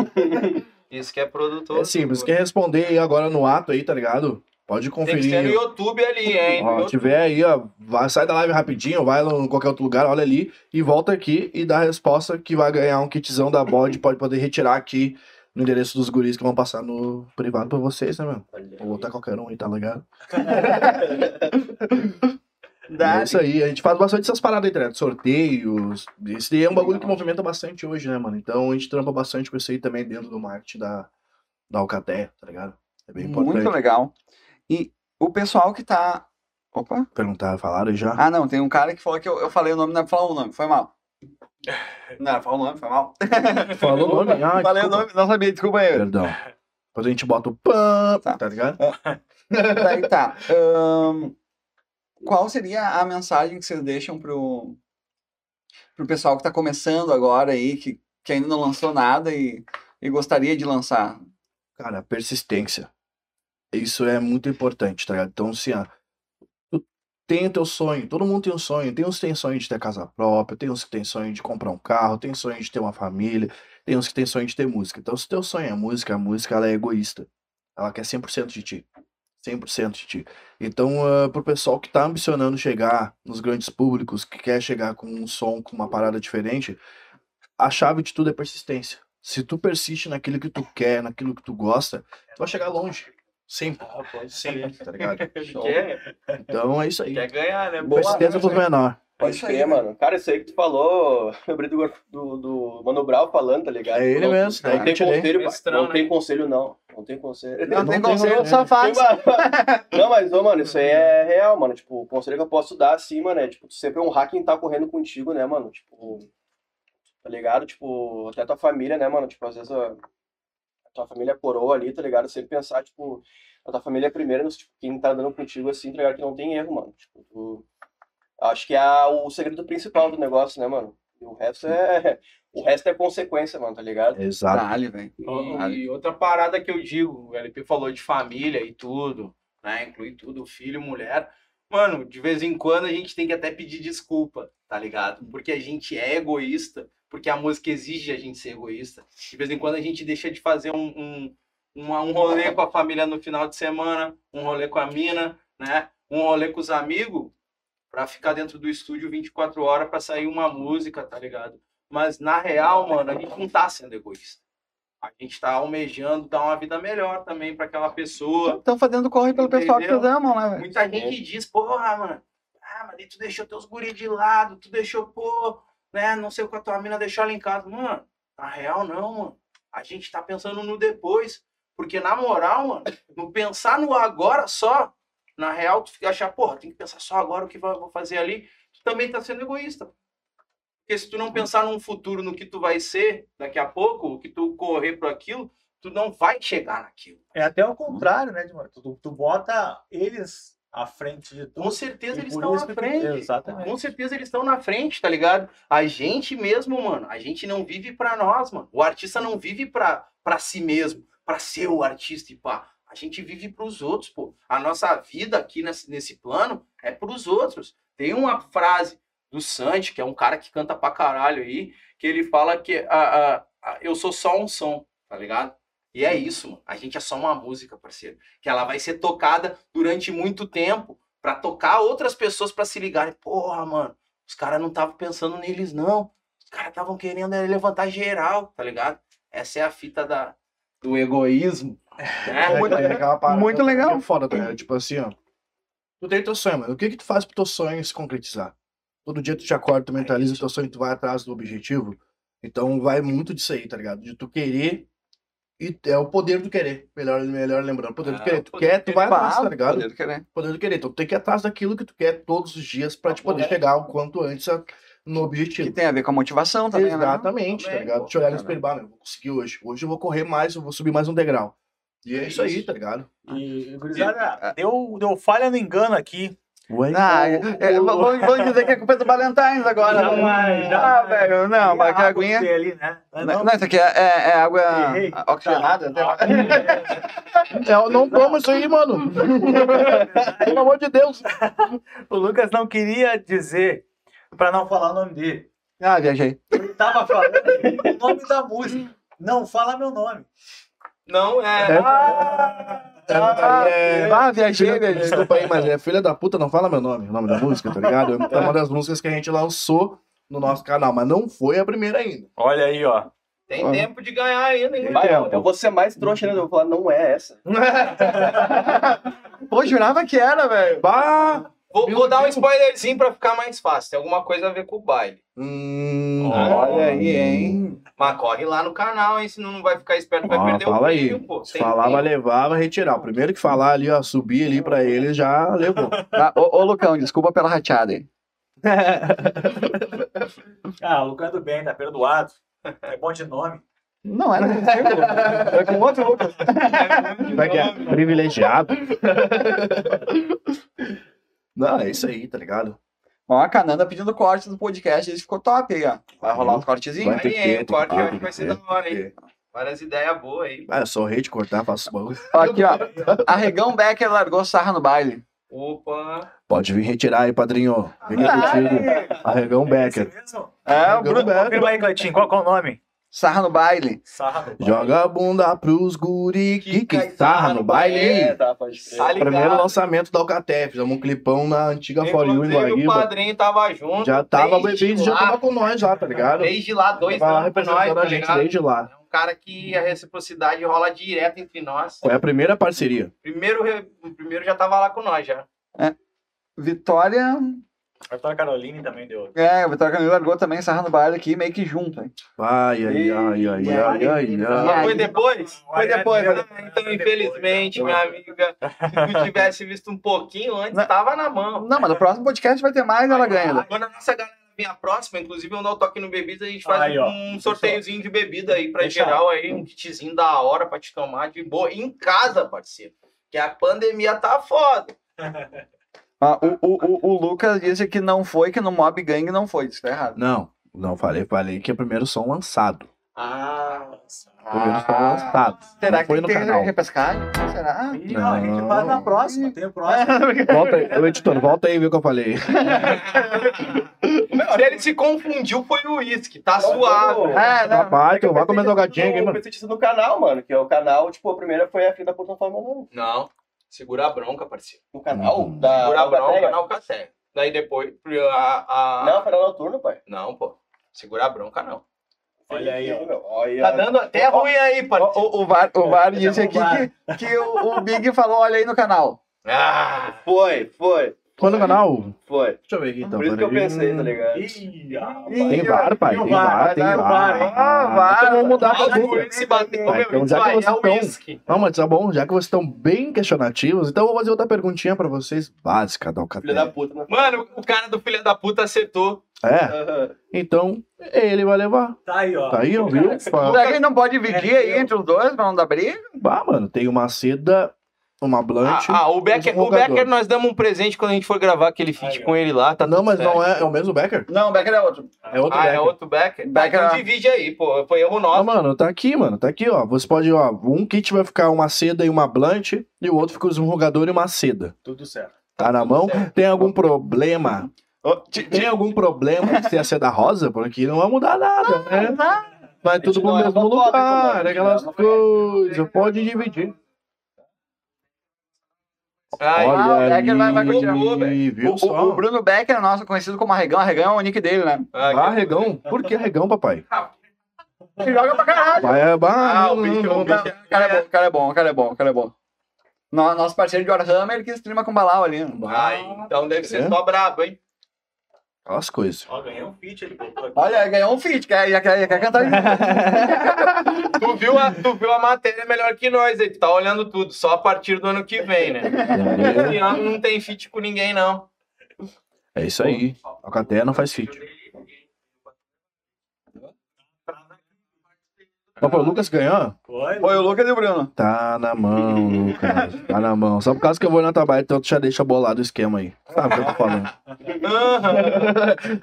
Isso que é produtor. É simples. Quer responder aí agora no ato aí, tá ligado? Pode Tem que ser no conferir. YouTube ali, hein? Ó, tiver aí, ó, vai, sai da live rapidinho, vai lá em qualquer outro lugar, olha ali e volta aqui e dá a resposta que vai ganhar um kitzão da bode, pode poder retirar aqui no endereço dos guris que vão passar no privado pra vocês, né, meu? Ou botar qualquer um aí, tá ligado? É isso aí, a gente faz bastante essas paradas aí, tá? Sorteios. Isso daí é um bagulho que movimenta bastante hoje, né, mano? Então a gente trampa bastante com isso aí também dentro do marketing da, da Alcateia, tá ligado? É bem importante. Muito legal. E o pessoal que tá. Opa. Perguntar, falaram aí já? Ah, não, tem um cara que falou que eu, eu falei o nome, não é pra falar o nome, foi mal. Não, falar o nome, foi mal. Falou o nome? Ah, falei o desculpa. nome, não sabia, desculpa aí. Perdão. Depois a gente bota o pam, Tá. tá, ligado? Daí tá. ahn, qual seria a mensagem que vocês deixam pro, pro pessoal que tá começando agora aí, que, que ainda não lançou nada e, e gostaria de lançar? Cara, persistência. Isso é muito importante, tá ligado? Então, assim, ó, tu tem o teu sonho, todo mundo tem um sonho. Tem uns que tem sonho de ter casa própria, tem uns que tem sonho de comprar um carro, tem sonho de ter uma família, tem uns que tem sonho de ter música. Então, se teu sonho é música, a música ela é egoísta. Ela quer 100% de ti. 100% de ti. Então, ah, pro pessoal que tá ambicionando chegar nos grandes públicos, que quer chegar com um som, com uma parada diferente, a chave de tudo é persistência. Se tu persiste naquilo que tu quer, naquilo que tu gosta, tu vai chegar longe. Sempre. Ah, pode Sempre, tá ligado? Quer, Então é isso aí. quer ganhar, né? Persistência pros menores. Pode Isso aí, crer, né? mano. Cara, isso aí que tu falou, lembrei do, do, do Mano Brau falando, tá ligado? É ele não, mesmo, Não tem conselho, pai. Mestrão, Não tem né? conselho, não. Não tem conselho. Não, tem tem conselho, só né? faz. Não, mas, ô, mano, isso aí é real, mano. Tipo, o conselho que eu posso dar, assim, mano, é, tipo, tu sempre honrar quem tá correndo contigo, né, mano? Tipo, tá ligado? Tipo, até tua família, né, mano? Tipo, às vezes tua família é coroa ali, tá ligado? Sempre pensar, tipo, a tua família é primeiro, nos- tipo, quem tá andando contigo, assim, tá ligado? Que não tem erro, mano. Tipo, tu... Acho que é o segredo principal do negócio, né, mano? E o resto é... O resto é consequência, mano, tá ligado? Exato. Dale, velho. E, e outra parada que eu digo, o LP falou de família e tudo, né? Inclui tudo, filho, mulher. Mano, de vez em quando a gente tem que até pedir desculpa, tá ligado? Porque a gente é egoísta, porque a música exige a gente ser egoísta. De vez em quando a gente deixa de fazer um, um, uma- um rolê com a família no final de semana, um rolê com a mina, né? Um rolê com os amigos, pra ficar dentro do estúdio 24 horas pra sair uma música, tá ligado? Mas na real, mano, a gente não tá sendo egoísta. A gente tá almejando dar uma vida melhor também pra aquela pessoa. Estão fazendo corre pelo pessoal que Entendeu? vocês amam, né, velho? Muita gente diz, porra, mano, ah, mas tu deixou teus guri de lado, tu deixou, pô, né, não sei o que a tua mina deixou ela em casa. Mano, na real não, mano. A gente tá pensando no depois. Porque na moral, mano, no pensar no agora só, na real, tu fica achar, porra, tem que pensar só agora o que vai- vou fazer ali, tu também tá sendo egoísta. Porque se tu não pensar num futuro, no que tu vai ser daqui a pouco, o que tu correr para aquilo, tu não vai chegar naquilo. É até o contrário, né, Edmar? Tu, tu bota eles à frente de tudo. Com certeza E eles estão na que- frente. Exatamente. Com certeza eles estão na frente, tá ligado? A gente mesmo, mano, a gente não vive pra nós, mano. O artista não vive pra, pra si mesmo, pra ser o artista e pá. A gente vive pros outros, pô. A nossa vida aqui nesse, nesse plano é pros outros. Tem uma frase do Santi, que é um cara que canta pra caralho aí, que ele fala que a, a, a- eu sou só um som, tá ligado? E é isso, mano. A gente é só uma música, parceiro. Que ela vai ser tocada durante muito tempo Pra tocar outras pessoas pra se ligarem. Porra, mano, os caras não estavam pensando neles, não. Os caras estavam querendo é, levantar geral, tá ligado? Essa é a fita da, do egoísmo. né? Muito- É parada muito legal. que É foda, tá? Tipo assim, ó. Tu tem teu sonho, mano. O que que tu faz pro teu sonho se concretizar? Todo dia tu te acorda, tu mentaliza o teu sonho, tu vai atrás do objetivo. Então vai muito disso aí, tá ligado? De tu querer e é o poder do querer. Melhor, melhor lembrando. O poder do Ah, querer. Tu poder quer, do tu vai atrás, tá ligado? poder querer. poder do querer. Então tu tem que ir atrás daquilo que tu quer todos os dias pra te poder É. chegar o quanto antes a- no Que objetivo. tem a ver com a motivação também, né? Exatamente, tá Também, ligado? Te olhar no espelho, bah, vou conseguir hoje. Hoje eu vou correr mais, eu vou subir mais um degrau. E é isso aí, tá ligado? E, gurizada, deu, deu falha no engano aqui. Ué, Ah, é, é, vamos, vamos dizer que é culpa do Valentine's agora. Não, né? mas- Ah, velho, não, mas que aguinha. Ali, né? Não, Não, não, isso aqui é, é- é água Errei. oxigenada. né? É, eu não tomo isso aí, mano. Pelo amor de Deus. O Lucas não queria dizer pra não falar o nome dele. Ah, viajei. Ele tava falando o nome da música. Não fala meu nome. Não é. É, é, Ah, viajei, filha- viajei. desculpa aí, mas é filha da puta, não fala meu nome, o nome da música, tá ligado? É uma das músicas que a gente lançou no nosso canal, mas não foi a primeira ainda. Olha aí, ó. Tem Ah. tempo de ganhar ainda, hein? Vai, eu, eu vou ser mais trouxa ainda, eu vou falar, não é essa. Pô, jurava que era, velho. Bah! Vou, vou dar um spoilerzinho pra ficar mais fácil. Tem alguma coisa a ver com o baile. Hum, Olha aí, hein? Mas corre lá no canal, hein? Senão não vai ficar esperto, vai Ó, perder o fala aí. prêmio, pô. Se Tem tempo. levar, vai retirar. O primeiro que falar ali, ó, subir ali pra ele, já levou. Ah, ô, ô, Lucão, desculpa pela rateada aí. Ah, o Lucas do bem, tá perdoado. É bom de nome. Não era contigo. Era com outro Lucas. Como é que é? Privilegiado. Não, é isso aí, tá ligado? Ó, a Cananda pedindo corte do podcast, esse ficou top aí, ó. Vai rolar um cortezinho? Vai ter Aí, hein, o tem que corte ter, hoje vai que ser da hora, hein? ter. Várias ideias boas aí. Ah, eu sou rei de cortar, faço bagulho. Aqui, ó. Arregão Becker largou sarra no baile. Opa! Pode vir retirar aí, padrinho. Fica contigo. Arregão Becker. Esse mesmo? É, o Bruno. Becker. Confirma aí, Cleitinho, qual que é o nome? Sarra no baile. Sarra do Joga a bunda pros guri que, que sarra no É, baile. tá, crer. Tá. Primeiro lançamento da Alcatel. Fizemos um clipão na antiga For You em Inclusive, o Guaíba. padrinho tava junto. Já tava bebido, já tava com nós já, tá ligado? Desde lá, dois anos com nós, representando tá a gente ligado? desde lá. É um cara que a reciprocidade rola direto entre nós. Foi a primeira parceria. Primeiro, primeiro já tava lá com nós, já. Vitória. A Caroline também deu. É, o Vitória Canil largou também sarra no baile aqui, meio que junto, hein? Ai, ai, ai, ai, ai, ai, Mas ai. foi depois? Foi Olha, depois. né? Então, infelizmente, minha amiga, se tu tivesse visto um pouquinho antes, Não. tava na mão. Não, mas no próximo podcast vai ter mais, ela ganha. Quando a nossa galera vir a próxima, inclusive eu não toque no bebida, a gente faz Aí, ó. um sorteiozinho de bebida aí pra Fechado. geral aí, um kitzinho da hora pra te tomar de boa em casa, parceiro. Que a pandemia tá foda. Ah, o, o, o, o Lucas disse que não foi, que no Mob Gang não foi. Isso tá errado. Não, não falei, falei que é o primeiro som lançado. Ah, Primeiro som lançado. Será Não que foi tem no canal. repescagem? Será? Ih, não, a gente faz na próxima. Tem o próximo. Volta aí, ô, editor, volta aí e vê o que eu falei. se ele se confundiu, foi o uísque, tá suave. É, não. Rapaz, tu vai comer tua gatinha aqui, Eu mano. pensei tinha sido no canal, mano. Que é o canal, tipo, a primeira foi a filha da puta não fala meu nome. Não, segura a bronca, parceiro. No canal Uhum. da. Segura a bronca Alcateia? na Alcaté. Daí depois, a, a... Não, foi na noturno, pai. Não, pô. Segura a bronca, não. Olha aí, olha. Tá dando até ruim aí, O, parceiro. o, o VAR, o VAR Já disse aqui que, que o, o Big falou, olha aí no canal. Ah, Foi, foi, Foi no canal? foi. Deixa eu ver aqui então. Por isso que eu pensei, tá ligado? Ih, rapaz. Tem VAR, pai, tem VAR? Tem o VAR. Ah, VAR. Então vamos mudar ah, dupla. que se bateu, então já que vocês é estão- uísque. Não, mas tá bom, já que vocês estão bem questionativos, então eu vou fazer outra perguntinha pra vocês, básica da Filha da Alcatel. puta, né? Mano, o cara do filho da puta acertou. É, então ele vai levar. Tá aí, ó. Tá aí, ó, viu? Será que não pode dividir aí entre os dois pra não dar briga? Bah, mano, tem uma seda, uma Ah, blanche. ah, o Becker, um o Becker nós damos um presente quando a gente for gravar aquele feat Aí, com ele lá. Tá não, tudo mas certo. não é, é o mesmo Becker? Não, o Becker é outro. É outro Ah, Becker. é outro Becker? Becker- Ah, então divide aí, pô. Foi erro Ah, nosso. mano, tá aqui, mano, tá aqui, ó. Você pode, ó, um kit vai ficar uma seda e uma blanche, e o outro fica um jogador e uma seda. Tudo certo. Tá na mão? certo. Tem algum problema? Tem algum problema de ser a seda rosa? Porque não vai mudar nada, né? Vai tudo pro é mesmo lugar, mano. aquelas é coisas. Pode dividir. Ai, Ah, o Olha Becker vai- vai ali, continuar. viu O, só? o, o Bruno Becker é nosso conhecido como Arregão. Arregão é o nick dele, né? Ah, regão? Por que regão, papai? Ele joga pra caralho. Vai, é Ah, o bicho, o bicho O cara é bom, o cara é bom, o cara é bom, o cara é bom. No- Nosso parceiro de Warhammer que streama com Balau ali. né? Ai, então deve ser É? só brabo, hein? Aquelas coisas. Ó, ganhei um feat ele botou aqui. Olha, ganhou um feat, quer, já quer, já quer cantar Tu viu, a, tu viu a matéria melhor que nós aí, tu tá olhando tudo, só a partir do ano que vem, né? Esse ano não tem fit com ninguém, não. É isso aí. A Cateia não faz fit. O Lucas ganhou? Foi, Foi o Lucas e o Bruno. Tá na mão, Lucas. Tá na mão. Só por causa que eu vou na trabalho, então tu já deixa bolado o esquema aí. Sabe o que eu tô falando?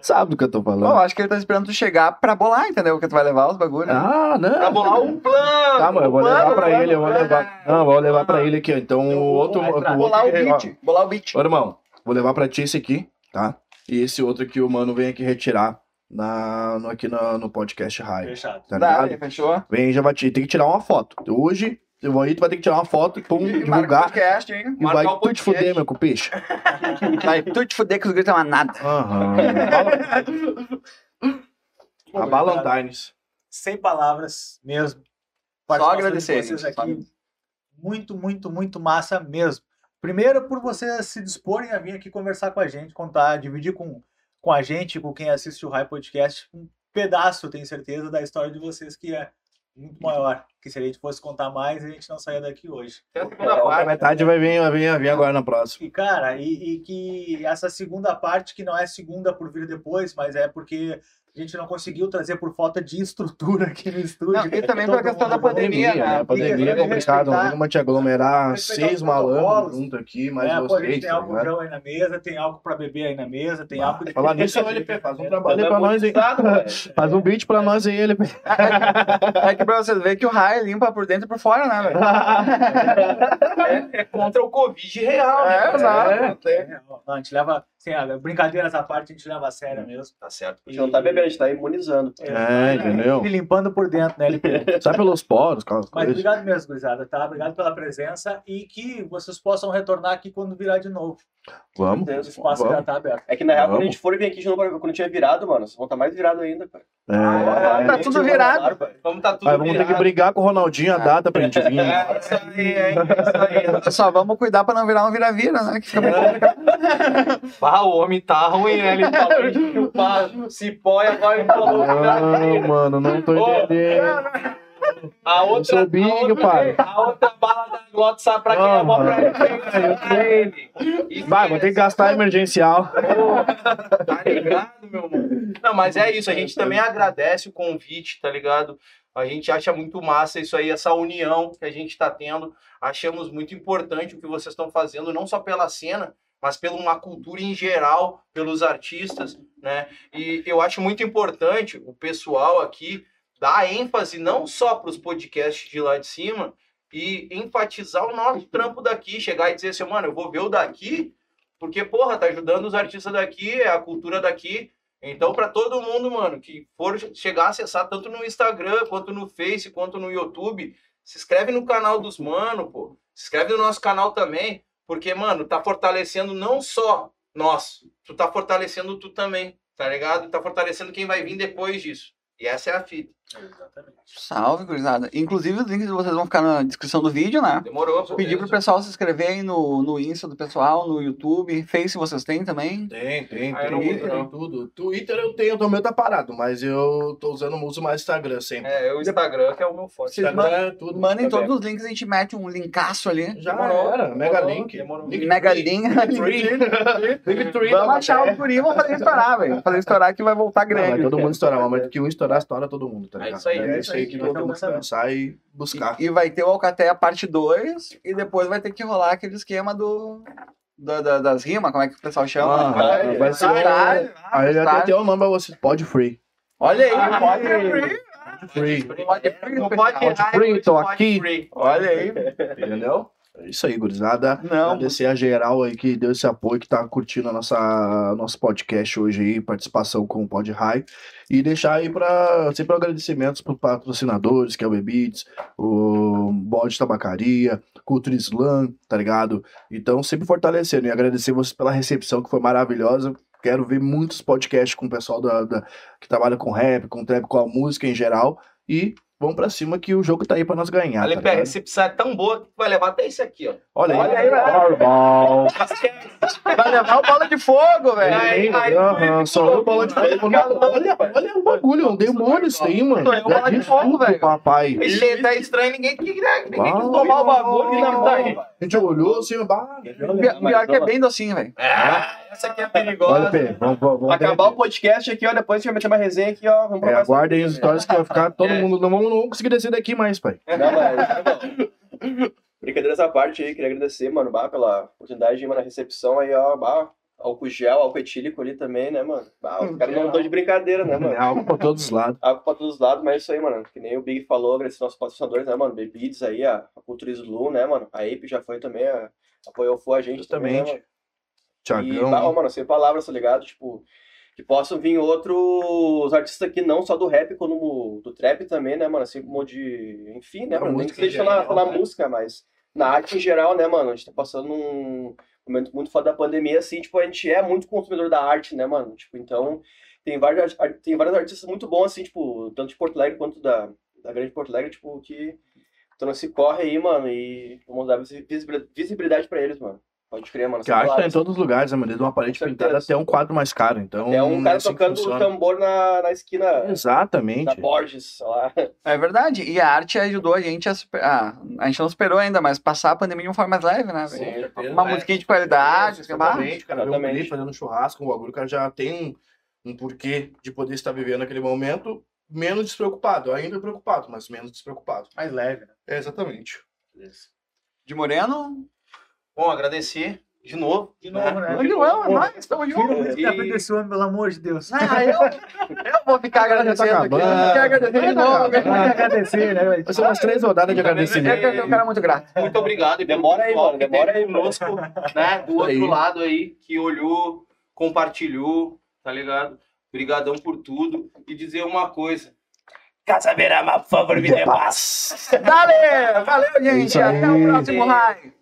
Sabe do que eu tô Bom, falando? acho que ele tá esperando tu chegar pra bolar, entendeu? Que tu vai levar os bagulhos. né? Ah, não. Pra bolar um plano. Tá, mano, eu vou levar pra plano, ele, eu vou levar. Não, eu vou levar pra ele aqui, ó. Então o outro. Bolar o beat. Bolar o beat. Ô, irmão, vou levar pra ti esse aqui, tá? E esse outro que o mano vem aqui retirar na, no, aqui no, no podcast Raio. Fechado. Tá Dá, ligado? fechou? Vem, já vai te, tem que tirar uma foto. Hoje, eu vou aí, tu vai ter que tirar uma foto, pum, o divulgar. podcast, hein? E Marcar vai o tu te fuder, meu cupiche. Vai tu te fuder que os gritos é uma nada. Aham. A Valentines. Sem palavras mesmo. Só agradecer, Vocês gente, aqui. Muito, muito, muito massa mesmo. Primeiro, por vocês se disporem a vir aqui conversar com a gente, contar, dividir com, com a gente, com quem assiste o High Podcast, um pedaço, tenho certeza, da história de vocês que é muito maior. Que se a gente fosse contar mais, a gente não saia daqui hoje. Tem a segunda A parte. metade vai vir, vai vir, vai vir agora na próxima. E, cara, e, e que essa segunda parte, que não é segunda por vir depois, mas é porque a gente não conseguiu trazer por falta de estrutura aqui no estúdio. Não, e também pela questão da mundo- pandemia, né? A pandemia é Tem que complicado, não tem como te aglomerar seis malandros junto aqui, mais é, pô, a gente vocês, tem tá álcool aí na mesa, tem álcool pra beber aí na mesa, tem álcool de Falar nisso, o LP, faz um trabalho aí Tá pra nós aí. Faz um beat pra nós aí, LP. É que pra vocês verem que o raio limpa por dentro e por fora, né, velho? É, é contra o Covid real, né? É, exato. É, não, a gente leva, assim, ah, brincadeiras à parte, a gente leva a sério mesmo. Tá certo. A gente não tá bebendo, a gente tá imunizando. É, entendeu? E limpando por dentro, né, LP? Sai pelos poros, aquelas Mas coisas. obrigado mesmo, gurizada, tá? Obrigado pela presença e que vocês possam retornar aqui quando virar de novo. Vamos. O espaço Vamos. já tá aberto. É que na real, quando a Vamos. gente for vir aqui de novo, quando tiver virado, mano, vocês vão estar mais virado ainda, cara. É. tá tudo virado. Pai. Vamos tá tudo Mas vamos ter que virado. brigar com o Ronaldinho a data pra gente vir. É isso aí, hein? É isso aí. Só vamos cuidar pra não virar um vira-vira, né? Que fica meio. Ah, o homem tá ruim, né? Ele falou de chupar cipó e agora ele falou Não, mano, não tô entendendo. A outra, sou a outra, pai. A outra bala da Glot sabe pra quem é bom pra ele. Isso Vai, vou ter que gastar emergencial. Tá ligado, meu mano? Não, mas é isso. A gente também agradece o convite, tá ligado? A gente acha muito massa isso aí, essa união que a gente tá tendo. Achamos muito importante o que vocês estão fazendo, não só pela cena, mas pela uma cultura em geral, pelos artistas, né? E eu acho muito importante o pessoal aqui dar ênfase não só para os podcasts de lá de cima e enfatizar o nosso trampo daqui, chegar e dizer assim, mano, eu vou ver o daqui, porque, porra, tá ajudando os artistas daqui, é a cultura daqui. Então, para todo mundo, mano, que for chegar a acessar tanto no Instagram, quanto no Face, quanto no YouTube, se inscreve no canal dos mano, pô. Se inscreve no nosso canal também, porque, mano, tá fortalecendo não só nós, tu tá fortalecendo tu também, tá ligado? Tá fortalecendo quem vai vir depois disso. E essa é a fita. Exatamente. Salve, gurizada. Inclusive, os links de vocês vão ficar na descrição do vídeo, né? Demorou, pô. Pedir pro pessoal se inscrever aí no, no Insta do pessoal, no YouTube. Face vocês têm também. Tem, tem, Ah, tem, uso, tem não. tudo. Twitter eu tenho, o meu tá parado, mas eu tô usando, uso mais Instagram sempre. É, o Instagram que é o meu forte. Instagram é tudo. Mandem também. todos os links, a gente mete um linkaço ali. Já Demorou, era, Mega demorou, Link. demorou. Link Mega link. Vamos da achar o guri e vamos fazer estourar, velho. Fazer estourar que vai voltar Não, vai grande. todo mundo estourar, mas que um estourar, estoura todo mundo, tá É ligado? isso aí, é é isso aí que aí. mundo pensar e buscar. E, e vai ter o Alcateia parte 2 e depois vai ter que rolar aquele esquema do. da- da- das rimas, como é que o pessoal chama? Ah, vai ser- ah, Aí ele até tem o nome pra vocês, Pod Free. Olha aí, Ah, pode é. Free. Não Pode pode especial. errar, free, tô pode aqui. free. Olha aí. Entendeu? É isso aí, gurizada. Não, Agradecer a geral aí que deu esse apoio, que tá curtindo a nossa nosso podcast hoje aí, participação com o Pod High. E deixar aí para sempre agradecimentos para patrocinadores, que é o Bebites, o Bode Tabacaria, Cultura Slam, tá ligado? Então, sempre fortalecendo e agradecer vocês pela recepção que foi maravilhosa. Quero ver muitos podcasts com o pessoal da, da- que trabalha com rap, com trap, com a música em geral. E vamos pra cima que o jogo tá aí pra nós ganhar. Ali, tá ligado? recepção é tão boa que vai levar até esse aqui, ó. Olha aí, Olha aí, velho. Normal. vai levar o bola de fogo, velho. Aí, aí, Aham, só o bola de fogo. Olha, olha o bagulho, um demônio isso aí, mano. Tô eu bola de fogo, velho. papai. Esse tá estranho, ninguém quis tomar o bagulho, aí. A gente olhou assim, Pior pior que é bem docinho, velho. Essa aqui é Olha, perigosa. Pê, vamos, vamos, vamos Acabar o podcast aqui, ó. Depois a gente vai meter uma resenha aqui, ó. Vamos É, aguardem essa- as histórias que vai ficar todo É. mundo. Não vamos, não conseguir descer daqui mais, pai. Não, mas. Brincadeiras à parte aí, queria agradecer, mano, bah, pela oportunidade de ir mano, na recepção aí, ó, bah, álcool gel, álcool etílico ali também, né, mano? Bah, os caras não estão de brincadeira, né, mano? É algo pra todos os lados. Álcool pra todos os lados, mas é isso aí, mano. Que nem o Big falou, agradecer nossos patrocinadores, né, mano? Bebides aí, a, a Cultura Slu, né, mano? A Ape já foi também, a, apoiou a gente também, né, Justamente. mano? E, Tiagão. ó, mano, sem palavras, tá ligado? Tipo, que possam vir outros artistas aqui, não só do rap, como do trap também, né, mano? Assim como de. Enfim, né, Da mano? Nem que seja na, na né? música, mas na arte em geral, né, mano? A gente tá passando um momento muito foda da pandemia, assim, tipo, a gente é muito consumidor da arte, né, mano? Tipo, então, tem vários, tem vários artistas muito bons, assim, tipo, tanto de Porto Alegre quanto da, da grande Porto Alegre, tipo, que estão nesse corre aí, mano, e vamos dar visi- visibilidade, visibilidade pra eles, mano. Pode crer, mano. Que a arte tá em todos os lugares, né, mano? Desde uma parede pintada até um quadro mais caro. Então, É um cara assim que tocando funciona. tambor na, na esquina da Exatamente. Borges, sei lá. É verdade. E a arte ajudou a gente a super... ah, a gente não superou ainda, mas passar a pandemia de uma forma mais leve, né? certeza. Uma musiquinha de qualidade. assim, Exatamente, o cara um Exatamente. clipe fazendo um churrasco, um bagulho, o cara já tem um, um porquê de poder estar vivendo aquele momento menos despreocupado, ainda preocupado, mas menos despreocupado. Mais leve, né? É, exatamente. De Moreno. Bom, agradecer de novo. De novo, né? De novo, nós estamos juntos. o tempo desse homem, pelo amor de Deus. Ah, eu, eu vou ficar agradecendo aqui. Eu quero agradecer de Vai novo. velho. Vai agradecer, né? ser umas três rodadas de Eu quero agradecimento. ser um cara muito grato. Muito obrigado. E Demora aí, mano, que demora aí, conosco, né? Do outro lado aí, que olhou, compartilhou, tá ligado? Obrigadão por tudo. E dizer uma coisa. Casa Beirama, por favor, me dê paz. Valeu, valeu, gente. Até o próximo raio.